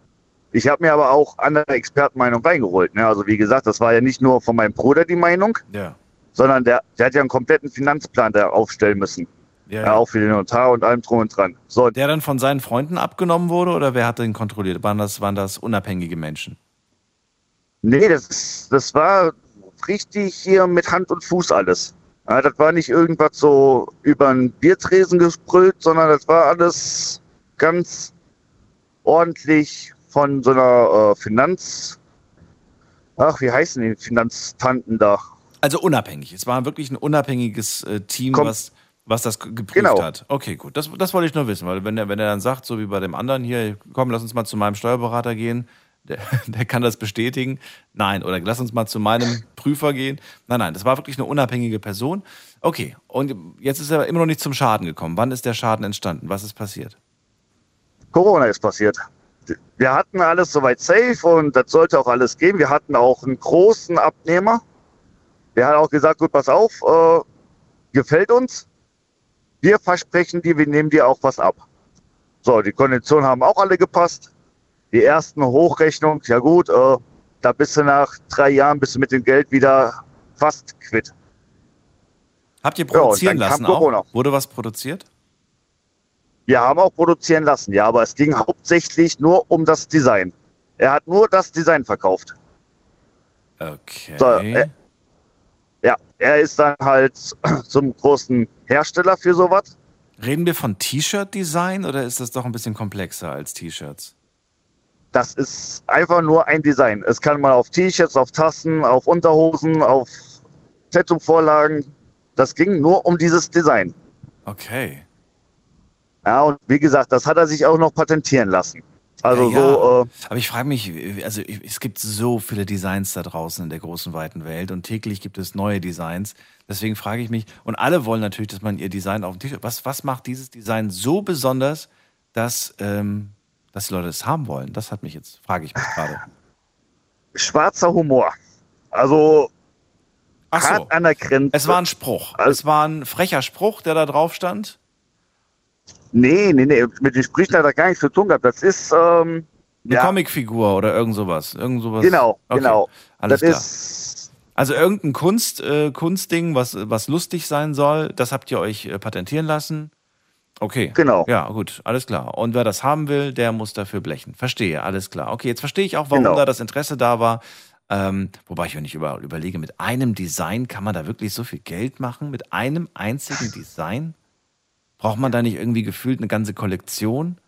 Ich habe mir aber auch andere Expertenmeinung reingeholt. Ne? Also wie gesagt, das war ja nicht nur von meinem Bruder die Meinung, Ja. sondern der, der hat ja einen kompletten Finanzplan da aufstellen müssen. Ja, Ja, auch für den Notar und allem drum und dran. So, Der dann von seinen Freunden abgenommen wurde oder wer hat den kontrolliert? Waren das, waren das unabhängige Menschen? nee, das, das war richtig hier mit Hand und Fuß alles. Ja, das war nicht irgendwas so über einen Biertresen gesprüht, sondern das war alles ganz ordentlich von so einer äh, Finanz... Ach, wie heißen die Finanztanten da? Also unabhängig. Es war wirklich ein unabhängiges äh, Team, Komm. was, was das geprüft Genau. hat. Okay, gut. Das, das wollte ich nur wissen, weil wenn er, wenn er dann sagt, so wie bei dem anderen hier, komm, lass uns mal zu meinem Steuerberater gehen, der, der kann das bestätigen. Nein, oder lass uns mal zu meinem Prüfer gehen. Nein, nein, das war wirklich eine unabhängige Person. Okay, und jetzt ist er immer noch nicht zum Schaden gekommen. Wann ist der Schaden entstanden? Was ist passiert? Corona ist passiert. Wir hatten alles soweit safe und das sollte auch alles gehen. Wir hatten auch einen großen Abnehmer. Der hat auch gesagt, gut, pass auf, äh, gefällt uns. Wir versprechen dir, wir nehmen dir auch was ab. So, die Konditionen haben auch alle gepasst. Die ersten Hochrechnungen, ja gut, äh, da bist du nach drei Jahren bist du mit dem Geld wieder fast quitt. Habt ihr Ja, produzieren kam lassen auch? Wurde was produziert? Wir haben auch produzieren lassen, ja, aber es ging hauptsächlich nur um das Design. Er hat nur das Design verkauft. Okay. So, er, ja, er ist dann halt zum großen Hersteller für sowas. Reden wir von T-Shirt-Design oder ist das doch ein bisschen komplexer als T-Shirts? Das ist einfach nur ein Design. Es kann man auf T-Shirts, auf Tassen, auf Unterhosen, auf Tattoo-Vorlagen. Das ging nur um dieses Design. Okay. Ja, und wie gesagt, das hat er sich auch noch patentieren lassen. Also ja, ja. so, äh, Aber ich frage mich, also es gibt so viele Designs da draußen in der großen weiten Welt und täglich gibt es neue Designs. Deswegen frage ich mich, und alle wollen natürlich, dass man ihr Design auf dem T-Shirt. Was, was macht dieses Design so besonders, dass, ähm, dass die Leute es haben wollen? Das hat mich jetzt, frage ich mich gerade. schwarzer Humor. Also Ach so. hart an der Grenze. Es war ein Spruch. Es war ein frecher Spruch, der da drauf stand. Nee, nee, nee, mit den Sprüchen hat er gar nichts zu tun gehabt. Das ist, ähm, Eine ja, Comicfigur oder irgend sowas. Irgend sowas. Genau, Okay, genau. Alles das klar. Also irgendein Kunst, äh, Kunstding, was, was lustig sein soll, das habt ihr euch äh, patentieren lassen. Okay. Genau. Ja, gut, alles klar. Und wer das haben will, der muss dafür blechen. Verstehe, alles klar. Okay, jetzt verstehe ich auch, warum Genau. da das Interesse da war. Ähm, wobei ich, wenn ich über, überlege, mit einem Design kann man da wirklich so viel Geld machen? Mit einem einzigen Design? Braucht man da nicht irgendwie gefühlt eine ganze Kollektion?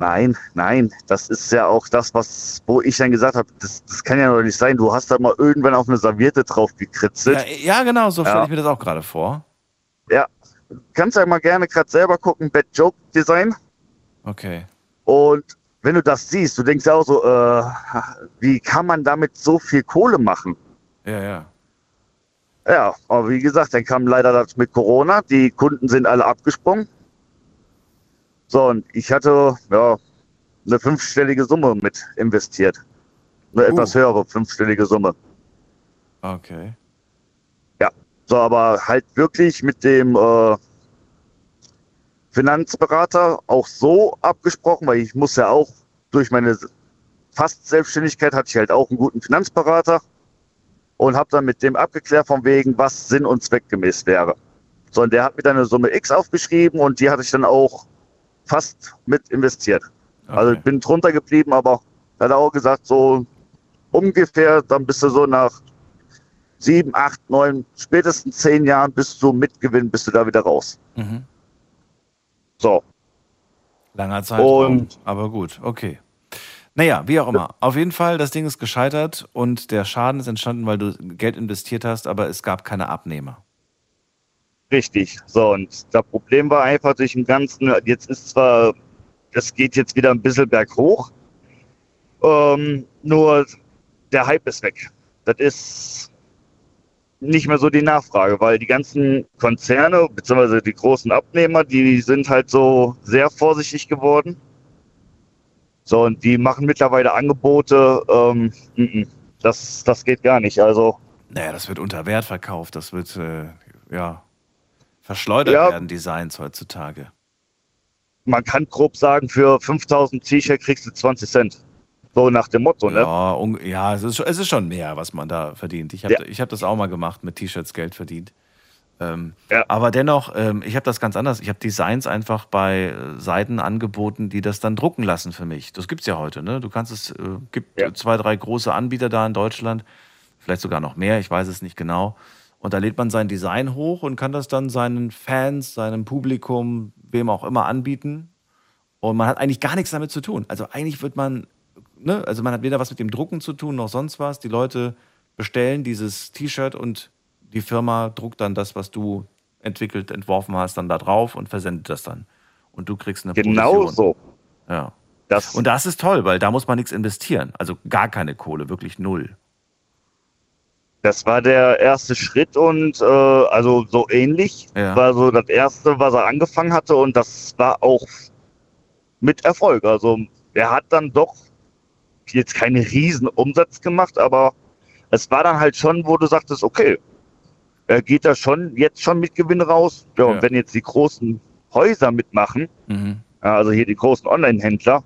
nein, nein, das ist ja auch das, was, wo ich dann gesagt habe, das, das kann ja doch nicht sein. Du hast da mal irgendwann auf eine Serviette drauf gekritzelt. Ja, ja, genau, so stelle Ja. ich mir das auch gerade vor. Ja, kannst ja mal gerne gerade selber gucken, Bad Joke Design. Okay. Und wenn du das siehst, du denkst ja auch so, äh, wie kann man damit so viel Kohle machen? Ja, ja. Ja, aber wie gesagt, dann kam leider das mit Corona. Die Kunden sind alle abgesprungen. So, und ich hatte ja eine fünfstellige Summe mit investiert. Eine etwas höhere fünfstellige Summe. Okay. Ja, so, aber halt wirklich mit dem äh, Finanzberater auch so abgesprochen, weil ich muss ja auch durch meine fast Selbstständigkeit hatte ich halt auch einen guten Finanzberater und habe dann mit dem abgeklärt von wegen, was sinn- und zweckgemäß wäre. So, und der hat mir dann eine Summe X aufgeschrieben und die hatte ich dann auch fast mit investiert. Also ich bin drunter geblieben, aber er hat auch gesagt, so ungefähr, dann bist du so nach sieben, acht, neun, spätestens zehn Jahren bist du mit Gewinn, bist du da wieder raus. Mhm. So. Langer Zeitraum, Und- aber gut, okay. Naja, wie auch immer. Auf jeden Fall, das Ding ist gescheitert und der Schaden ist entstanden, weil du Geld investiert hast, aber es gab keine Abnehmer. Richtig. So, und das Problem war einfach durch den ganzen, jetzt ist zwar, das geht jetzt wieder ein bisschen berghoch, ähm, nur der Hype ist weg. Das ist nicht mehr so die Nachfrage, weil die ganzen Konzerne, beziehungsweise die großen Abnehmer, die sind halt so sehr vorsichtig geworden. So, und die machen mittlerweile Angebote, ähm, mm, mm, das, das geht gar nicht. Also, Naja, das wird unter Wert verkauft, das wird, äh, ja, verschleudert Ja. werden, Designs heutzutage. man kann grob sagen, für 5000 T-Shirt kriegst du 20 Cent. So nach dem Motto, ne? Ja, ja es, ist, schon- es ist schon mehr, was man da verdient. Ich habe Ja. ich hab das auch mal gemacht, mit T-Shirts Geld verdient. Ähm, Aber dennoch, ähm, ich habe das ganz anders. Ich habe Designs einfach bei äh, Seiten angeboten, die das dann drucken lassen für mich. Das gibt's ja heute. Ne? Du kannst es, äh, gibt äh, zwei, drei große Anbieter da in Deutschland, vielleicht sogar noch mehr, ich weiß es nicht genau. Und da lädt man sein Design hoch und kann das dann seinen Fans, seinem Publikum, wem auch immer anbieten. Und man hat eigentlich gar nichts damit zu tun. Also eigentlich wird man, ne, also man hat weder was mit dem Drucken zu tun noch sonst was. Die Leute bestellen dieses T-Shirt und die Firma druckt dann das, was du entwickelt, entworfen hast, dann da drauf und versendet das dann. Und du kriegst eine Genau Provision. so. Ja. Das und das ist toll, weil da muss man nichts investieren. Also gar keine Kohle, wirklich null. Das war der erste Schritt und äh, also so ähnlich Ja. war so das erste, was er angefangen hatte und das war auch mit Erfolg. Also er hat dann doch jetzt keinen riesen Umsatz gemacht, aber es war dann halt schon, wo du sagtest, okay, er geht da schon jetzt schon mit Gewinn raus. Ja, und Ja. wenn jetzt die großen Häuser mitmachen, Mhm. ja, also hier die großen Online-Händler,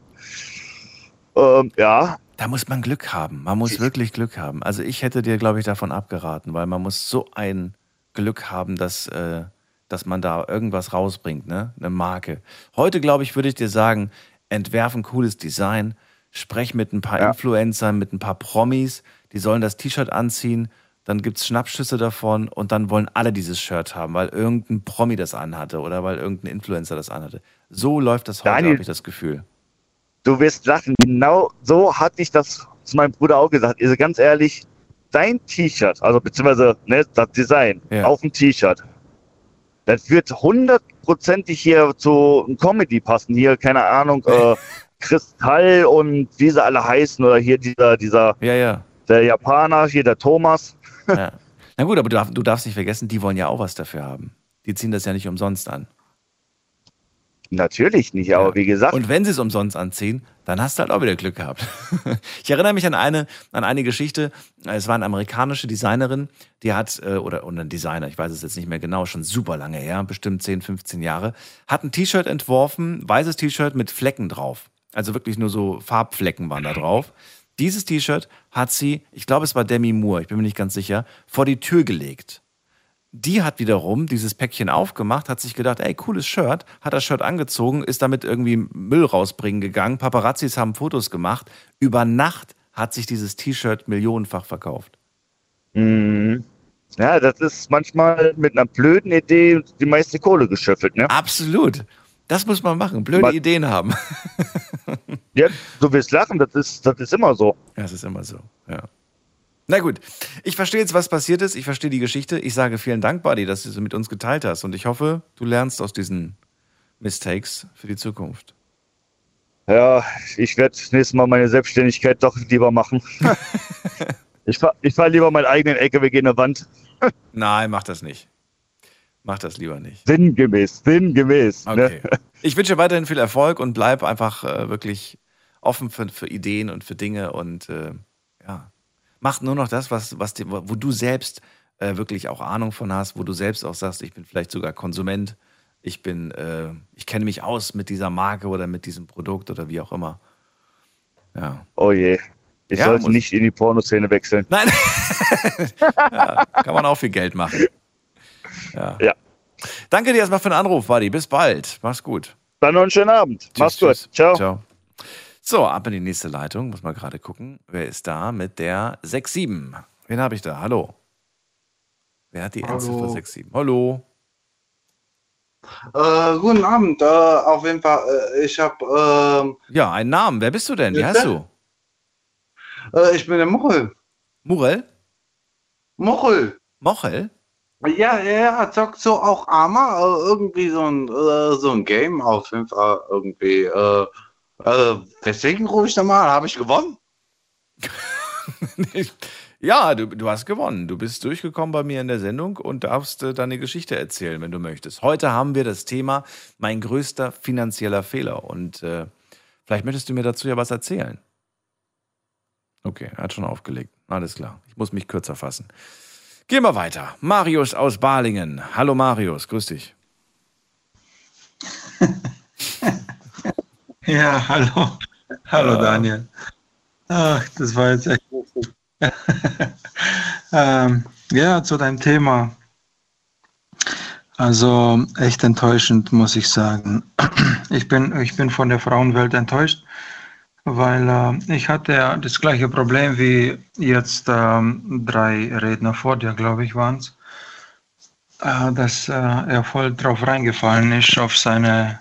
ähm, ja, Da muss man Glück haben. Man muss wirklich Glück haben. Also ich hätte dir, glaube ich, davon abgeraten, weil man muss so ein Glück haben, dass, äh, dass man da irgendwas rausbringt, ne? Eine Marke. Heute, glaube ich, würde ich dir sagen, entwerf ein cooles Design, sprech mit ein paar Influencern, mit ein paar Promis, die sollen das T-Shirt anziehen, dann gibt es Schnappschüsse davon und dann wollen alle dieses Shirt haben, weil irgendein Promi das anhatte oder weil irgendein Influencer das anhatte. So läuft das heute, habe ich das Gefühl. Du wirst lachen. Genau so hatte ich das zu meinem Bruder auch gesagt. Also ganz ehrlich, dein T-Shirt, also beziehungsweise ne, das Design Ja. auf dem T-Shirt, das wird hundertprozentig hier zu einem Comedy passen. Hier, keine Ahnung, äh, Kristall und wie sie alle heißen oder hier dieser, dieser, Ja, ja. der Japaner, hier der Thomas. Ja. Na gut, aber du, du darfst nicht vergessen, die wollen ja auch was dafür haben. Die ziehen das ja nicht umsonst an. Natürlich nicht, aber wie gesagt, Und wenn sie es umsonst anziehen, dann hast du halt auch wieder Glück gehabt. ich erinnere mich an eine, an eine Geschichte. Es war eine amerikanische Designerin, die hat, äh, oder, oder ein Designer, ich weiß es jetzt nicht mehr genau, schon super lange her, bestimmt 10, 15 Jahre, hat ein T-Shirt entworfen, weißes T-Shirt mit Flecken drauf. Also wirklich nur so Farbflecken waren da drauf. Dieses T-Shirt hat sie, ich glaube, es war Demi Moore, ich bin mir nicht ganz sicher, vor die Tür gelegt. Die hat wiederum dieses Päckchen aufgemacht, hat sich gedacht, ey, cooles Shirt, hat das Shirt angezogen, ist damit irgendwie Müll rausbringen gegangen. Paparazzis haben Fotos gemacht. Über Nacht hat sich dieses T-Shirt millionenfach verkauft. mh, ja, das ist manchmal mit einer blöden Idee die meiste Kohle geschöffelt, ne? Absolut. Das muss man machen. Blöde Man- Ideen haben. Ja, du wirst lachen, das ist, das ist immer so. Ja, es ist immer so, ja. Na gut, ich verstehe jetzt, was passiert ist. Ich verstehe die Geschichte. Ich sage vielen Dank, Buddy, dass du sie mit uns geteilt hast. Und ich hoffe, du lernst aus diesen Mistakes für die Zukunft. Ja, ich werde nächstes Mal meine Selbstständigkeit doch lieber machen. ich fahre fahr lieber meinen eigenen LKW gegen eine Wand. Nein, mach das nicht. Mach das lieber nicht. Sinngemäß, sinngemäß. Okay. Ne? Ich wünsche weiterhin viel Erfolg und bleib einfach äh, wirklich offen für, für Ideen und für Dinge und äh, ja, mach nur noch das, was, was dir, wo du selbst äh, wirklich auch Ahnung von hast, wo du selbst auch sagst, ich bin vielleicht sogar Konsument, ich bin, äh, ich kenne mich aus mit dieser Marke oder mit diesem Produkt oder wie auch immer. Ja. Oh je. Ich Ja, sollte nicht in die Pornoszene wechseln. Nein. ja, kann man auch viel Geld machen. Ja. Ja. Danke dir erstmal für den Anruf, Buddy. Bis bald. Mach's gut. Dann noch einen schönen Abend. Mach's gut. tschüss. Ciao. Ciao. So, ab in die nächste Leitung. Muss mal gerade gucken. Wer ist da mit der 67? Wen habe ich da? Hallo. Wer hat die. Endziffer 67? Hallo. Äh, guten Abend. Äh, auf jeden Fall, äh, ich habe, ähm, Ja, einen Namen. Wer bist du denn? Wie heißt du? äh, ich bin der Muchel. Murel? Muchel. Mochel? Ja, er zockt so auch Arma, äh, irgendwie so ein, äh, so ein Game auf jeden Fall irgendwie. Äh, äh, deswegen rufe ich da mal, habe ich gewonnen? ja, du, du hast gewonnen. Du bist durchgekommen bei mir in der Sendung und darfst äh, deine Geschichte erzählen, wenn du möchtest. Heute haben wir das Thema mein größter finanzieller Fehler. Und äh, vielleicht möchtest du mir dazu ja was erzählen. Okay, er hat schon aufgelegt. Alles klar. Ich muss mich kürzer fassen. Gehen wir weiter. Marius aus Balingen. Hallo Marius, grüß dich. Ja, hallo. Hallo. Daniel. Ach, das war jetzt echt lustig. ähm, ja, zu deinem Thema. Also echt enttäuschend, muss ich sagen. Ich bin, ich bin von der Frauenwelt enttäuscht, weil äh, ich hatte ja das gleiche Problem wie jetzt ähm, drei Redner vor dir, glaube ich, waren es, äh, dass äh, er voll drauf reingefallen ist auf seine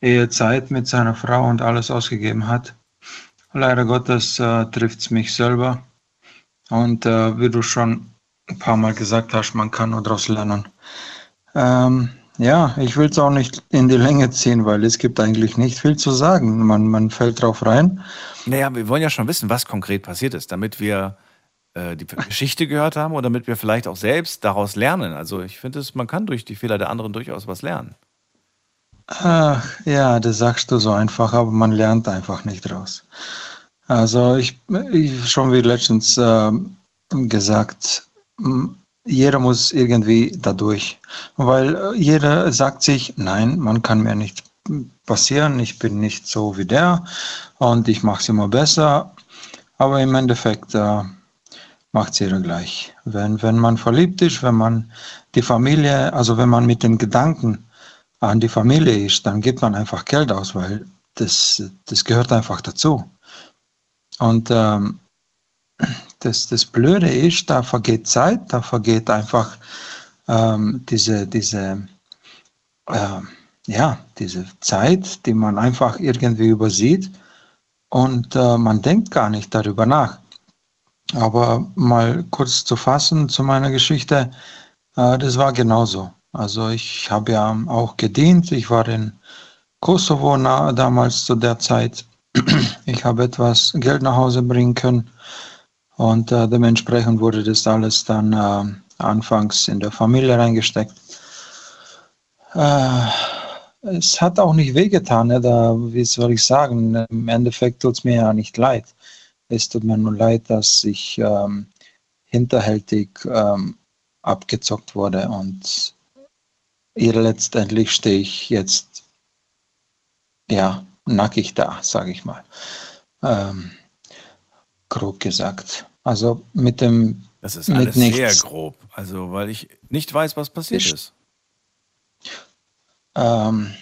Ehezeit mit seiner Frau und alles ausgegeben hat. Leider Gottes äh, trifft es mich selber. Und äh, wie du schon ein paar Mal gesagt hast, man kann nur daraus lernen. Ähm, ja, ich will es auch nicht in die Länge ziehen, weil es gibt eigentlich nicht viel zu sagen. Man, man fällt drauf rein. Naja, wir wollen ja schon wissen, was konkret passiert ist, damit wir äh, die Geschichte gehört haben und damit wir vielleicht auch selbst daraus lernen. Also ich finde, es, man kann durch die Fehler der anderen durchaus was lernen. Ach, ja, das sagst du so einfach, aber man lernt einfach nicht draus. Also ich, ich schon wie letztens ähm, gesagt, jeder muss irgendwie dadurch, weil äh, jeder sagt sich, nein, man kann mir nicht passieren, ich bin nicht so wie der und ich mache es immer besser, aber im Endeffekt äh, macht es jeder gleich. Wenn, wenn man verliebt ist, wenn man die Familie, also wenn man mit den Gedanken an die Familie ist, dann gibt man einfach Geld aus, weil das, das gehört einfach dazu. Und ähm, das, das Blöde ist, da vergeht Zeit, da vergeht einfach ähm, diese, diese, äh, ja, diese Zeit, die man einfach irgendwie übersieht und äh, man denkt gar nicht darüber nach. Aber mal kurz zu fassen zu meiner Geschichte, äh, das war genauso. Also ich habe ja auch gedient, ich war in Kosovo damals zu der Zeit. Ich habe etwas Geld nach Hause bringen können und äh, dementsprechend wurde das alles dann äh, anfangs in der Familie reingesteckt. Äh, es hat auch nicht wehgetan, ne? da, wie soll ich sagen, im Endeffekt tut es mir ja nicht leid. Es tut mir nur leid, dass ich ähm, hinterhältig ähm, abgezockt wurde und letztendlich stehe ich jetzt ja nackig da, sage ich mal. Ähm, grob gesagt. Also mit dem. Das ist alles sehr grob. Also, weil ich nicht weiß, was passiert ich, ist. Ähm,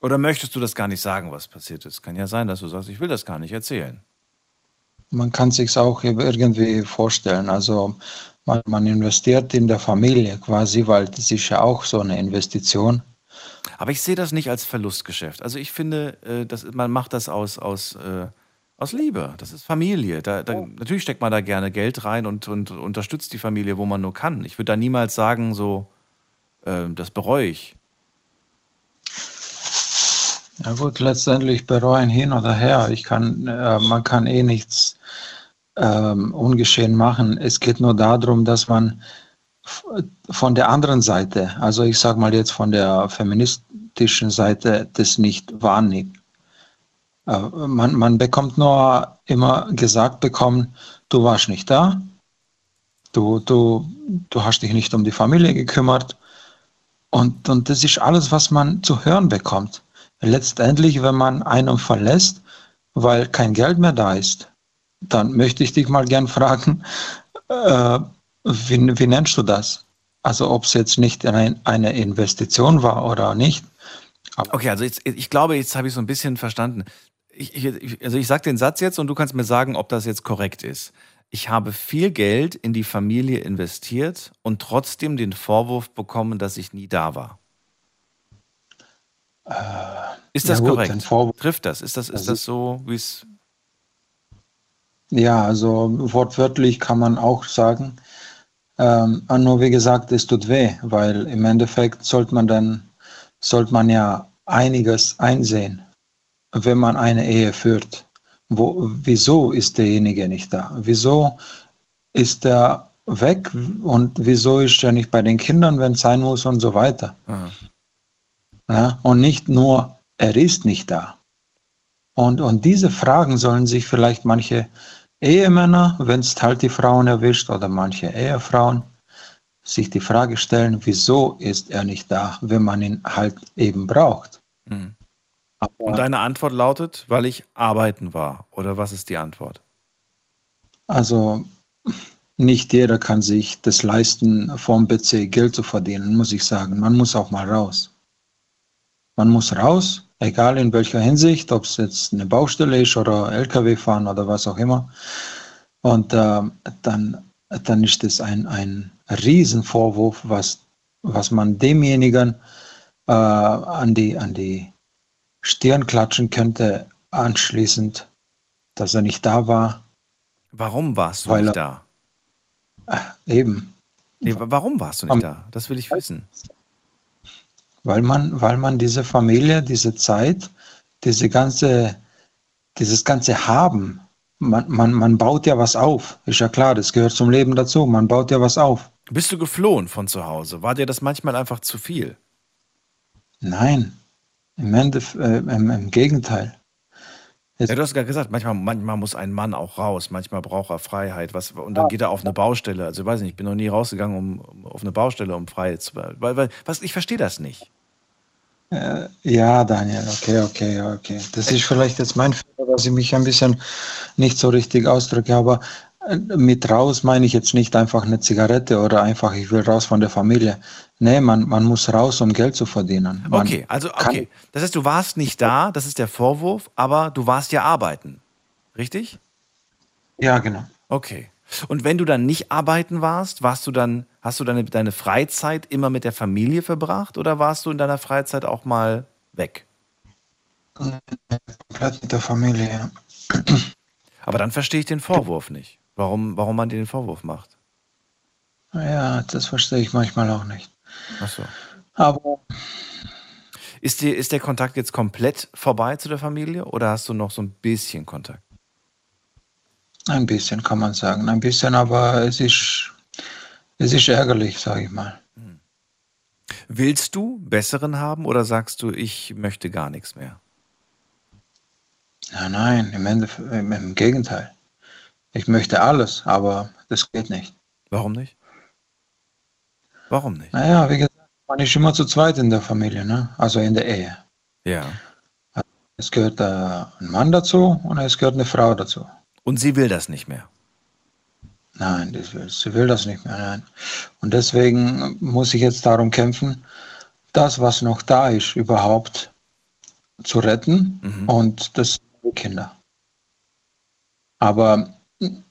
Oder möchtest du das gar nicht sagen, was passiert ist? Kann ja sein, dass du sagst, ich will das gar nicht erzählen. Man kann sich auch irgendwie vorstellen. Also man, man investiert in der Familie quasi, weil das ist ja auch so eine Investition. Aber ich sehe das nicht als Verlustgeschäft. Also ich finde, äh, dass man macht das aus, aus äh, aus Liebe. Das ist Familie. Da, da, Natürlich steckt man da gerne Geld rein und, und unterstützt die Familie, wo man nur kann. Ich würde da niemals sagen, so, äh, das bereue ich. Ja gut, letztendlich bereuen hin oder her. Ich kann, äh, man kann eh nichts ähm, ungeschehen machen. Es geht nur darum, dass man von der anderen Seite, also ich sage mal jetzt von der feministischen Seite, das nicht wahrnimmt. Äh, man, man bekommt nur immer gesagt bekommen, du warst nicht da, du, du, du hast dich nicht um die Familie gekümmert. Und, und das ist alles, was man zu hören bekommt. Letztendlich, wenn man einen verlässt, weil kein Geld mehr da ist, dann möchte ich dich mal gern fragen, äh, wie, wie nennst du das? Also ob es jetzt nicht ein, eine Investition war oder nicht. Aber okay, also jetzt, ich glaube, jetzt habe ich so ein bisschen verstanden ich, ich, also ich sage den Satz jetzt und du kannst mir sagen, ob das jetzt korrekt ist. Ich habe viel Geld in die Familie investiert und trotzdem den Vorwurf bekommen, dass ich nie da war. Äh, ist das gut, korrekt? Trifft das? Ist das, ist also, das so, wie es. Ja, also wortwörtlich kann man auch sagen. Ähm, nur wie gesagt, es tut weh, weil im Endeffekt sollte man dann, sollte man ja einiges einsehen wenn man eine Ehe führt. Wo, wieso ist derjenige nicht da? Wieso ist er weg und wieso ist er nicht bei den Kindern, wenn es sein muss und so weiter? Ja, und nicht nur, er ist nicht da. Und, und diese Fragen sollen sich vielleicht manche Ehemänner, wenn es halt die Frauen erwischt, oder manche Ehefrauen, sich die Frage stellen, wieso ist er nicht da, wenn man ihn halt eben braucht. Mhm. Und deine Antwort lautet, weil ich arbeiten war. Oder was ist die Antwort? Also nicht jeder kann sich das leisten, vom PC Geld zu verdienen, muss ich sagen. Man muss auch mal raus. Man muss raus, egal in welcher Hinsicht, ob es jetzt eine Baustelle ist oder LKW fahren oder was auch immer. Und äh, dann, dann ist es ein, ein Riesenvorwurf, was, was man demjenigen äh, an, die, an die Stirn klatschen könnte anschließend, dass er nicht da war. Warum warst du nicht da? Eben. Nee, warum warst du nicht da? Das will ich wissen. Weil man, weil man diese Familie, diese Zeit, diese ganze, dieses ganze Haben, man, man, man baut ja was auf. Ist ja klar, das gehört zum Leben dazu. Man baut ja was auf. Bist du geflohen von zu Hause? War dir das manchmal einfach zu viel? Nein, im, Endeffekt, äh, im, im Gegenteil. ja, du hast gerade gesagt, manchmal, manchmal muss ein Mann auch raus, manchmal braucht er Freiheit. Was, und dann geht er auf eine Baustelle. Also ich weiß nicht, ich bin noch nie rausgegangen um, um auf eine Baustelle, um Freiheit zu. Weil, weil was, ich verstehe das nicht. Äh, ja, Daniel, okay, okay, okay. Das ist vielleicht jetzt mein Fehler, dass ich mich ein bisschen nicht so richtig ausdrücke, aber mit raus meine ich jetzt nicht einfach eine Zigarette oder einfach, ich will raus von der Familie. Nee, man, man muss raus, um Geld zu verdienen. Man okay, also okay. Das heißt, du warst nicht da, das ist der Vorwurf, aber du warst ja arbeiten. Richtig? Ja, genau. Okay. Und wenn du dann nicht arbeiten warst, warst du dann, hast du deine, deine Freizeit immer mit der Familie verbracht oder warst du in deiner Freizeit auch mal weg? Komplett mit der Familie, ja. Aber dann verstehe ich den Vorwurf nicht. Warum, warum man dir den Vorwurf macht. Ja, das verstehe ich manchmal auch nicht. Ach so. Aber Ist, dir, ist der Kontakt jetzt komplett vorbei zu der Familie oder hast du noch so ein bisschen Kontakt? ein bisschen kann man sagen. Ein bisschen, aber es ist, es ist ärgerlich, sage ich mal. Willst du besseren haben oder sagst du, ich möchte gar nichts mehr? Ja, nein, im, Endeffekt, im, im Gegenteil. Ich möchte alles, aber das geht nicht. Warum nicht? Warum nicht? Naja, wie gesagt, man ist immer zu zweit in der Familie, ne? also in der Ehe. Ja. Es gehört äh, ein Mann dazu und es gehört eine Frau dazu. Und sie will das nicht mehr. Nein, will, sie will das nicht mehr. Nein. Und deswegen muss ich jetzt darum kämpfen, das, was noch da ist, überhaupt zu retten und das sind die Kinder. Aber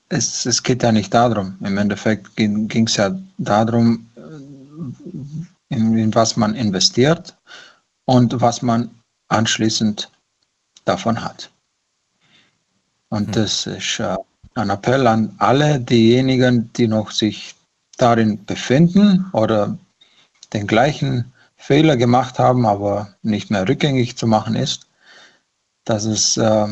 es, es geht ja nicht darum. Im Endeffekt ging es ja darum, in, in was man investiert und was man anschließend davon hat. Und das ist äh, ein Appell an alle diejenigen, die noch sich darin befinden oder den gleichen Fehler gemacht haben, aber nicht mehr rückgängig zu machen ist, dass es, äh,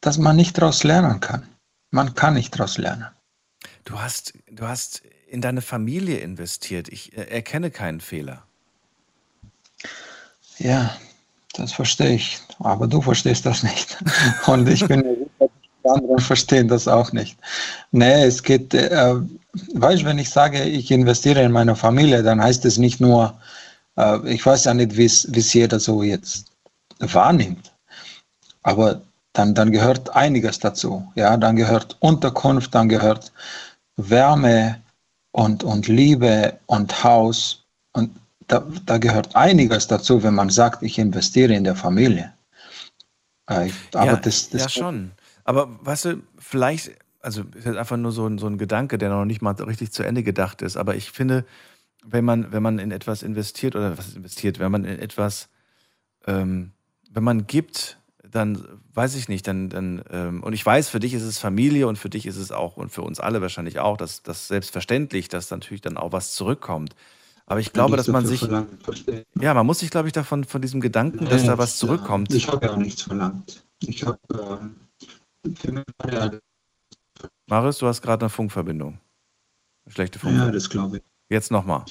dass man nicht daraus lernen kann. Man kann nicht daraus lernen. Du hast, du hast in deine Familie investiert. Ich äh, erkenne keinen Fehler. Ja, das verstehe ich. Aber du verstehst das nicht. Und ich bin mir sicher, die anderen verstehen das auch nicht. Nee, es geht, äh, weißt du, wenn ich sage, ich investiere in meine Familie, dann heißt es nicht nur, äh, ich weiß ja nicht, wie es jeder so jetzt wahrnimmt. Aber dann, dann gehört einiges dazu. Ja, dann gehört Unterkunft, dann gehört Wärme und, und Liebe und Haus. Und da, da gehört einiges dazu, wenn man sagt, ich investiere in der Familie. Äh, aber ja, das, das ja, schon. Aber weißt du, vielleicht, also ist jetzt einfach nur so ein, so ein Gedanke, der noch nicht mal richtig zu Ende gedacht ist. Aber ich finde, wenn man, wenn man in etwas investiert oder was investiert, wenn man in etwas, ähm, wenn man gibt, dann weiß ich nicht, dann, dann ähm, und ich weiß, für dich ist es Familie und für dich ist es auch und für uns alle wahrscheinlich auch, dass das selbstverständlich, dass natürlich dann auch was zurückkommt. Aber ich glaube, dass man sich, ja, man muss sich, glaube ich, davon von diesem Gedanken, dass da was zurückkommt. Ich habe ja auch nichts verlangt. Ich habe ähm, ja, Marius, du hast gerade eine Funkverbindung. Eine schlechte ja, Funkverbindung. das glaube ich. Jetzt nochmal.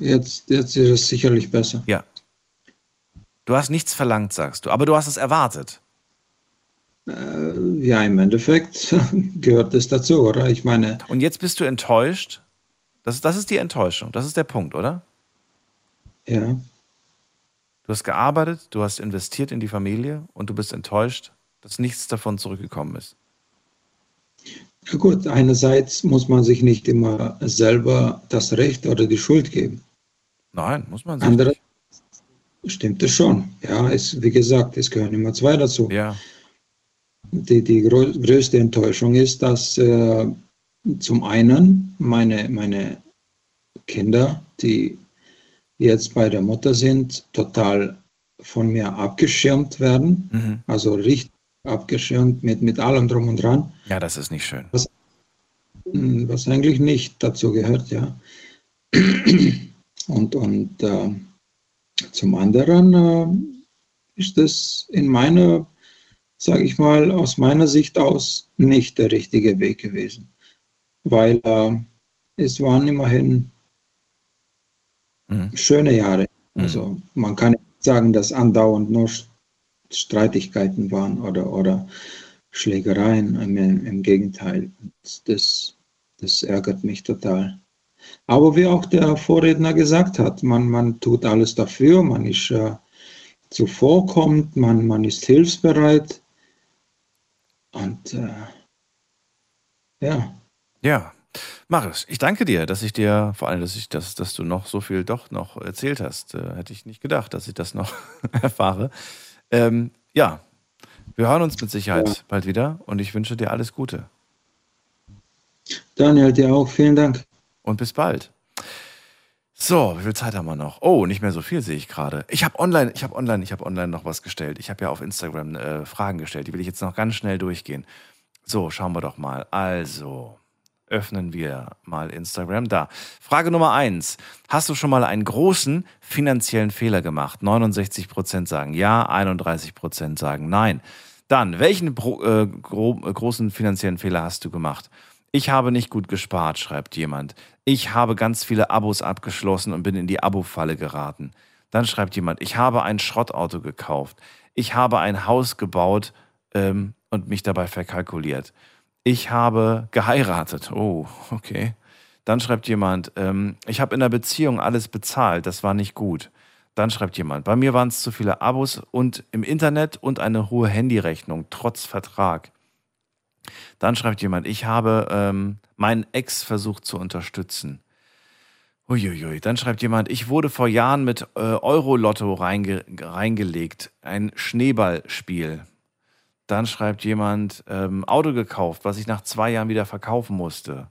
Jetzt, jetzt ist es sicherlich besser. Ja. Du hast nichts verlangt, sagst du, aber du hast es erwartet. Äh, ja, im Endeffekt gehört es dazu, oder? Ich meine, Und jetzt bist du enttäuscht. Das, das ist die Enttäuschung. Das ist der Punkt, oder? ja, Du hast gearbeitet, du hast investiert in die Familie und du bist enttäuscht, dass nichts davon zurückgekommen ist. ja gut, einerseits muss man sich nicht immer selber das Recht oder die Schuld geben. Nein, muss man sich Andere nicht. Stimmt es schon. Ja, es, wie gesagt, es gehören immer zwei dazu. Ja. Die, die grö größte Enttäuschung ist, dass äh, zum einen meine, meine Kinder, die jetzt bei der Mutter sind, total von mir abgeschirmt werden. Mhm. Also richtig abgeschirmt mit, mit allem drum und dran, Ja, das ist nicht schön. was, was eigentlich nicht dazu gehört, ja. Und, und äh, zum anderen äh, ist es in meiner, sage ich mal, aus meiner Sicht aus nicht der richtige Weg gewesen. Weil äh, es waren immerhin Mhm. schöne Jahre. Also man kann nicht sagen, dass andauernd nur Streitigkeiten waren oder, oder Schlägereien. Im, Im Gegenteil, das, das ärgert mich total. Aber wie auch der Vorredner gesagt hat, man, man tut alles dafür, man ist äh, zuvorkommend, man, man ist hilfsbereit. Und äh, ja, Ja. Marius, ich danke dir, dass ich dir, vor allem, dass ich das, dass du noch so viel doch noch erzählt hast. Äh, hätte ich nicht gedacht, dass ich das noch erfahre. Ähm, ja, Wir hören uns mit Sicherheit bald wieder und ich wünsche dir alles Gute. Daniel, dir auch. Vielen Dank. Und bis bald. So, wie viel Zeit haben wir noch? Oh, nicht mehr so viel sehe ich gerade. Ich habe online, ich habe online, ich habe online noch was gestellt. Ich habe ja auf Instagram äh, Fragen gestellt. Die will ich jetzt noch ganz schnell durchgehen. So, schauen wir doch mal. Also, öffnen wir mal Instagram. Da. Frage Nummer eins. Hast du schon mal einen großen finanziellen Fehler gemacht? 69% sagen ja, 31% sagen nein. Dann, welchen Pro, äh, gro großen finanziellen Fehler hast du gemacht? Ich habe nicht gut gespart, schreibt jemand. Ich habe ganz viele Abos abgeschlossen und bin in die Abo-Falle geraten. Dann schreibt jemand, ich habe ein Schrottauto gekauft. Ich habe ein Haus gebaut ähm, und mich dabei verkalkuliert. Ich habe geheiratet. Oh, okay. Dann schreibt jemand, ähm, ich habe in der Beziehung alles bezahlt, das war nicht gut. Dann schreibt jemand, bei mir waren es zu viele Abos und im Internet und eine hohe Handyrechnung, trotz Vertrag. Dann schreibt jemand, ich habe ähm, meinen Ex versucht zu unterstützen. Uiuiui. Dann schreibt jemand, ich wurde vor Jahren mit äh, Euro-Lotto reinge reingelegt. Ein Schneeballspiel. Dann schreibt jemand, ähm, Auto gekauft, was ich nach zwei Jahren wieder verkaufen musste.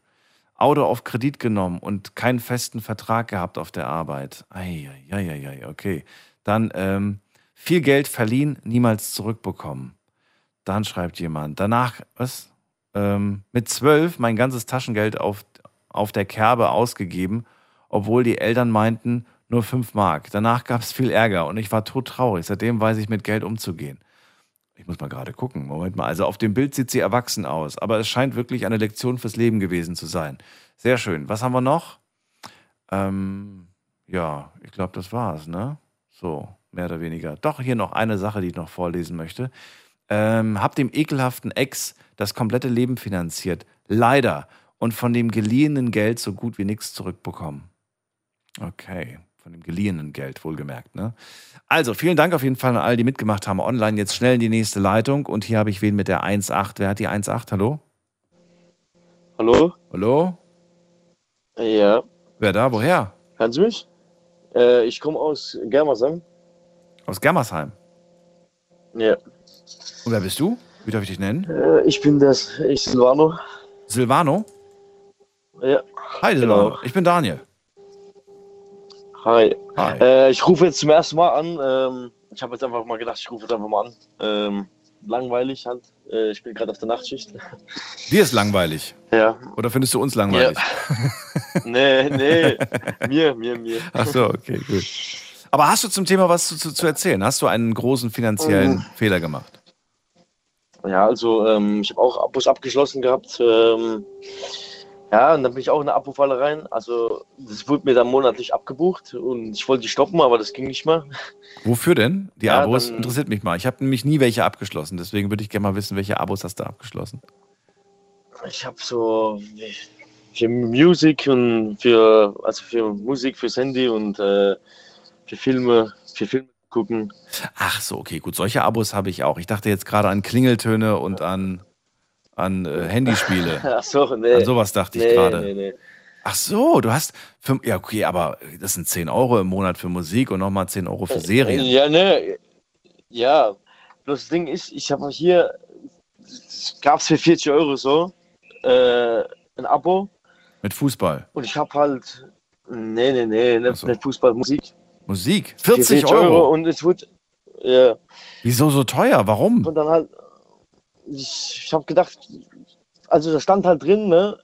Auto auf Kredit genommen und keinen festen Vertrag gehabt auf der Arbeit. Eieieiei, okay. Dann ähm, viel Geld verliehen, niemals zurückbekommen. Dann schreibt jemand, danach, was? Ähm, mit zwölf mein ganzes Taschengeld auf, auf der Kerbe ausgegeben, obwohl die Eltern meinten, nur fünf Mark. Danach gab es viel Ärger und ich war todtraurig. Seitdem weiß ich mit Geld umzugehen. Ich muss mal gerade gucken. Moment mal. Also auf dem Bild sieht sie erwachsen aus, aber es scheint wirklich eine Lektion fürs Leben gewesen zu sein. Sehr schön. Was haben wir noch? Ähm, ja, ich glaube, das war's, ne? So, mehr oder weniger. Doch, hier noch eine Sache, die ich noch vorlesen möchte. Ähm, hab dem ekelhaften Ex das komplette Leben finanziert. Leider. Und von dem geliehenen Geld so gut wie nichts zurückbekommen. Okay. Von dem geliehenen Geld, wohlgemerkt. Ne? Also, vielen Dank auf jeden Fall an alle, die mitgemacht haben online. Jetzt schnell in die nächste Leitung. Und hier habe ich wen mit der 1.8. Wer hat die 1.8? Hallo? Hallo? Hallo? Ja. Wer da? Woher? Hören Sie mich? Äh, ich komme aus Germersheim. Aus Germersheim. Ja. Und wer bist du? Wie darf ich dich nennen? Äh, ich bin das, ich Silvano. Silvano? Ja. Hi, Silvano. Ich bin Daniel. Hi. Hi. Äh, ich rufe jetzt zum ersten Mal an. Ähm, ich habe jetzt einfach mal gedacht, ich rufe jetzt einfach mal an. Ähm, langweilig halt. Äh, ich bin gerade auf der Nachtschicht. Dir ist langweilig. Ja. Oder findest du uns langweilig? nee, nee. mir, mir, mir. Ach so, okay, gut. Aber hast du zum Thema was zu, zu, zu erzählen? Hast du einen großen finanziellen Mhm. Fehler gemacht? Ja, also ähm, ich habe auch Abos abgeschlossen gehabt. Ähm, ja, und dann bin ich auch in eine Abo-Falle rein. Also das wurde mir dann monatlich abgebucht und ich wollte die stoppen, aber das ging nicht mehr. Wofür denn? Die Ja, Abos dann- interessiert mich mal. Ich habe nämlich nie welche abgeschlossen. Deswegen würde ich gerne mal wissen, welche Abos hast du abgeschlossen? Ich habe so für Musik und für also für Musik fürs Handy und äh, für Filme, für Filme gucken. Ach so, okay, gut. Solche Abos habe ich auch. Ich dachte jetzt gerade an Klingeltöne und an, an äh, Handyspiele. Ach so, nee. An sowas dachte ich Nee, gerade. nee, nee. Ach so, du hast. Fünf, ja, okay, aber das sind 10 Euro im Monat für Musik und nochmal 10 Euro für Serien. Ja, ne, ja. Bloß das Ding ist, ich habe hier, gab es für 40 Euro so, äh, ein Abo Mit Fußball. und ich habe halt, nee, nee, nee, nicht, nicht Fußball, Musik. Musik? Für 40 Euro? Und es wird, ja. Wieso so teuer? Warum? Und dann halt, ich, ich habe gedacht, also da stand halt drin, ne,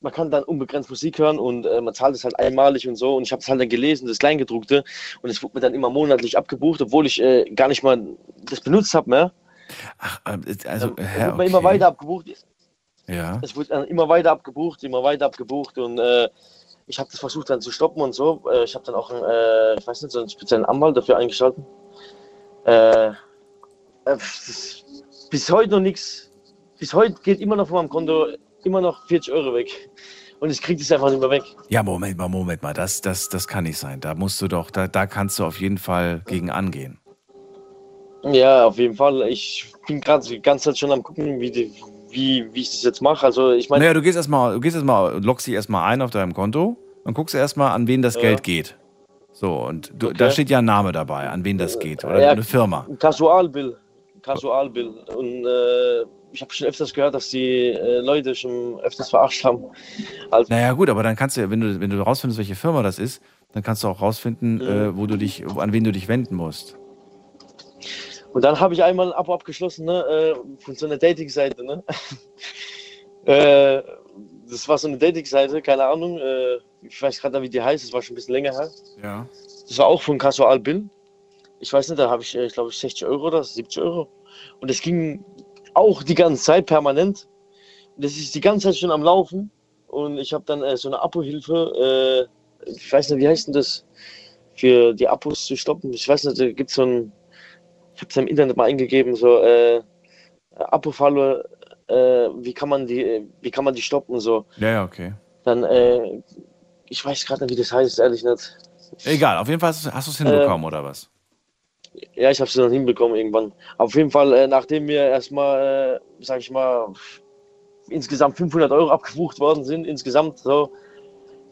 man kann dann unbegrenzt Musik hören und äh, man zahlt es halt einmalig und so. Und ich habe es halt dann gelesen, das Kleingedruckte. Und es wurde mir dann immer monatlich abgebucht, obwohl ich äh, gar nicht mal das benutzt habe mehr. Ach, also, Es hä, wurde mir immer okay. weiter abgebucht. Ja. Es wurde dann immer weiter abgebucht, immer weiter abgebucht. Und äh, ich habe das versucht dann zu stoppen und so. Äh, ich habe dann auch einen, äh, ich weiß nicht, so einen speziellen Anwalt dafür eingeschaltet. Äh, äh, bis heute noch nichts. Bis heute geht immer noch von meinem Konto immer noch 40 Euro weg. Und ich kriege das einfach nicht mehr weg. Ja, Moment mal, Moment mal. Das, das, das kann nicht sein. Da musst du doch, da, da kannst du auf jeden Fall gegen angehen. Ja, auf jeden Fall. Ich bin gerade die ganze Zeit schon am gucken, wie, die, wie, wie ich das jetzt mache. Also ich meine, Naja, du gehst erstmal, du gehst erstmal, loggst dich erstmal ein auf deinem Konto und guckst erstmal, an wen das Ja. Geld geht. So, und du, Okay. da steht ja ein Name dabei, an wen das geht. Oder Ja, eine Firma. Casualbill. Kasualbill. Und äh, ich habe schon öfters gehört, dass die äh, Leute schon öfters verarscht haben. Also, Naja, gut, aber dann kannst du, wenn du, wenn du rausfindest, welche Firma das ist, dann kannst du auch rausfinden, Mhm. äh, wo du dich, an wen du dich wenden musst. Und dann habe ich einmal ein Abo abgeschlossen, ne, äh, von so einer Dating-Seite. Ne? äh, das war so eine Dating-Seite, keine Ahnung. Äh, ich weiß gerade nicht, wie die heißt, das war schon ein bisschen länger her. Ja. Das war auch von Casual Bill. Ich weiß nicht, da habe ich, ich glaube, 60 Euro oder 70 Euro. Und es ging auch die ganze Zeit permanent. Das ist die ganze Zeit schon am Laufen. Und ich habe dann so eine Abo-Hilfe, ich weiß nicht, wie heißt denn das, für die Abos zu stoppen. Ich weiß nicht, da gibt es so ein, ich habe es im Internet mal eingegeben, so äh, Abo-Falle, äh, wie kann man die, wie kann man die stoppen so. Ja, ja, okay. Dann, äh, ich weiß gerade nicht, wie das heißt, ehrlich nicht. Egal, auf jeden Fall hast du es hinbekommen, oder was? Ja, ich habe sie dann hinbekommen irgendwann. Auf jeden Fall, äh, nachdem mir erstmal, äh, sag ich mal, insgesamt 500 Euro abgebucht worden sind, insgesamt so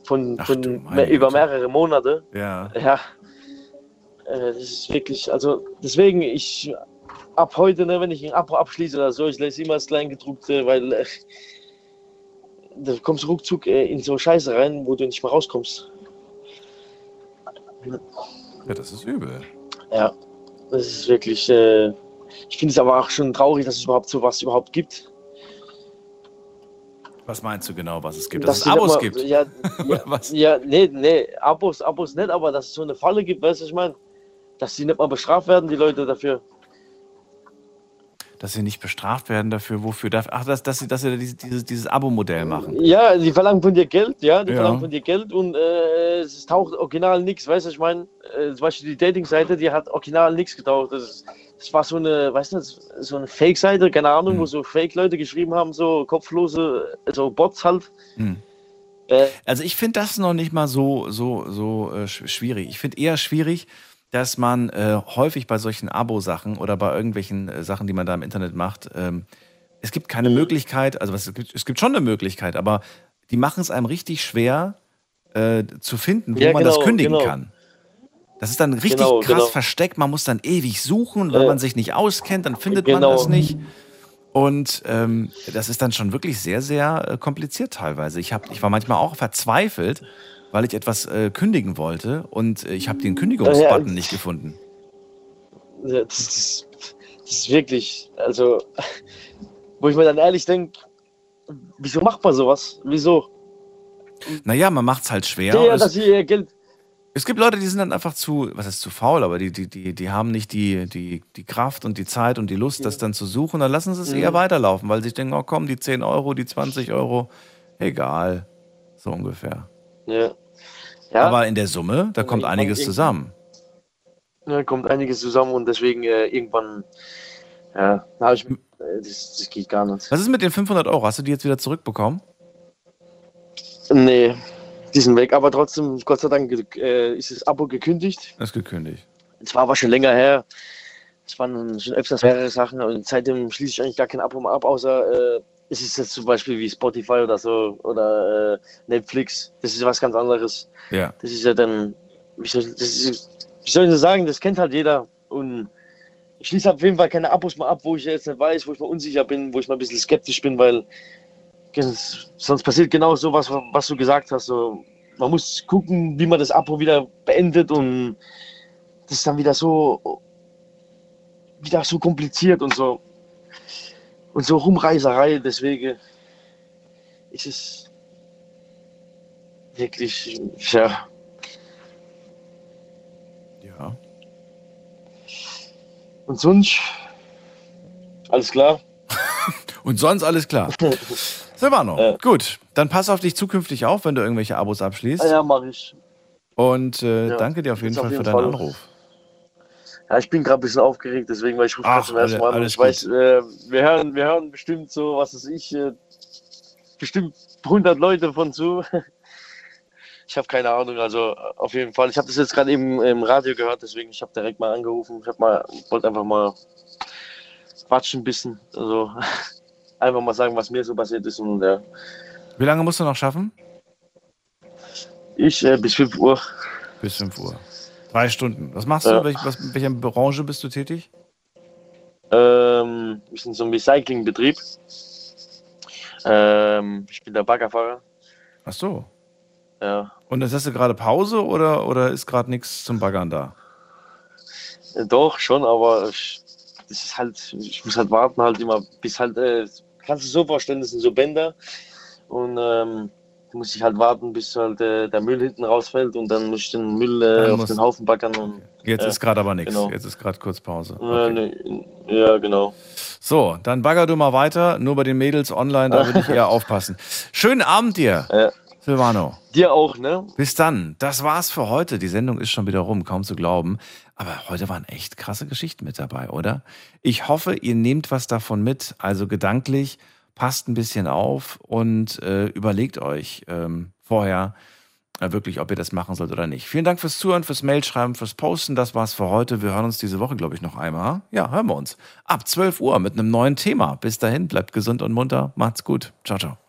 von, von me über mehrere Monate. Ja. Ja, äh, das ist wirklich, also deswegen, ich ab heute, ne, wenn ich ein Abo abschließe oder so, ich lese immer das Kleingedruckte, weil äh, da kommst du ruckzuck äh, in so Scheiße rein, wo du nicht mehr rauskommst. Ja, das ist übel. Ja, das ist wirklich. Äh, ich finde es aber auch schon traurig, dass es überhaupt sowas überhaupt gibt. Was meinst du genau, was es gibt? Dass, Dass es Abos nicht gibt? mal- Ja, ja, ja, nee, nee, Abos, Abos nicht, aber dass es so eine Falle gibt, weißt du, was ich meine? Dass sie nicht mal bestraft werden, die Leute dafür. Dass sie nicht bestraft werden dafür, wofür? Ach, dass, dass sie, dass sie dieses, dieses, Abo-Modell machen. Ja, die verlangen von dir Geld, ja, die Ja. verlangen von dir Geld und äh, es taucht original nichts, weißt du, ich meine? Äh, zum Beispiel die Dating-Seite, die hat original nichts getaucht. Das, ist- das war so eine, weißt du, so eine Fake-Seite, keine Ahnung, Hm. wo so Fake-Leute geschrieben haben, so kopflose, so Bots halt. Hm. Äh, Also ich finde das noch nicht mal so, so, so äh, sch- schwierig. Ich finde eher schwierig, dass man äh, häufig bei solchen Abo-Sachen oder bei irgendwelchen äh, Sachen, die man da im Internet macht, ähm, es gibt keine Möglichkeit, also was, es, gibt, es gibt schon eine Möglichkeit, aber die machen es einem richtig schwer äh, zu finden, wo Ja, man das genau, kündigen genau. kann. Das ist dann richtig Genau, krass genau. versteckt. Man muss dann ewig suchen. Wenn man sich nicht auskennt, dann findet man genau. das nicht. Und ähm, das ist dann schon wirklich sehr, sehr äh, kompliziert teilweise. Ich, hab, ich war manchmal auch verzweifelt, weil ich etwas äh, kündigen wollte und äh, ich habe den Kündigungsbutton Ja, nicht gefunden. Ja, Das ist, das ist wirklich, also, wo ich mir dann ehrlich denke, wieso macht man sowas? Wieso? Naja, man macht es halt schwer. Ja, ja, es, dass ihr Geld. es gibt Leute, die sind dann einfach zu, was heißt zu faul, aber die, die, die, die haben nicht die, die, die Kraft und die Zeit und die Lust, das dann zu suchen. Dann lassen sie es Mhm. eher weiterlaufen, weil sie denken, oh komm, die 10 Euro, die 20 Euro, egal. So ungefähr. Ja. ja Aber in der Summe, da kommt irgendwann einiges zusammen. Ja, kommt einiges zusammen und deswegen äh, irgendwann, ja, da hab ich, äh, das, das geht gar nicht. Was ist mit den 500 Euro? Hast du die jetzt wieder zurückbekommen? Nee, die sind weg, aber trotzdem, Gott sei Dank, äh, ist das Abo gekündigt. Das ist gekündigt. Es war aber schon länger her. Es waren schon öfters mehrere Sachen und seitdem schließe ich eigentlich gar kein Abo mehr ab, außer äh, es ist jetzt zum Beispiel wie Spotify oder so oder äh, Netflix. Das ist was ganz anderes. Ja. Das ist ja dann, wie soll, ist, wie soll ich das sagen, das kennt halt jeder. Und ich schließe auf jeden Fall keine Abos mehr ab, wo ich jetzt nicht weiß, wo ich mal unsicher bin, wo ich mal ein bisschen skeptisch bin, weil sonst passiert genau so was, was du gesagt hast. So, man muss gucken, wie man das Abo wieder beendet und das ist dann wieder so wieder so kompliziert und so und so Rumreiserei. Deswegen ist es wirklich ja. Ja. Und sonst alles klar. Und sonst alles klar. Silvano, gut. Dann pass auf dich zukünftig auf, wenn du irgendwelche Abos abschließt. Ja, ja mache ich. Und äh, Ja, danke dir auf jeden jetzt Fall auf für jeden deinen Fall. Anruf. Ja, ich bin gerade ein bisschen aufgeregt, deswegen, weil ich rufe Ach, gerade zum ersten Mal an. Ich weiß, äh, wir, hören, wir hören bestimmt so, was weiß ich, äh, bestimmt 100 Leute von zu. Ich habe keine Ahnung, also auf jeden Fall. Ich habe das jetzt gerade eben im Radio gehört, deswegen ich habe direkt mal angerufen. Ich habe mal, wollte einfach mal quatschen ein bisschen, also einfach mal sagen, was mir so passiert ist und ja. Wie lange musst du noch schaffen? Ich äh, bis 5 Uhr. Bis 5 Uhr. Drei Stunden. Was machst Ja. du? Welch, was, in welcher Branche bist du tätig? Ähm, wir sind so ein Recyclingbetrieb. Ähm, ich bin der Baggerfahrer. Ach so. Ja. Und jetzt hast du gerade Pause oder, oder ist gerade nichts zum Baggern da? Äh, Doch, schon, aber ich, das ist halt, ich muss halt warten, halt immer, bis halt, äh, kannst du so vorstellen, das sind so Bänder und ähm, muss ich halt warten, bis halt äh, der Müll hinten rausfällt und dann muss ich den Müll äh, auf den Haufen baggern. Und, Jetzt ja, ist gerade aber nichts. Genau. Jetzt ist gerade kurz Pause. Äh, nee, ja, genau. So, dann bagger du mal weiter. Nur bei den Mädels online, da würde ich eher aufpassen. Schönen Abend dir, Silvano. Dir auch, ne? Bis dann. Das war's für heute. Die Sendung ist schon wieder rum, kaum zu glauben. Aber heute waren echt krasse Geschichten mit dabei, oder? Ich hoffe, ihr nehmt was davon mit. Also gedanklich, passt ein bisschen auf und äh, überlegt euch ähm, vorher äh, wirklich, ob ihr das machen sollt oder nicht. Vielen Dank fürs Zuhören, fürs Mailschreiben, fürs Posten. Das war's für heute. Wir hören uns diese Woche, glaube ich, noch einmal. Ja, hören wir uns. Ab 12 Uhr mit einem neuen Thema. Bis dahin, bleibt gesund und munter. Macht's gut. Ciao, ciao.